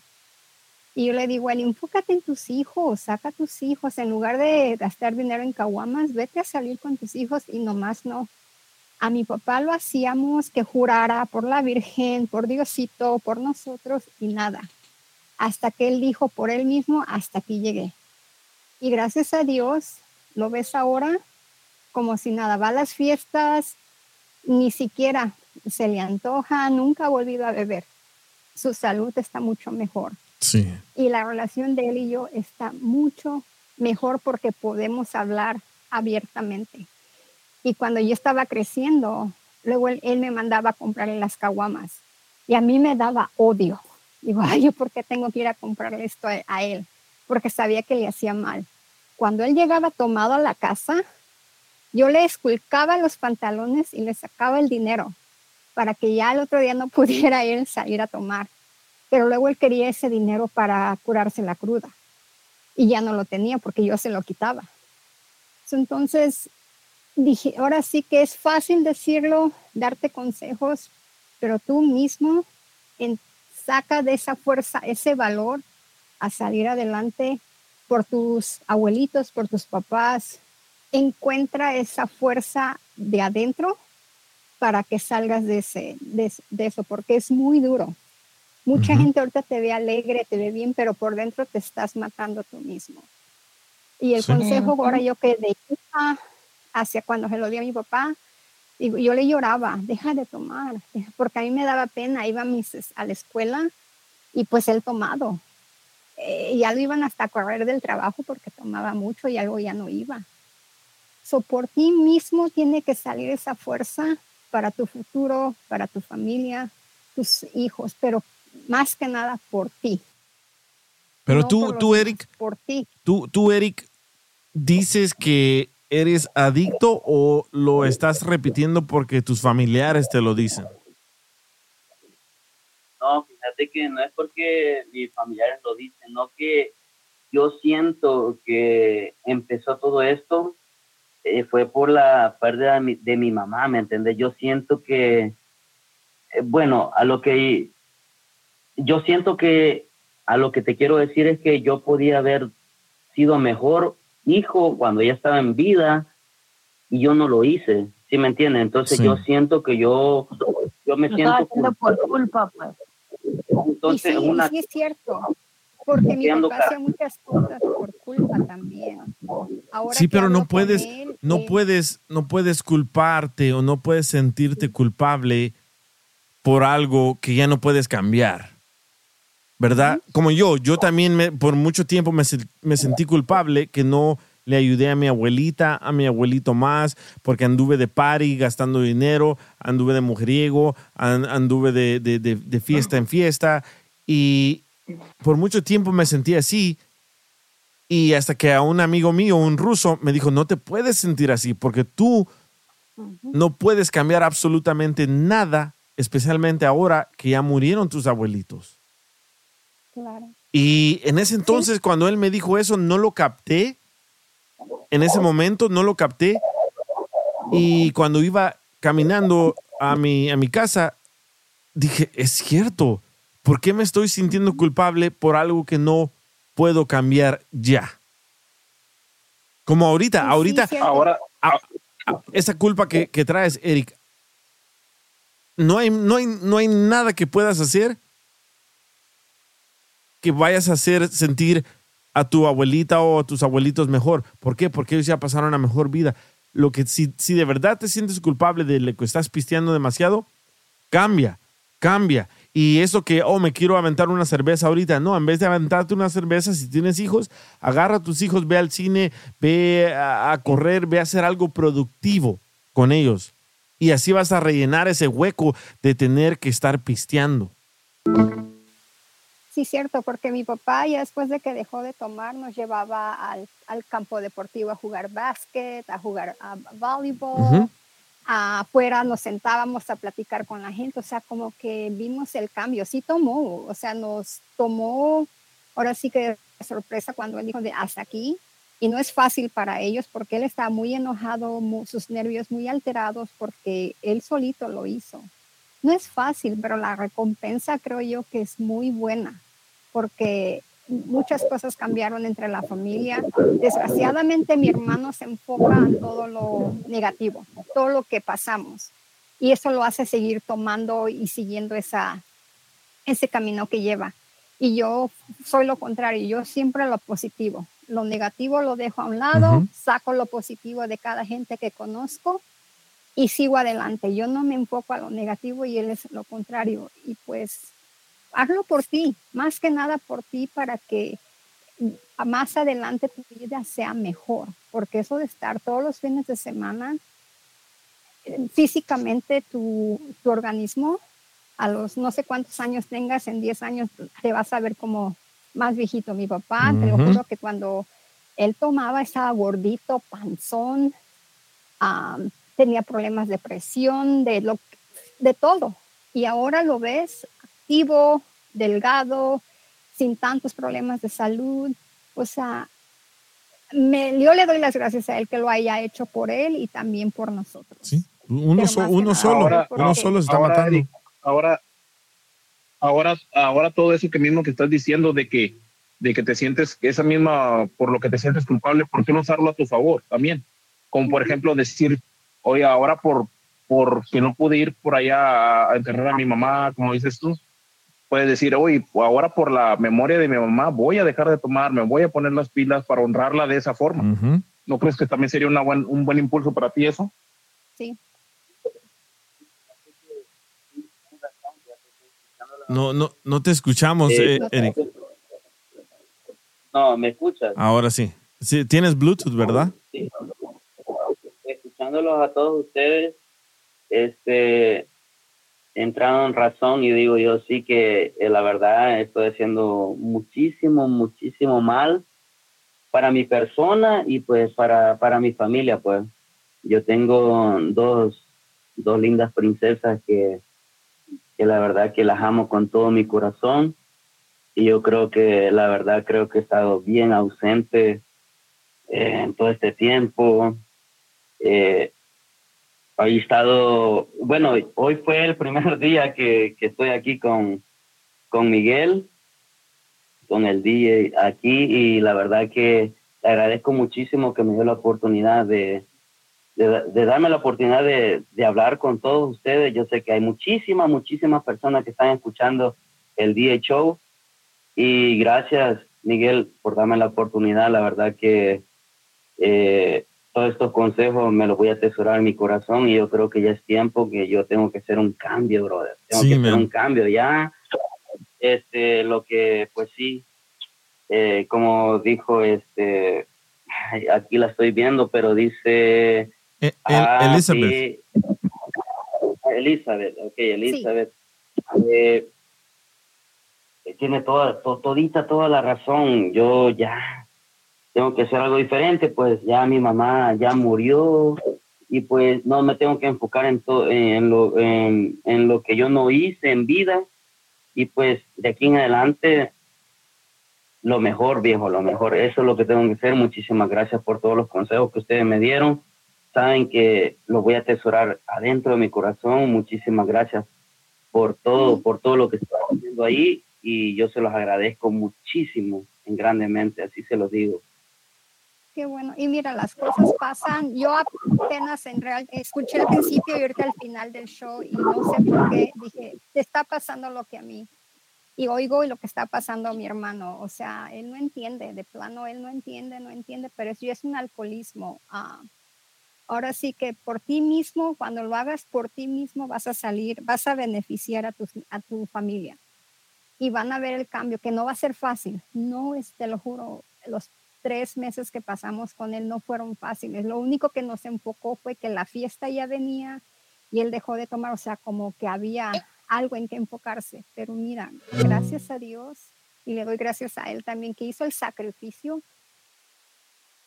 Y yo le digo, él, enfócate en tus hijos, saca a tus hijos, en lugar de gastar dinero en caguamas, vete a salir con tus hijos y nomás no. A mi papá lo hacíamos que jurara por la Virgen, por Diosito, por nosotros y nada. Hasta que él dijo por él mismo, hasta aquí llegué. Y gracias a Dios, lo ves ahora como si nada, va a las fiestas, ni siquiera se le antoja, nunca ha volvido a beber. Su salud está mucho mejor. Sí. Y la relación de él y yo está mucho mejor porque podemos hablar abiertamente. Y cuando yo estaba creciendo, luego él, me mandaba a comprarle las caguamas. Y a mí me daba odio. Digo, ay, ¿yo por qué tengo que ir a comprarle esto a, a él? Porque sabía que le hacía mal. Cuando él llegaba tomado a la casa, yo le esculcaba los pantalones y le sacaba el dinero para que ya el otro día no *laughs* pudiera él salir a tomar. Pero luego él quería ese dinero para curarse la cruda y ya no lo tenía porque yo se lo quitaba. Entonces dije, ahora sí que es fácil decirlo, darte consejos, pero tú mismo en- saca de esa fuerza ese valor a salir adelante por tus abuelitos, por tus papás, encuentra esa fuerza de adentro para que salgas de, ese, de, de eso, porque es muy duro. Mucha gente ahorita te ve alegre, te ve bien, pero por dentro te estás matando tú mismo. Y el Sí. consejo ahora yo que de hija hacia cuando se lo di a mi papá, y yo le lloraba, deja de tomar, porque a mí me daba pena, iba a, mis, a la escuela y pues él tomado. Eh, ya lo iban hasta a correr del trabajo porque tomaba mucho y algo ya no iba. So, por ti mismo tiene que salir esa fuerza para tu futuro, para tu familia, tus hijos, pero más que nada por ti. Pero No tú, tú, Eric, Por ti. tú, tú, Eric, dices que eres adicto o lo estás repitiendo porque tus familiares te lo dicen. No, fíjate que no es porque mis familiares lo dicen, no que yo siento que empezó todo esto eh, fue por la pérdida de mi, de mi mamá, ¿me entiendes? Yo siento que, eh, bueno, a lo que yo siento que a lo que te quiero decir es que yo podía haber sido mejor hijo cuando ella estaba en vida y yo no lo hice, ¿sí me entiendes? Entonces Sí. yo siento que yo, yo me siento haciendo por culpa, pues. entonces y sí, una sí es cierto, porque mi papá hacía muchas cosas por culpa también. Ahora Sí, pero no puedes, él, no eh, puedes, no puedes culparte o no puedes sentirte culpable por algo que ya no puedes cambiar. ¿Verdad? Como yo, yo también me- por mucho tiempo me, se- me sentí culpable que no le ayudé a mi abuelita, a mi abuelito más, porque anduve de party gastando dinero, anduve de mujeriego, an- anduve de, de- de- de fiesta en fiesta y por mucho tiempo me sentí así y hasta que a un amigo mío, un ruso, me dijo, no te puedes sentir así porque tú no puedes cambiar absolutamente nada, especialmente ahora que ya murieron tus abuelitos. Claro. Y en ese entonces, cuando él me dijo eso, no lo capté. En ese momento no lo capté. Y cuando iba caminando a mi, a mi casa, dije, es cierto. ¿Por qué me estoy sintiendo culpable por algo que no puedo cambiar ya? Como ahorita, ahorita, Ahora, a- a- esa culpa que, que traes, Eric, no hay, no, hay, no hay nada que puedas hacer que vayas a hacer sentir a tu abuelita o a tus abuelitos mejor. ¿Por qué? Porque ellos ya pasaron una mejor vida. Lo que si, si de verdad te sientes culpable de lo que estás pisteando demasiado, cambia, cambia. Y eso que, oh, me quiero aventar una cerveza ahorita. No, en vez de aventarte una cerveza, si tienes hijos, agarra a tus hijos, ve al cine, ve a, a correr, ve a hacer algo productivo con ellos. Y así vas a rellenar ese hueco de tener que estar pisteando. Sí, cierto, porque mi papá ya después de que dejó de tomar nos llevaba al, al campo deportivo a jugar básquet, a jugar a voleibol, afuera nos sentábamos a platicar con la gente, o sea, como que vimos el cambio, sí tomó, o sea, nos tomó, ahora sí que sorpresa cuando él dijo de hasta aquí, y no es fácil para ellos porque él está muy enojado, sus nervios muy alterados porque él solito lo hizo. No es fácil, pero la recompensa creo yo que es muy buena porque muchas cosas cambiaron entre la familia. Desgraciadamente mi hermano se enfoca en todo lo negativo, todo lo que pasamos. Y eso lo hace seguir tomando y siguiendo esa, ese camino que lleva. Y yo soy lo contrario, yo siempre lo positivo. Lo negativo lo dejo a un lado, saco lo positivo de cada gente que conozco y sigo adelante. Yo no me enfoco a lo negativo y él es lo contrario. Y pues hazlo por ti, más que nada por ti para que más adelante tu vida sea mejor, porque eso de estar todos los fines de semana, eh, físicamente tu, tu organismo, a los no sé cuántos años tengas, en 10 años te vas a ver como más viejito. Mi papá, te lo Ujú. juro que cuando él tomaba estaba gordito, panzón, am, tenía problemas de presión, de, lo, de todo. Y ahora lo ves activo, delgado, sin tantos problemas de salud. O sea, me, yo le doy las gracias a él que lo haya hecho por él y también por nosotros. Uno, Pero so- uno solo, ahora- uno solo se está ahora, matando. Eric, ahora, ahora, ahora todo eso que mismo que estás diciendo de que, de que te sientes esa misma, por lo que te sientes culpable, ¿por qué no usarlo a tu favor también? Como por ejemplo decir, oye, ahora por, por que no pude ir por allá a enterrar a mi mamá, como dices tú, puedes decir, oye, ahora por la memoria de mi mamá voy a dejar de tomar, me voy a poner las pilas para honrarla de esa forma. ¿No crees que también sería una buen, un buen impulso para ti eso? Sí. No, no, no te escuchamos, Eh, eh, Eric. No, ¿me escuchas? Ahora sí. sí. Tienes Bluetooth, ¿verdad? Sí. Escuchándolos a todos ustedes, este, entraron en razón y digo yo sí que eh, la verdad estoy haciendo muchísimo, muchísimo mal para mi persona y pues para, para mi familia, pues. Yo tengo dos, dos lindas princesas que, que la verdad que las amo con todo mi corazón y yo creo que la verdad creo que he estado bien ausente eh, en todo este tiempo. Eh, he estado, bueno, hoy fue el primer *laughs* día que, que estoy aquí con, con Miguel, con el DJ aquí y la verdad que agradezco muchísimo que me dio la oportunidad de, de, de darme la oportunidad de, de hablar con todos ustedes. Yo sé que hay muchísimas, muchísimas personas que están escuchando el DJ Show y gracias, Miguel, por darme la oportunidad. La verdad que eh, todos estos consejos me los voy a atesorar en mi corazón y yo creo que ya es tiempo que yo tengo que hacer un cambio, brother. Tengo Sí, que hacer un cambio ya. Este, lo que, pues sí, eh, como dijo, este, aquí la estoy viendo, pero dice... El- ah, Elizabeth. sí. Elizabeth, ok, Elizabeth. Eh, tiene toda, to- todita, toda la razón. Yo ya tengo que hacer algo diferente, pues ya mi mamá ya murió y pues no me tengo que enfocar en, to- en, lo, en, lo que yo no hice en vida y pues de aquí en adelante lo mejor, viejo, lo mejor. Eso es lo que tengo que hacer. Muchísimas gracias por todos los consejos que ustedes me dieron. Saben que los voy a atesorar adentro de mi corazón. Muchísimas gracias por todo, por todo lo que están haciendo ahí y yo se los agradezco muchísimo, en grandemente, así se los digo. Qué bueno. Y mira, las cosas pasan. Yo apenas en real escuché al principio y ahorita al final del show y no sé por qué dije, te está pasando lo que a mí. Y oigo lo que está pasando a mi hermano. O sea, él no entiende, de plano él no entiende, no entiende, pero eso es un alcoholismo. Ah, ahora sí que por ti mismo, cuando lo hagas por ti mismo, vas a salir, vas a beneficiar a tu, a tu familia. Y van a ver el cambio, que no va a ser fácil. No, te lo juro, los tres meses que pasamos con él no fueron fáciles. Lo único que nos enfocó fue que la fiesta ya venía y él dejó de tomar, o sea, como que había algo en que enfocarse. Pero mira, gracias a Dios y le doy gracias a él también que hizo el sacrificio.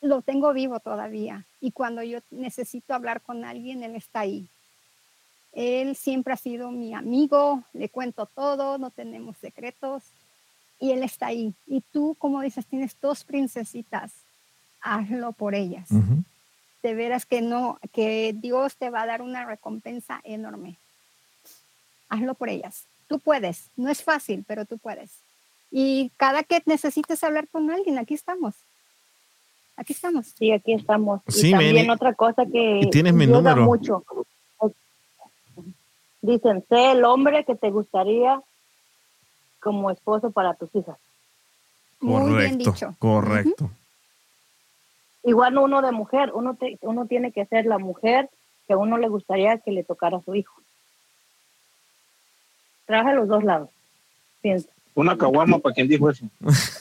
Lo tengo vivo todavía y cuando yo necesito hablar con alguien, él está ahí. Él siempre ha sido mi amigo, le cuento todo, no tenemos secretos y él está ahí. Y tú, como dices, tienes dos princesitas, hazlo por ellas. De veras que no, que Dios te va a dar una recompensa enorme. Hazlo por ellas. Tú puedes, no es fácil, pero tú puedes. Y cada que necesites hablar con alguien, aquí estamos. Aquí estamos. Sí, aquí estamos. Sí, y también otra cosa que Y tienes mi ayuda número. mucho. Dicen, sé el hombre que te gustaría como esposo para tus hijas. Correcto, correcto. Igual uno de mujer, uno, te- uno tiene que ser la mujer que a uno le gustaría que le tocara a su hijo. Trabaja los dos lados. Piensa. Una caguama para quien dijo eso.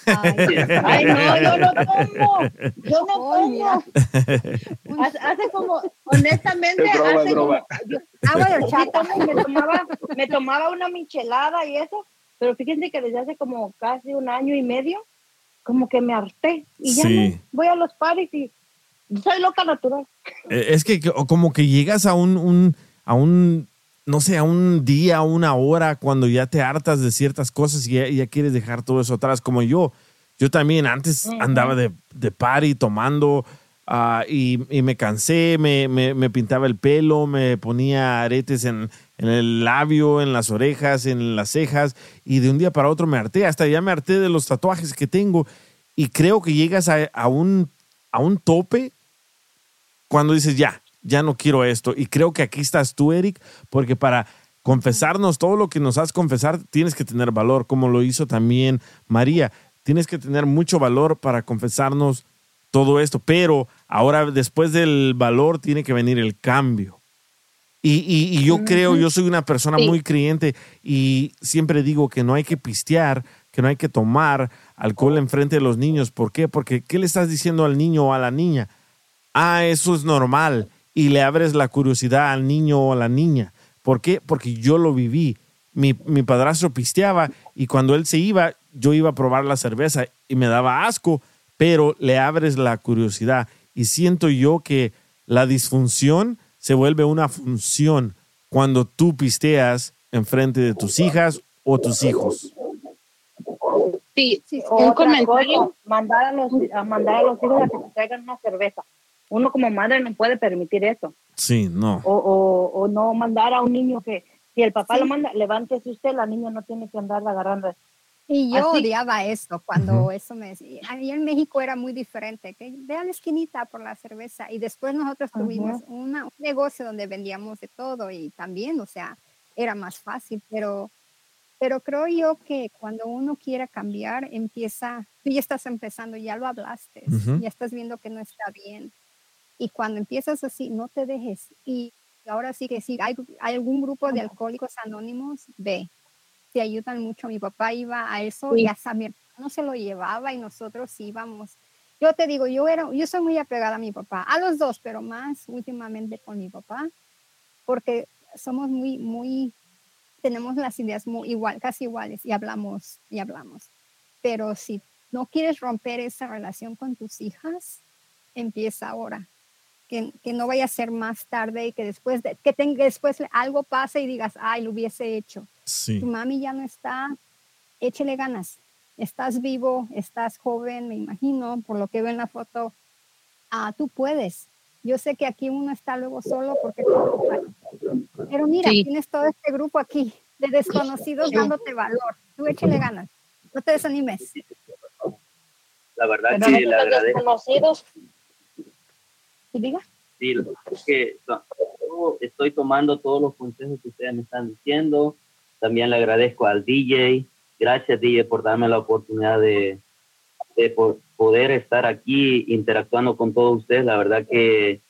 Ay, no, yo no tomo. Yo no tomo. Hace, hace como, honestamente, Es broma, hace es broma. como- yo- agua de horchata, *laughs* me tomaba, me tomaba una michelada y eso, pero fíjense que desde hace como casi un año y medio, como que me harté y ya Sí. no, voy a los paris y soy loca natural. Eh, Es que como que llegas a un, un- a un, no sé, a un día, a una hora, cuando ya te hartas de ciertas cosas y ya, ya quieres dejar todo eso atrás, como yo. Yo también antes andaba de, de party tomando ah, y, y me cansé, me, me- me pintaba el pelo, me ponía aretes en, en el labio, en las orejas, en las cejas y de un día para otro me harté, hasta ya me harté de los tatuajes que tengo y creo que llegas a, a un, a un tope cuando dices, ya, ya no quiero esto. Y creo que aquí estás tú, Eric, porque para confesarnos todo lo que nos has confesar, tienes que tener valor, como lo hizo también María. Tienes que tener mucho valor para confesarnos todo esto, pero ahora después del valor tiene que venir el cambio. Y, y- y yo creo, yo soy una persona Sí. muy creyente y siempre digo que no hay que pistear, que no hay que tomar alcohol en frente de los niños. ¿Por qué? Porque ¿qué le estás diciendo al niño o a la niña? Ah, eso es normal. Y le abres la curiosidad al niño o a la niña. ¿Por qué? Porque yo lo viví. Mi, mi padrastro pisteaba y cuando él se iba, yo iba a probar la cerveza y me daba asco, pero le abres la curiosidad. Y siento yo que la disfunción se vuelve una función cuando tú pisteas enfrente de tus hijas o tus hijos. Sí, O un otra comentario. cosa, mandar a los a mandar a los hijos a que se traigan una cerveza. Uno como madre no puede permitir eso. Sí, no. O, o, o no mandar a un niño que si el papá lo manda, levántese usted, la niña no tiene que andar agarrando. Y yo Así- odiaba eso cuando eso me decía. Ahí en México era muy diferente, que ve a la esquinita por la cerveza. Y después nosotros tuvimos Ajá. una- un negocio donde vendíamos de todo y también, o sea, era más fácil. Pero, pero creo yo que cuando uno quiere cambiar, empieza, tú ya estás empezando, ya lo hablaste, Ujú. ya estás viendo que no está bien. Y cuando empiezas así, no te dejes. Y ahora sí que sí, hay, hay algún grupo de alcohólicos anónimos, ve, te ayudan mucho. Mi papá iba a eso Sí. y hasta mi hermano se lo llevaba y nosotros íbamos. Yo te digo, yo era, yo soy muy apegada a mi papá, a los dos, pero más últimamente con mi papá, porque somos muy, muy, tenemos las ideas muy igual, casi iguales y hablamos y hablamos. Pero si no quieres romper esa relación con tus hijas, empieza ahora. Que, que no vaya a ser más tarde y que después de, que tenga, después algo pase y digas, ay, lo hubiese hecho. Sí. Tu mami ya no está, échele ganas. Estás vivo, estás joven, me imagino, por lo que veo en la foto. Ah, tú puedes. Yo sé que aquí uno está luego solo porque... Pero mira, Sí. tienes todo este grupo aquí de desconocidos Sí. dándote valor. Tú échele ganas. No te desanimes. La verdad Pero que le los agradezco. desconocidos. ¿Y diga? Sí, es que no, yo estoy tomando todos los consejos que ustedes me están diciendo. También le agradezco al DJ. Gracias, DJ, por darme la oportunidad de, de po- poder estar aquí interactuando con todos ustedes. La verdad que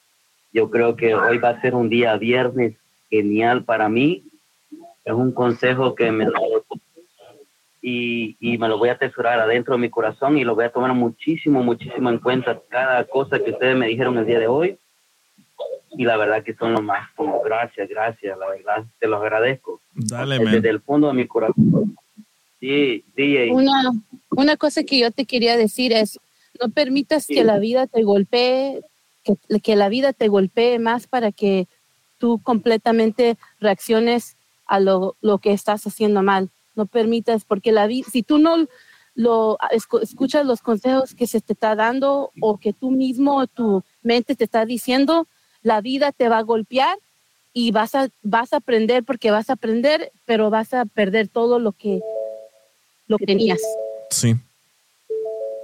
yo creo que hoy va a ser un día viernes genial para mí. Es un consejo que me y, y me lo voy a atesorar adentro de mi corazón y lo voy a tomar muchísimo, muchísimo en cuenta cada cosa que ustedes me dijeron el día de hoy. Y la verdad que son lo más, como gracias, gracias, la verdad, te los agradezco. Dale, Desde man. el fondo de mi corazón. Sí, DJ. Una, una cosa que yo te quería decir es, no permitas que la vida te golpee, que, que la vida te golpee más para que tú completamente reacciones a lo, lo que estás haciendo mal. No permitas, porque la vida, si tú no lo escu- escuchas los consejos que se te está dando o que tú mismo, tu mente te está diciendo, la vida te va a golpear y vas a, vas a aprender porque vas a aprender, pero vas a perder todo lo que, lo que tenías. Sí.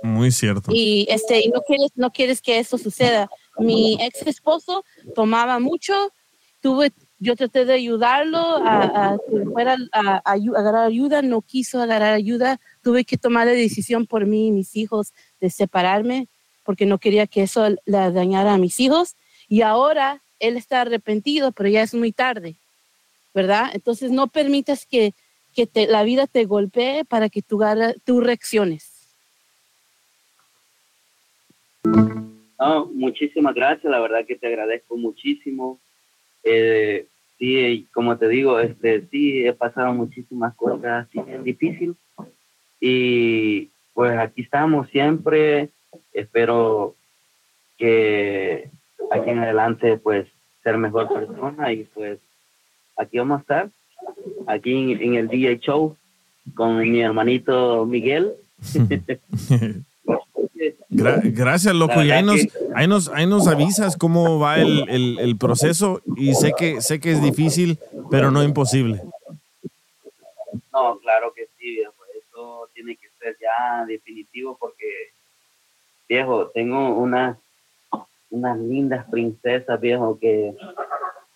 Muy cierto. Y este, no quieres, no quieres que eso suceda. Mi ex esposo tomaba mucho, tuve, yo traté de ayudarlo a, a que fuera a, a agarrar ayuda, no quiso agarrar ayuda, tuve que tomar la decisión por mí y mis hijos de separarme porque no quería que eso le dañara a mis hijos. Y ahora él está arrepentido, pero ya es muy tarde, ¿verdad? Entonces no permitas que, que te- la vida te golpee para que tú, tú reacciones. No, muchísimas gracias, la verdad que te agradezco muchísimo. Eh, sí, como te digo, este, sí, he pasado muchísimas cosas así bien difíciles y pues aquí estamos siempre. Espero que aquí en adelante pues ser mejor persona y pues aquí vamos a estar, aquí en, en el DJ Show con mi hermanito Miguel. *laughs* Gra- gracias, loco. Y ahí nos, ahí nos, ahí nos avisas cómo va el, el- el proceso. Y sé que, sé que es difícil, pero no imposible. No, claro que sí, viejo. Eso tiene que ser ya definitivo porque, viejo, tengo una, unas lindas princesas, viejo, que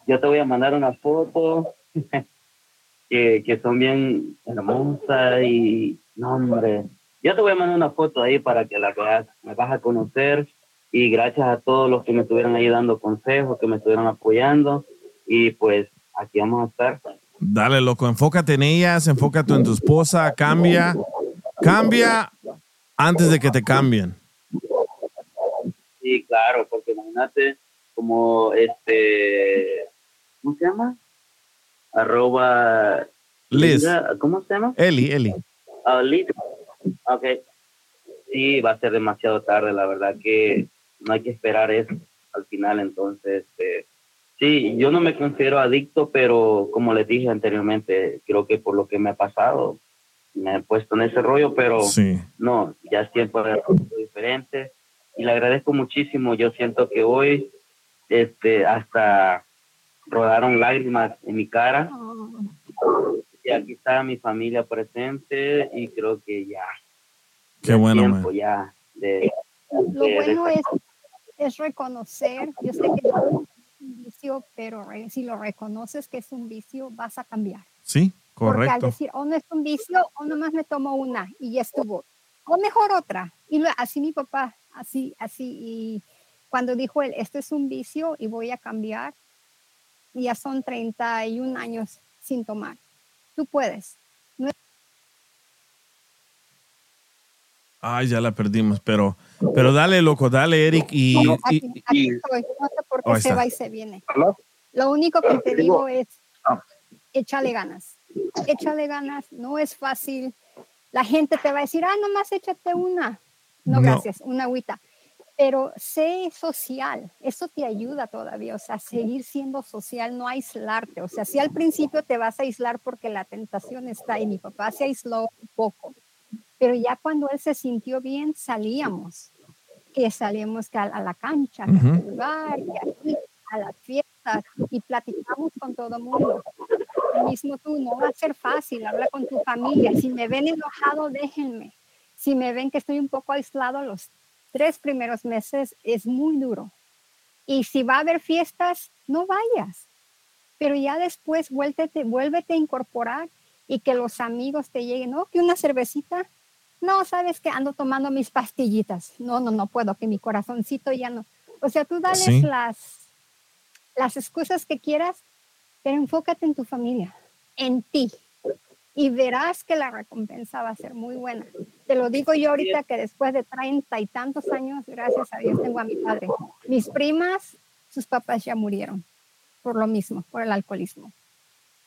yo te voy a mandar una foto *laughs* que, que son bien hermosas y, no, hombre, yo te voy a mandar una foto ahí para que la veas, me vas a conocer y gracias a todos los que me estuvieron ahí dando consejos, que me estuvieron apoyando y pues aquí vamos a estar. Dale, loco, enfócate en ellas, enfócate en tu esposa, cambia, cambia antes de que te cambien. Sí, claro, porque imagínate como este, ¿cómo se llama? Arroba. Liz. ¿Cómo se llama? Eli, Eli. Ah, Liz. Ok. Sí, va a ser demasiado tarde, la verdad que no hay que esperar eso al final, entonces, este, sí, yo no me considero adicto, pero como les dije anteriormente, creo que por lo que me ha pasado, me he puesto en ese rollo, pero Sí. no, ya es tiempo de algo diferente y le agradezco muchísimo. Yo siento que hoy este, hasta rodaron lágrimas en mi cara. Y aquí está mi familia presente y creo que ya. Qué bueno, tiempo man. ya de, Lo de- de- bueno es, es reconocer, yo sé que no es un vicio, pero re- si lo reconoces que es un vicio, vas a cambiar. Sí, Porque al correcto. decir, oh, no es un vicio, o nomás me tomo una y ya estuvo. O mejor otra. Y lo- así mi papá, así, así. Y cuando dijo él, esto es un vicio y voy a cambiar, ya son 31 años sin tomar. Tú puedes. No es- Ay, ya la perdimos, pero, pero dale, loco, dale, Eric. Y, No, y- aquí, aquí estoy. No sé por qué Oh, ahí se está. va y se viene. Lo único que te digo es, échale ganas. Échale ganas. No es fácil. La gente te va a decir, ah, nomás échate una. No, No. gracias, una agüita. Pero sé social, eso te ayuda todavía, o sea, seguir siendo social, no aislarte. O sea, si al principio te vas a aislar porque la tentación está ahí, mi papá se aisló un poco, pero ya cuando él se sintió bien, salíamos, que salíamos a, a la cancha, que a Ujú. jugar, a las fiestas, y platicamos con todo el mundo. Lo mismo tú, no va a ser fácil, habla con tu familia. Si me ven enojado, déjenme. Si me ven que estoy un poco aislado, los tres primeros meses es muy duro. Y si va a haber fiestas, no vayas. Pero ya después vuélvete, vuélvete a incorporar y que los amigos te lleguen, ¿no? Que una cervecita. No, sabes que ando tomando mis pastillitas. No, no, no puedo, que mi corazoncito ya no. O sea, tú dales Sí. las, las excusas que quieras, pero enfócate en tu familia, en ti. Y verás que la recompensa va a ser muy buena. Te lo digo yo ahorita que después de treinta y tantos años, gracias a Dios, tengo a mi padre. Mis primas, sus papás ya murieron por lo mismo, por el alcoholismo,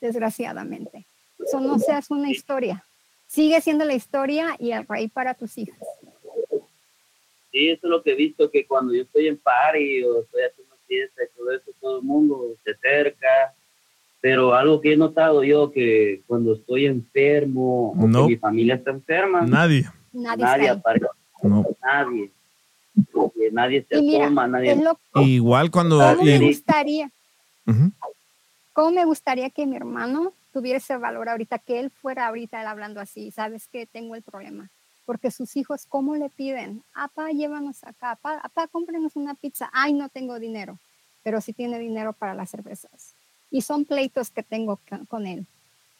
desgraciadamente. Eso no seas una historia. Sigue siendo la historia y el rey para tus hijas. Sí, eso es lo que he visto, que cuando yo estoy en party o estoy haciendo fiesta y todo eso, todo el mundo se acerca. Pero algo que he notado yo, que cuando estoy enfermo o No. que mi familia está enferma, nadie. Nadie, nadie aparece. No. Nadie. Porque nadie se asoma, nadie... es lo- Igual cuando... ¿Cómo me gustaría? ¿Cómo me gustaría que mi hermano tuviera ese valor ahorita, que él fuera ahorita él hablando así, sabes que tengo el problema? Porque sus hijos, ¿cómo le piden? Apá, llévanos acá, apá, apá, cómprenos una pizza. Ay, no tengo dinero, pero sí tiene dinero para las cervezas. Y son pleitos que tengo con- él.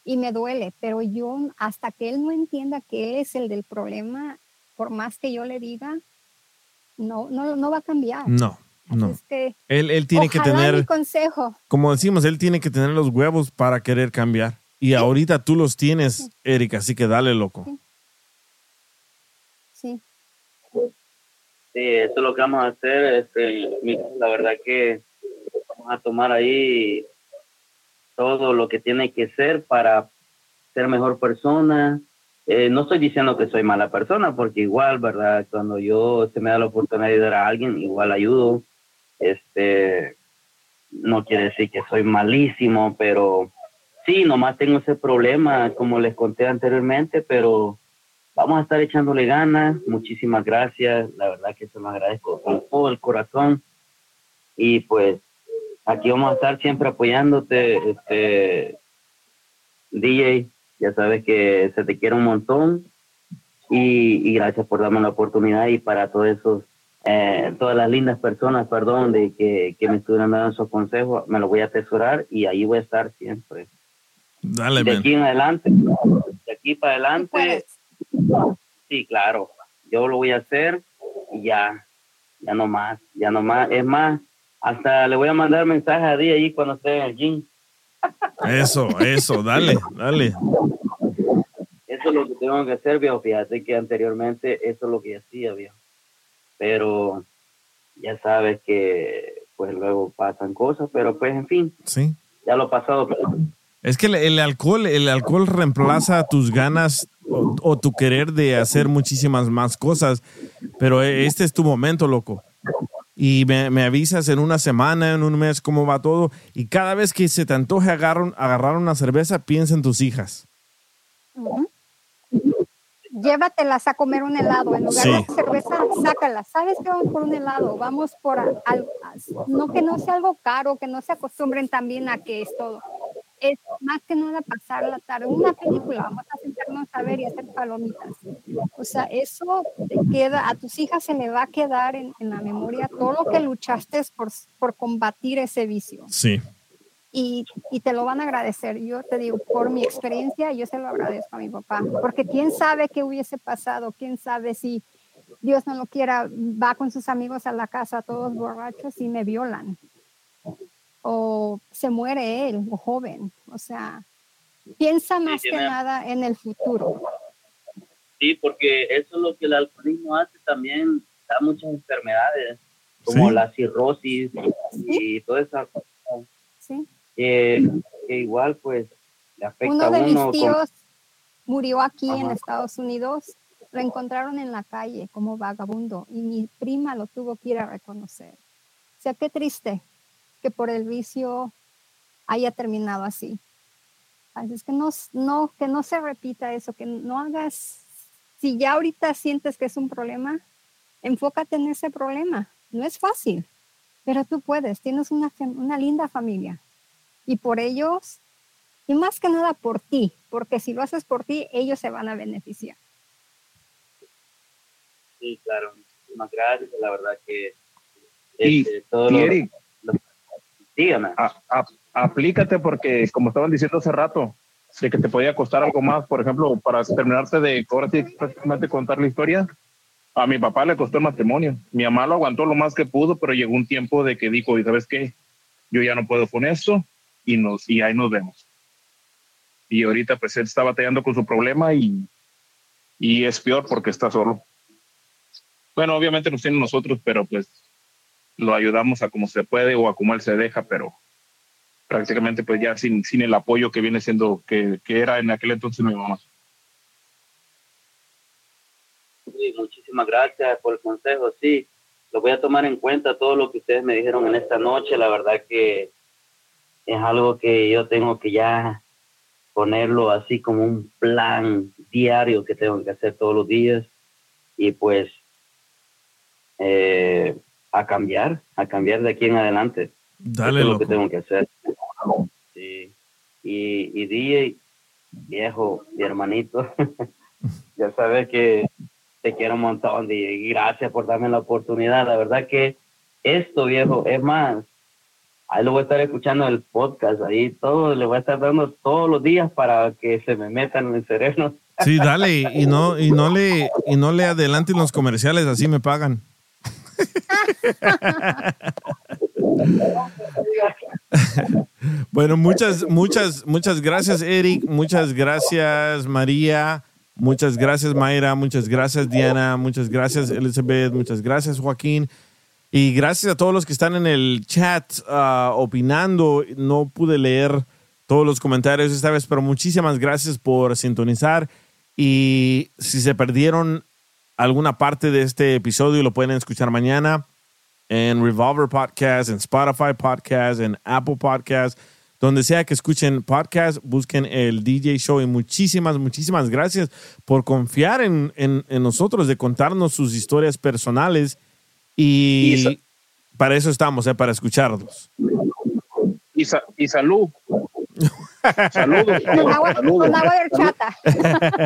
Y me duele, pero yo, hasta que él no entienda que él es el del problema, por más que yo le diga, no, no, no va a cambiar. No, no. Es que Él, él tiene que tener, consejo. como decimos, él tiene que tener los huevos para querer cambiar. Y ahorita tú los tienes, Erika, así que dale, loco. Sí. Sí, eso es lo que vamos a hacer. Este, la verdad que vamos a tomar ahí todo lo que tiene que ser para ser mejor persona. Eh, no estoy diciendo que soy mala persona, porque igual, ¿verdad? Cuando yo se me da la oportunidad de ayudar a alguien, igual ayudo. Este, no quiere decir que soy malísimo, pero sí, nomás tengo ese problema, como les conté anteriormente, pero vamos a estar echándole ganas. Muchísimas gracias. La verdad que se lo agradezco con todo el corazón. Y pues aquí vamos a estar siempre apoyándote, este DJ. Ya sabes que se te quiere un montón. Y, y gracias por darme la oportunidad y para todos esos eh, todas las lindas personas, perdón, de que, que me estuvieran dando esos consejos, me los voy a atesorar y ahí voy a estar siempre. Dale, de man. aquí en adelante, de aquí para adelante, sí, claro, yo lo voy a hacer y ya, ya no más, ya no más. Es más, hasta le voy a mandar mensaje a Día ahí cuando esté en el gym. Eso, eso, dale, dale. Eso es lo que tengo que hacer, viejo. Fíjate que anteriormente eso es lo que hacía, viejo. Pero ya sabes que pues luego pasan cosas, pero pues en fin, Sí. ya lo pasado. Pero, Es que el, el alcohol, el alcohol reemplaza tus ganas o, o tu querer de hacer muchísimas más cosas. Pero e- este es tu momento, loco. Y me, me avisas en una semana, en un mes, cómo va todo. Y cada vez que se te antoje agarrar, agarrar una cerveza, piensa en tus hijas. Llévatelas a comer un helado. En lugar Sí. de cerveza, sácalas. ¿Sabes qué? Vamos por un helado. Vamos por algo. No que no sea algo caro, que no se acostumbren también a que es todo. Es más que nada pasar la tarde. Una película, vamos a sentarnos a ver y hacer palomitas. O sea, eso te queda, a tus hijas se le va a quedar en, en la memoria todo lo que luchaste por, por combatir ese vicio Sí. y, y te lo van a agradecer. Yo te digo, por mi experiencia, yo se lo agradezco a mi papá, porque quién sabe qué hubiese pasado, quién sabe si Dios no lo quiera, va con sus amigos a la casa todos borrachos y me violan. O se muere él, o joven. O sea, piensa más que nada en el futuro. sí, porque eso es lo que el alcoholismo hace también, da muchas enfermedades, como Sí. la cirrosis y toda esa cosa, ¿sí? que, que igual pues le afecta Uno a de uno. mis con- tíos murió aquí en Ajá. Estados Unidos. Lo encontraron en la calle como vagabundo y mi prima lo tuvo que ir a reconocer. O sea, qué triste que por el vicio haya terminado así. Así es que no, no, que no se repita eso, que no hagas, si ya ahorita sientes que es un problema, enfócate en ese problema. No es fácil, pero tú puedes, tienes una, una linda familia y por ellos y más que nada por ti, porque si lo haces por ti, ellos se van a beneficiar. Sí, claro, muchísimas gracias, la verdad que Y, este, todo y lo- dígame. a- a- aplícate porque, como estaban diciendo hace rato, de que te podía costar algo más, por ejemplo, para terminarte de ahora sí, prácticamente contar la historia, a mi papá le costó el matrimonio. Mi mamá lo aguantó lo más que pudo, pero llegó un tiempo de que dijo, ¿y sabes qué? Yo ya no puedo con esto y, nos, y ahí nos vemos. Y ahorita pues él está batallando con su problema y, y es peor porque está solo. Bueno, obviamente nos tiene nosotros, pero pues lo ayudamos a como se puede o a como él se deja, pero prácticamente pues ya sin, sin el apoyo que viene siendo, que, que era en aquel entonces mi mamá. Sí, muchísimas gracias por el consejo. Sí, lo voy a tomar en cuenta todo lo que ustedes me dijeron en esta noche. La verdad que es algo que yo tengo que ya ponerlo así como un plan diario que tengo que hacer todos los días y pues eh, a cambiar, a cambiar de aquí en adelante. Dale, Eso es lo que tengo que hacer. Sí. Y, y DJ, viejo, mi hermanito, *laughs* ya sabes que te quiero un montón, DJ. y Gracias por darme la oportunidad. La verdad que esto, viejo, es más, ahí lo voy a estar escuchando el podcast, ahí todo, le voy a estar dando todos los días para que se me metan en el cerebro. Sí, dale. Y, y no, y, no le, y no le adelanten los comerciales, así me pagan. *laughs* Bueno, muchas, muchas, muchas gracias, Eric. Muchas gracias, María. Muchas gracias, Mayra. Muchas gracias, Diana. Muchas gracias, Elizabeth. Muchas gracias, Joaquín. Y gracias a todos los que están en el chat ah, opinando. No pude leer todos los comentarios esta vez, pero muchísimas gracias por sintonizar. Y si se perdieron alguna parte de este episodio, lo pueden escuchar mañana en Revolver Podcast, en Spotify Podcast, en Apple Podcast, donde sea que escuchen podcast, busquen el DJ Show y muchísimas, muchísimas gracias por confiar en, en- en nosotros, de contarnos sus historias personales y, Y para eso estamos, eh, para escucharlos. Y, sa- y salud. *laughs* Saludos. Con agua, saludos. con agua de horchata.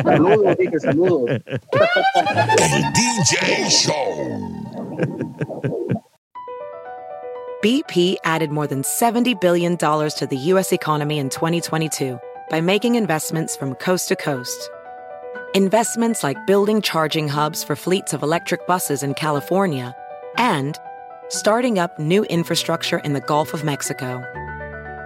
Saludos, dije saludos. El DJ Show. BP added more than $70 billion to the U.S. economy in 2022 by making investments from coast to coast. Investments like building charging hubs for fleets of electric buses in California and starting up new infrastructure in the Gulf of Mexico.